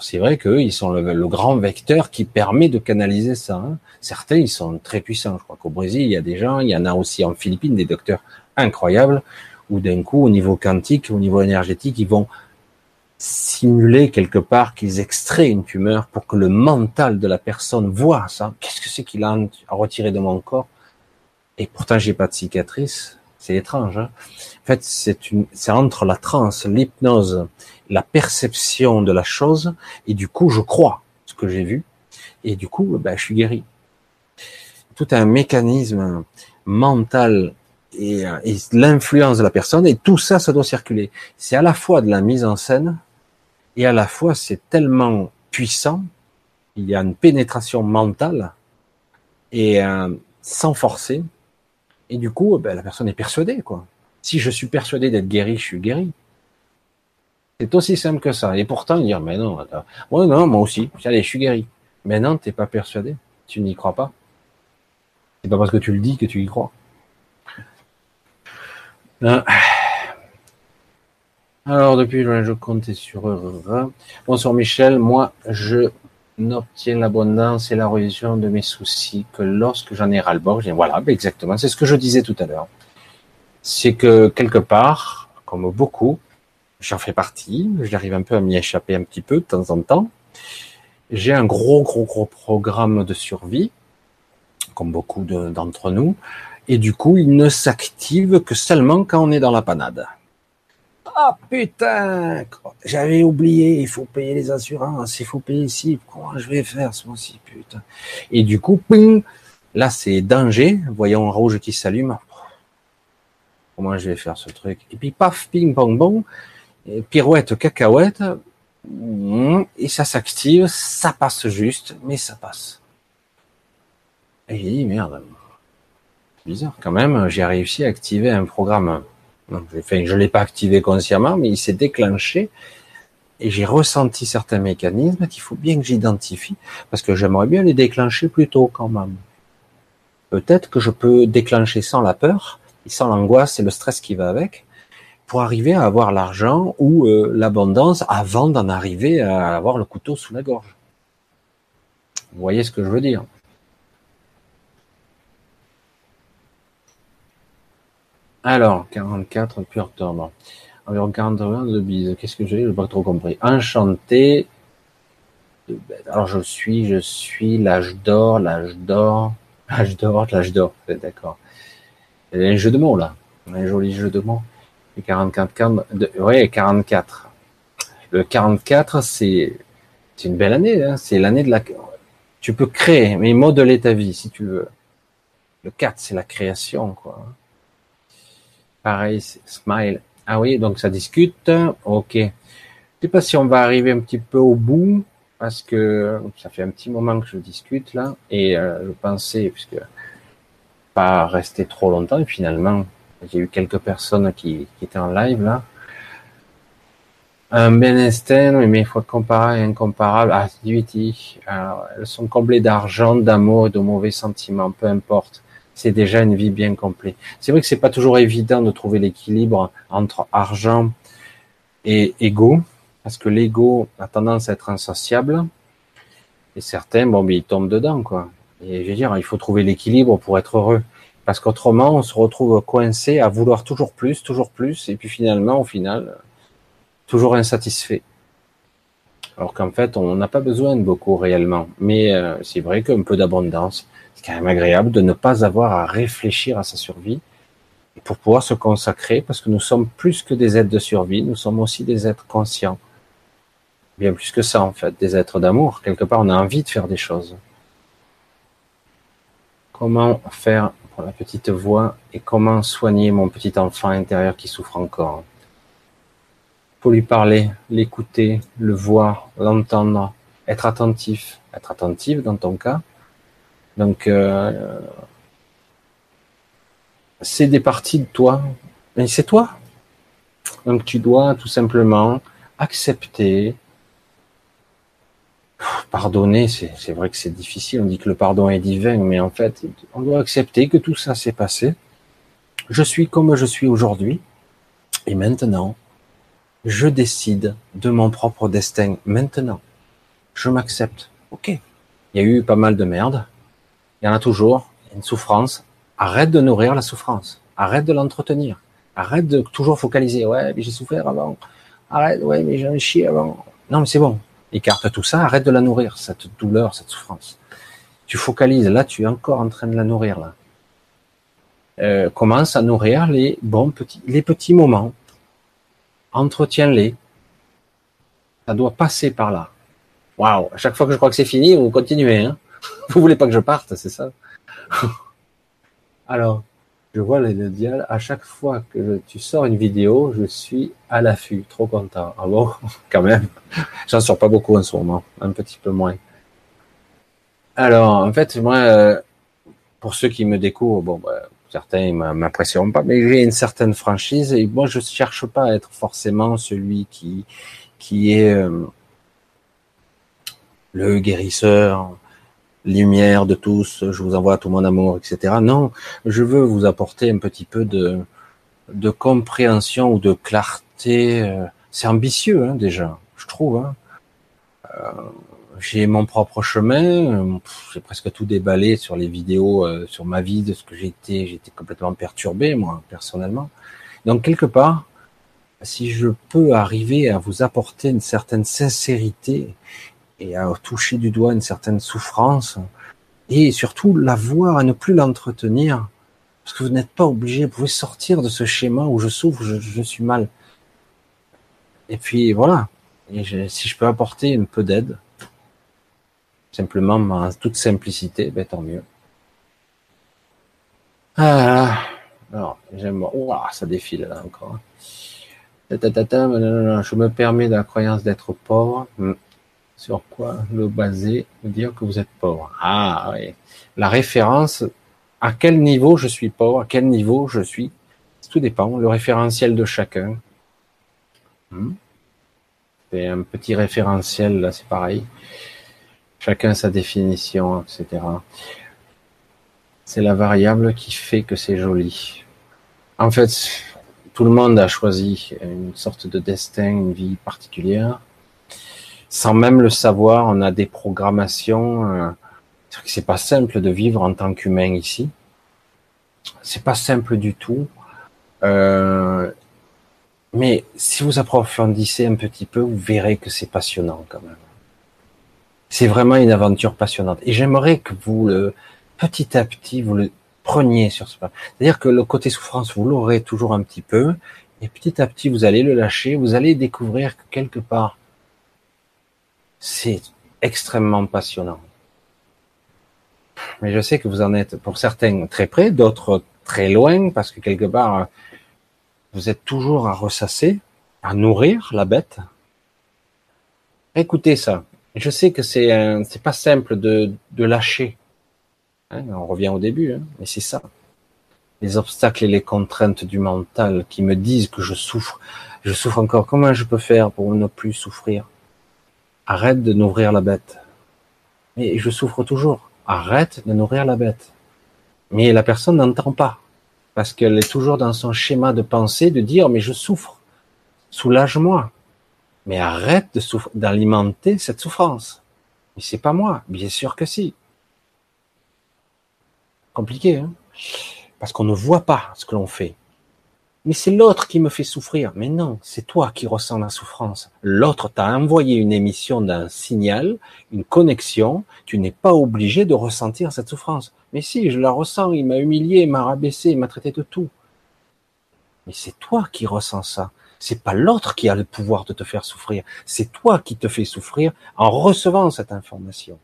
C'est vrai qu'eux, ils sont le, grand vecteur qui permet de canaliser ça. Hein. Certains, ils sont très puissants. Je crois qu'au Brésil, il y a des gens, il y en a aussi en Philippines, des docteurs incroyables, où d'un coup, au niveau quantique, au niveau énergétique, ils vont simuler quelque part qu'ils extraient une tumeur pour que le mental de la personne voit ça. Qu'est-ce que c'est qu'il a à retirer de mon corps? Et pourtant, j'ai pas de cicatrice. C'est étrange. Hein en fait, c'est une, c'est entre la transe, l'hypnose, la perception de la chose, et du coup, je crois ce que j'ai vu, et du coup, ben, je suis guéri. Tout un mécanisme mental et, et l'influence de la personne, et tout ça, ça doit circuler. C'est à la fois de la mise en scène, et à la fois, c'est tellement puissant, il y a une pénétration mentale, et euh, sans forcer, et du coup, ben, la personne est persuadée, quoi. Si je suis persuadé d'être guéri, je suis guéri. C'est aussi simple que ça. Et pourtant, dire, mais non, attends. Ouais, non, moi aussi. Allez, je suis guéri. Mais non, t'es pas persuadé. Tu n'y crois pas. C'est pas parce que tu le dis que tu y crois. Hein. Alors, depuis, je comptais sur Bonsoir Michel. Moi, je n'obtiens l'abondance et la résolution de mes soucis que lorsque j'en ai ras-le-bord. Voilà, ben, exactement. C'est ce que je disais tout à l'heure c'est que quelque part, comme beaucoup, j'en fais partie, j'arrive un peu à m'y échapper un petit peu de temps en temps. J'ai un gros, gros, gros programme de survie, comme beaucoup d'entre nous, et du coup, il ne s'active que seulement quand on est dans la panade. Ah putain, j'avais oublié, il faut payer les assurances, il faut payer ici, comment je vais faire ce mois-ci, putain. Et du coup, là c'est danger, voyons rouge qui s'allume, comment je vais faire ce truc? Et puis paf, ping, pong, bon, pirouette, cacahuète, mm, et ça s'active, ça passe juste, mais ça passe. Et j'ai dit, merde, bizarre quand même, j'ai réussi à activer un programme. Enfin, je l'ai pas activé consciemment, mais il s'est déclenché et j'ai ressenti certains mécanismes qu'il faut bien que j'identifie parce que j'aimerais bien les déclencher plus tôt quand même. Peut-être que je peux déclencher sans la peur, sans l'angoisse et le stress qui va avec, pour arriver à avoir l'argent ou euh, l'abondance avant d'en arriver à avoir le couteau sous la gorge. Vous voyez ce que je veux dire? Alors, 44 pur tordre. Environ 40 de bise. Qu'est-ce que j'ai? Je n'ai pas trop compris. Enchanté. Alors, je suis, je suis l'âge d'or, l'âge d'or, l'âge d'or, l'âge d'or. D'accord. Il y a un jeu de mots là, un joli jeu de mots. Le 44, ouais, 44. Le 44, c'est c'est une belle année. Hein. C'est l'année de la. Tu peux créer, mais modeler ta vie si tu veux. Le 4, c'est la création, quoi. Pareil, smile. Ah oui, donc ça discute. Ok. Je sais pas si on va arriver un petit peu au bout parce que ça fait un petit moment que je discute là et euh, je pensais puisque pas rester trop longtemps et finalement j'ai eu quelques personnes qui, qui, étaient en live là. Un Benesten, mais il faut comparer incomparable. Ah, Duty. elles sont comblées d'argent, d'amour et de mauvais sentiments, peu importe. C'est déjà une vie bien complète. C'est vrai que c'est pas toujours évident de trouver l'équilibre entre argent et ego, parce que l'ego a tendance à être insociable. Et certains, bon, mais ils tombent dedans, quoi. Et je veux dire, il faut trouver l'équilibre pour être heureux. Parce qu'autrement, on se retrouve coincé à vouloir toujours plus, toujours plus, et puis finalement, au final, toujours insatisfait. Alors qu'en fait, on n'a pas besoin de beaucoup réellement. Mais euh, c'est vrai qu'un peu d'abondance, c'est quand même agréable de ne pas avoir à réfléchir à sa survie pour pouvoir se consacrer, parce que nous sommes plus que des êtres de survie, nous sommes aussi des êtres conscients. Bien plus que ça, en fait, des êtres d'amour. Quelque part, on a envie de faire des choses. Comment faire pour la petite voix et comment soigner mon petit enfant intérieur qui souffre encore? Faut lui parler, l'écouter, le voir, l'entendre, être attentif, être attentif dans ton cas. Donc, euh, c'est des parties de toi, mais c'est toi. Donc, tu dois tout simplement accepter, pardonner, c'est vrai que c'est difficile. On dit que le pardon est divin, mais en fait, on doit accepter que tout ça s'est passé. Je suis comme je suis aujourd'hui. Et maintenant, je décide de mon propre destin. Maintenant, je m'accepte. Ok. Il y a eu pas mal de merde. Il y en a toujours. Une souffrance. Arrête de nourrir la souffrance. Arrête de l'entretenir. Arrête de toujours focaliser. Ouais, mais j'ai souffert avant. Arrête. Ouais, mais j'ai un chier avant. Non, mais c'est bon. Écarte tout ça, arrête de la nourrir, cette douleur, cette souffrance. Tu focalises, là tu es encore en train de la nourrir. Là. Euh, commence à nourrir les bons petits, les petits moments. Entretiens-les. Ça doit passer par là. Waouh, à chaque fois que je crois que c'est fini, vous continuez. Hein vous voulez pas que je parte, c'est ça? Alors, je vois le, dial. À chaque fois que tu sors une vidéo, je suis à l'affût, trop content. Ah bon, quand même. J'en sors pas beaucoup en ce moment, un petit peu moins. Alors, en fait, moi, euh, pour ceux qui me découvrent, bon, bah, certains m'apprécieront pas, mais j'ai une certaine franchise et moi, je cherche pas à être forcément celui qui qui est euh, le guérisseur, lumière de tous, je vous envoie tout mon amour, etc. Non, je veux vous apporter un petit peu de, de compréhension ou de clarté. Euh, c'est ambitieux hein, déjà, je trouve. Hein. Euh, j'ai mon propre chemin, j'ai presque tout déballé sur les vidéos, euh, sur ma vie, de ce que j'étais. J'étais complètement perturbé, moi, personnellement. Donc, quelque part, si je peux arriver à vous apporter une certaine sincérité et à toucher du doigt une certaine souffrance et surtout la voir et ne plus l'entretenir parce que vous n'êtes pas obligé, vous pouvez sortir de ce schéma où je souffre, je, suis mal. Et puis voilà, et si je peux apporter un peu d'aide, simplement en toute simplicité, ben tant mieux. Ah, alors j'aime, ça défile là encore. Je me permets de la croyance d'être pauvre. Sur quoi le baser, dire que vous êtes pauvre. Ah oui. La référence, à quel niveau je suis pauvre, à quel niveau je suis, tout dépend, le référentiel de chacun. Hmm. C'est un petit référentiel, là c'est pareil. Chacun sa définition, etc. C'est la variable qui fait que c'est joli. En fait, tout le monde a choisi une sorte de destin, une vie particulière sans même le savoir, on a des programmations. Euh, c'est pas simple de vivre en tant qu'humain ici. C'est pas simple du tout. Euh, mais si vous approfondissez un petit peu, vous verrez que c'est passionnant quand même. C'est vraiment une aventure passionnante. Et j'aimerais que vous le, petit à petit, vous le preniez sur ce pas. C'est-à-dire que le côté souffrance, vous l'aurez toujours un petit peu. Et petit à petit, vous allez le lâcher. Vous allez découvrir que quelque part, c'est extrêmement passionnant. Mais je sais que vous en êtes pour certains très près, d'autres très loin, parce que quelque part, vous êtes toujours à ressasser, à nourrir la bête. Écoutez ça. Je sais que c'est c'est pas simple de, de lâcher. Hein, on revient au début, hein, mais c'est ça. Les obstacles et les contraintes du mental qui me disent que je souffre. Je souffre encore. Comment je peux faire pour ne plus souffrir? Arrête de nourrir la bête. Mais je souffre toujours. Arrête de nourrir la bête. Mais la personne n'entend pas. Parce qu'elle est toujours dans son schéma de pensée de dire, mais je souffre. Soulage-moi. Mais arrête d'alimenter cette souffrance. Mais c'est pas moi. Bien sûr que si. Compliqué, hein? Parce qu'on ne voit pas ce que l'on fait mais c'est l'autre qui me fait souffrir. Mais non, c'est toi qui ressens la souffrance. L'autre t'a envoyé une émission d'un signal, une connexion. Tu n'es pas obligé de ressentir cette souffrance. Mais si, je la ressens. Il m'a humilié, il m'a rabaissé, il m'a traité de tout. Mais c'est toi qui ressens ça. C'est pas l'autre qui a le pouvoir de te faire souffrir. C'est toi qui te fais souffrir en recevant cette information.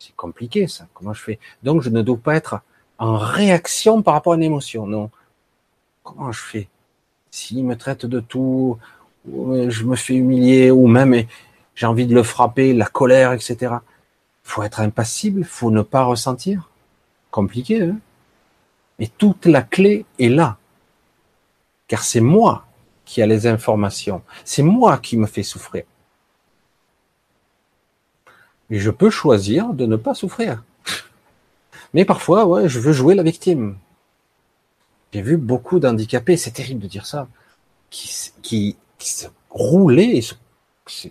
C'est compliqué ça. Comment je fais? Donc je ne dois pas être en réaction par rapport à une émotion. Non. Comment je fais? S'il me traite de tout, je me fais humilier, ou même j'ai envie de le frapper, la colère, etc. Faut être impassible, faut ne pas ressentir. Compliqué, hein Mais toute la clé est là. Car c'est moi qui a les informations. C'est moi qui me fais souffrir. Et je peux choisir de ne pas souffrir. Mais parfois, ouais, je veux jouer la victime. J'ai vu beaucoup d'handicapés, c'est terrible de dire ça, qui, qui, qui se roulaient,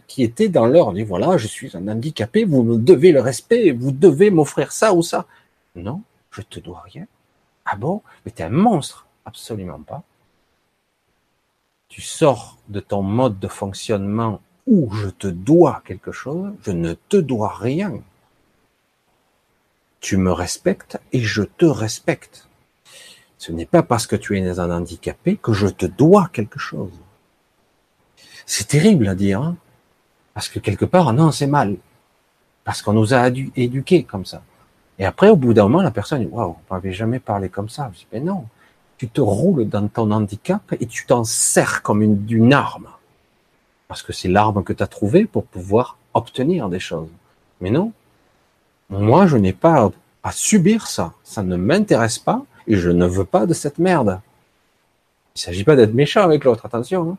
qui étaient dans leur dit voilà, je suis un handicapé, vous me devez le respect, vous devez m'offrir ça ou ça. Non, je te dois rien. Ah bon? Mais t'es un monstre Absolument pas. Tu sors de ton mode de fonctionnement où je te dois quelque chose, je ne te dois rien. Tu me respectes et je te respecte. Ce n'est pas parce que tu es un handicapé que je te dois quelque chose. C'est terrible à dire, hein parce que quelque part, non, c'est mal, parce qu'on nous a éduqués comme ça. Et après, au bout d'un moment, la personne dit, waouh, on m'avait jamais parlé comme ça. Je dis, mais non, tu te roules dans ton handicap et tu t'en sers comme une, d'une arme. Parce que c'est l'arme que tu as trouvée pour pouvoir obtenir des choses. Mais non, moi, je n'ai pas à subir ça. Ça ne m'intéresse pas je ne veux pas de cette merde. Il ne s'agit pas d'être méchant avec l'autre, attention. Hein.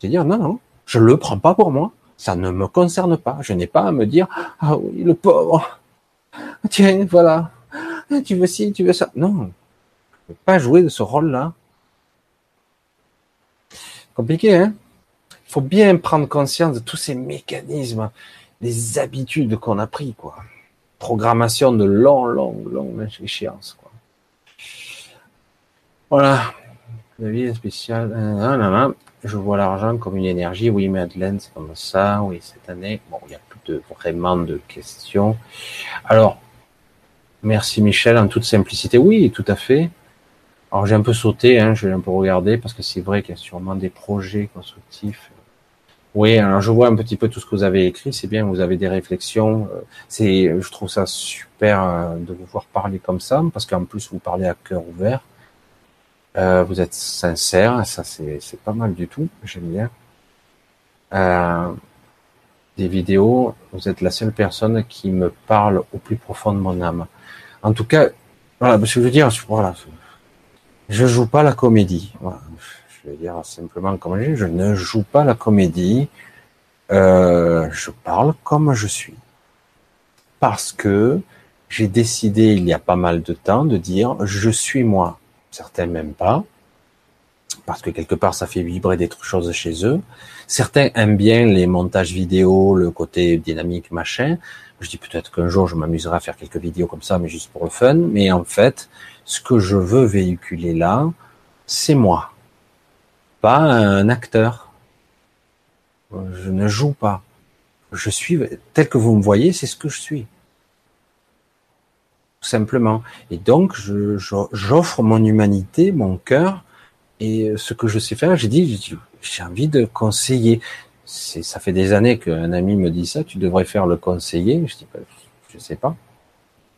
C'est dire, non, non, je le prends pas pour moi. Ça ne me concerne pas. Je n'ai pas à me dire, ah oui, le pauvre. Tiens, voilà. Tu veux ci, tu veux ça. Non. Je ne peux pas jouer de ce rôle-là. Compliqué, hein? Il faut bien prendre conscience de tous ces mécanismes, les habitudes qu'on a pris, quoi programmation de long, long, long échéance. Quoi. Voilà. La vie est spéciale. Je vois l'argent comme une énergie. Oui, Madeleine, c'est comme ça. Oui, cette année. Bon, il n'y a plus de, vraiment de questions. Alors, merci Michel, en toute simplicité. Oui, tout à fait. Alors, j'ai un peu sauté, hein, je vais un peu regarder parce que c'est vrai qu'il y a sûrement des projets constructifs oui, alors je vois un petit peu tout ce que vous avez écrit, c'est bien, vous avez des réflexions. Euh, c'est, je trouve ça super euh, de vous voir parler comme ça, parce qu'en plus vous parlez à cœur ouvert. Euh, vous êtes sincère, ça c'est, pas mal du tout, j'aime bien. Euh, des vidéos, vous êtes la seule personne qui me parle au plus profond de mon âme. En tout cas, voilà, que je veux dire, voilà, je joue pas la comédie. Je vais dire simplement comme je, je ne joue pas la comédie, euh, je parle comme je suis. Parce que j'ai décidé il y a pas mal de temps de dire je suis moi. Certains même pas, parce que quelque part ça fait vibrer des choses chez eux. Certains aiment bien les montages vidéo, le côté dynamique, machin. Je dis peut-être qu'un jour je m'amuserai à faire quelques vidéos comme ça, mais juste pour le fun. Mais en fait, ce que je veux véhiculer là, c'est moi pas un acteur. Je ne joue pas. Je suis tel que vous me voyez, c'est ce que je suis. Simplement. Et donc, j'offre mon humanité, mon cœur, et ce que je sais faire, j'ai dit, j'ai envie de conseiller. Ça fait des années qu'un ami me dit ça, tu devrais faire le conseiller. Je dis, je sais pas.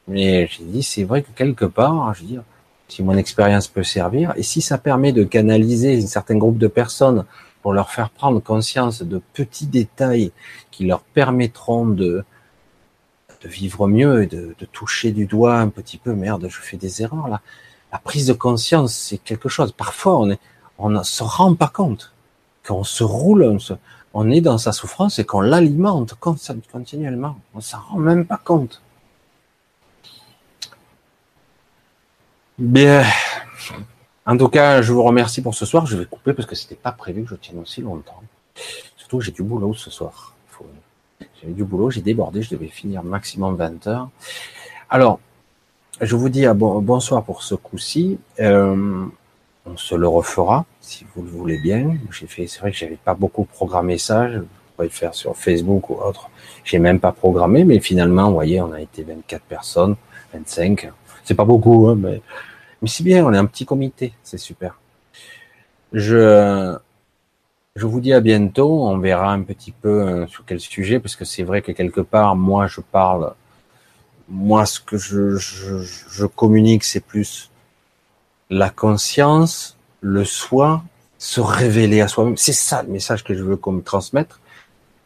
Mais j'ai dit, c'est vrai que quelque part, je veux dire, si mon expérience peut servir, et si ça permet de canaliser un certain groupe de personnes pour leur faire prendre conscience de petits détails qui leur permettront de, de vivre mieux et de, de, toucher du doigt un petit peu, merde, je fais des erreurs là. La prise de conscience, c'est quelque chose. Parfois, on est, on ne se rend pas compte qu'on se roule, on, on est dans sa souffrance et qu'on l'alimente continuellement. On s'en rend même pas compte. Bien. En tout cas, je vous remercie pour ce soir. Je vais couper parce que c'était pas prévu que je tienne aussi longtemps. Surtout que j'ai du boulot ce soir. J'ai du boulot, j'ai débordé, je devais finir maximum 20 heures. Alors, je vous dis bonsoir pour ce coup-ci. Euh, on se le refera si vous le voulez bien. J'ai fait, c'est vrai que j'avais pas beaucoup programmé ça. Je pourrais le faire sur Facebook ou autre. J'ai même pas programmé, mais finalement, vous voyez, on a été 24 personnes, 25. C'est pas beaucoup, hein, mais mais c'est bien, on est un petit comité, c'est super. Je, je vous dis à bientôt. On verra un petit peu euh, sur quel sujet, parce que c'est vrai que quelque part, moi, je parle moi, ce que je, je, je communique, c'est plus la conscience, le soi, se révéler à soi-même. C'est ça le message que je veux qu'on me.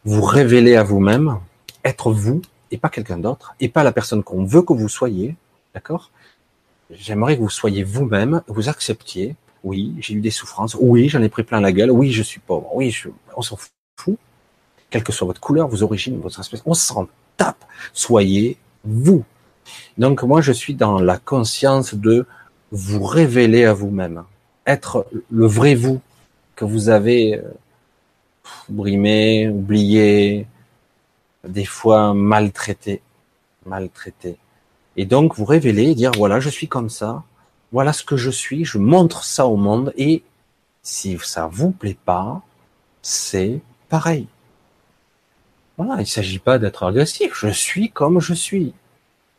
Vous révéler à vous-même, être vous et pas quelqu'un d'autre, et pas la personne qu'on veut que vous soyez, d'accord? J'aimerais que vous soyez vous-même, vous acceptiez. Oui, j'ai eu des souffrances. Oui, j'en ai pris plein la gueule. Oui, je suis pauvre. Oui, on s'en fout. Quelle que soit votre couleur, vos origines, votre espèce, on s'en tape. Soyez vous. Donc moi, je suis dans la conscience de vous révéler à vous-même, être le vrai vous que vous avez euh, brimé, oublié, des fois maltraité, maltraité. Et donc vous révéler et dire voilà, je suis comme ça, voilà ce que je suis, je montre ça au monde et si ça vous plaît pas, c'est pareil. Voilà, il ne s'agit pas d'être agressif, je suis comme je suis.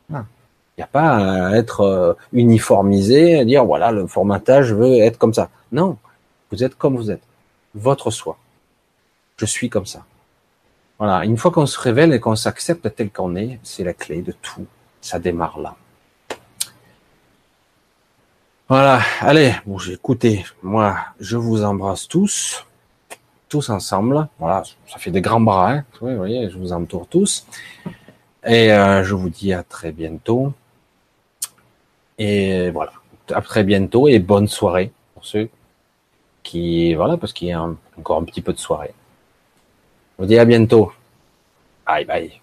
Il n'y a pas à être euh, uniformisé, à dire voilà, le formatage veut être comme ça. Non, vous êtes comme vous êtes. Votre soi. Je suis comme ça. Voilà, une fois qu'on se révèle et qu'on s'accepte tel qu'on est, c'est la clé de tout. Ça démarre là. Voilà, allez, bon, écoutez, moi, je vous embrasse tous, tous ensemble. Voilà, ça fait des grands bras, hein. vous voyez, je vous entoure tous. Et euh, je vous dis à très bientôt. Et voilà, à très bientôt et bonne soirée pour ceux qui, voilà, parce qu'il y a encore un petit peu de soirée. Je vous dis à bientôt. Bye bye.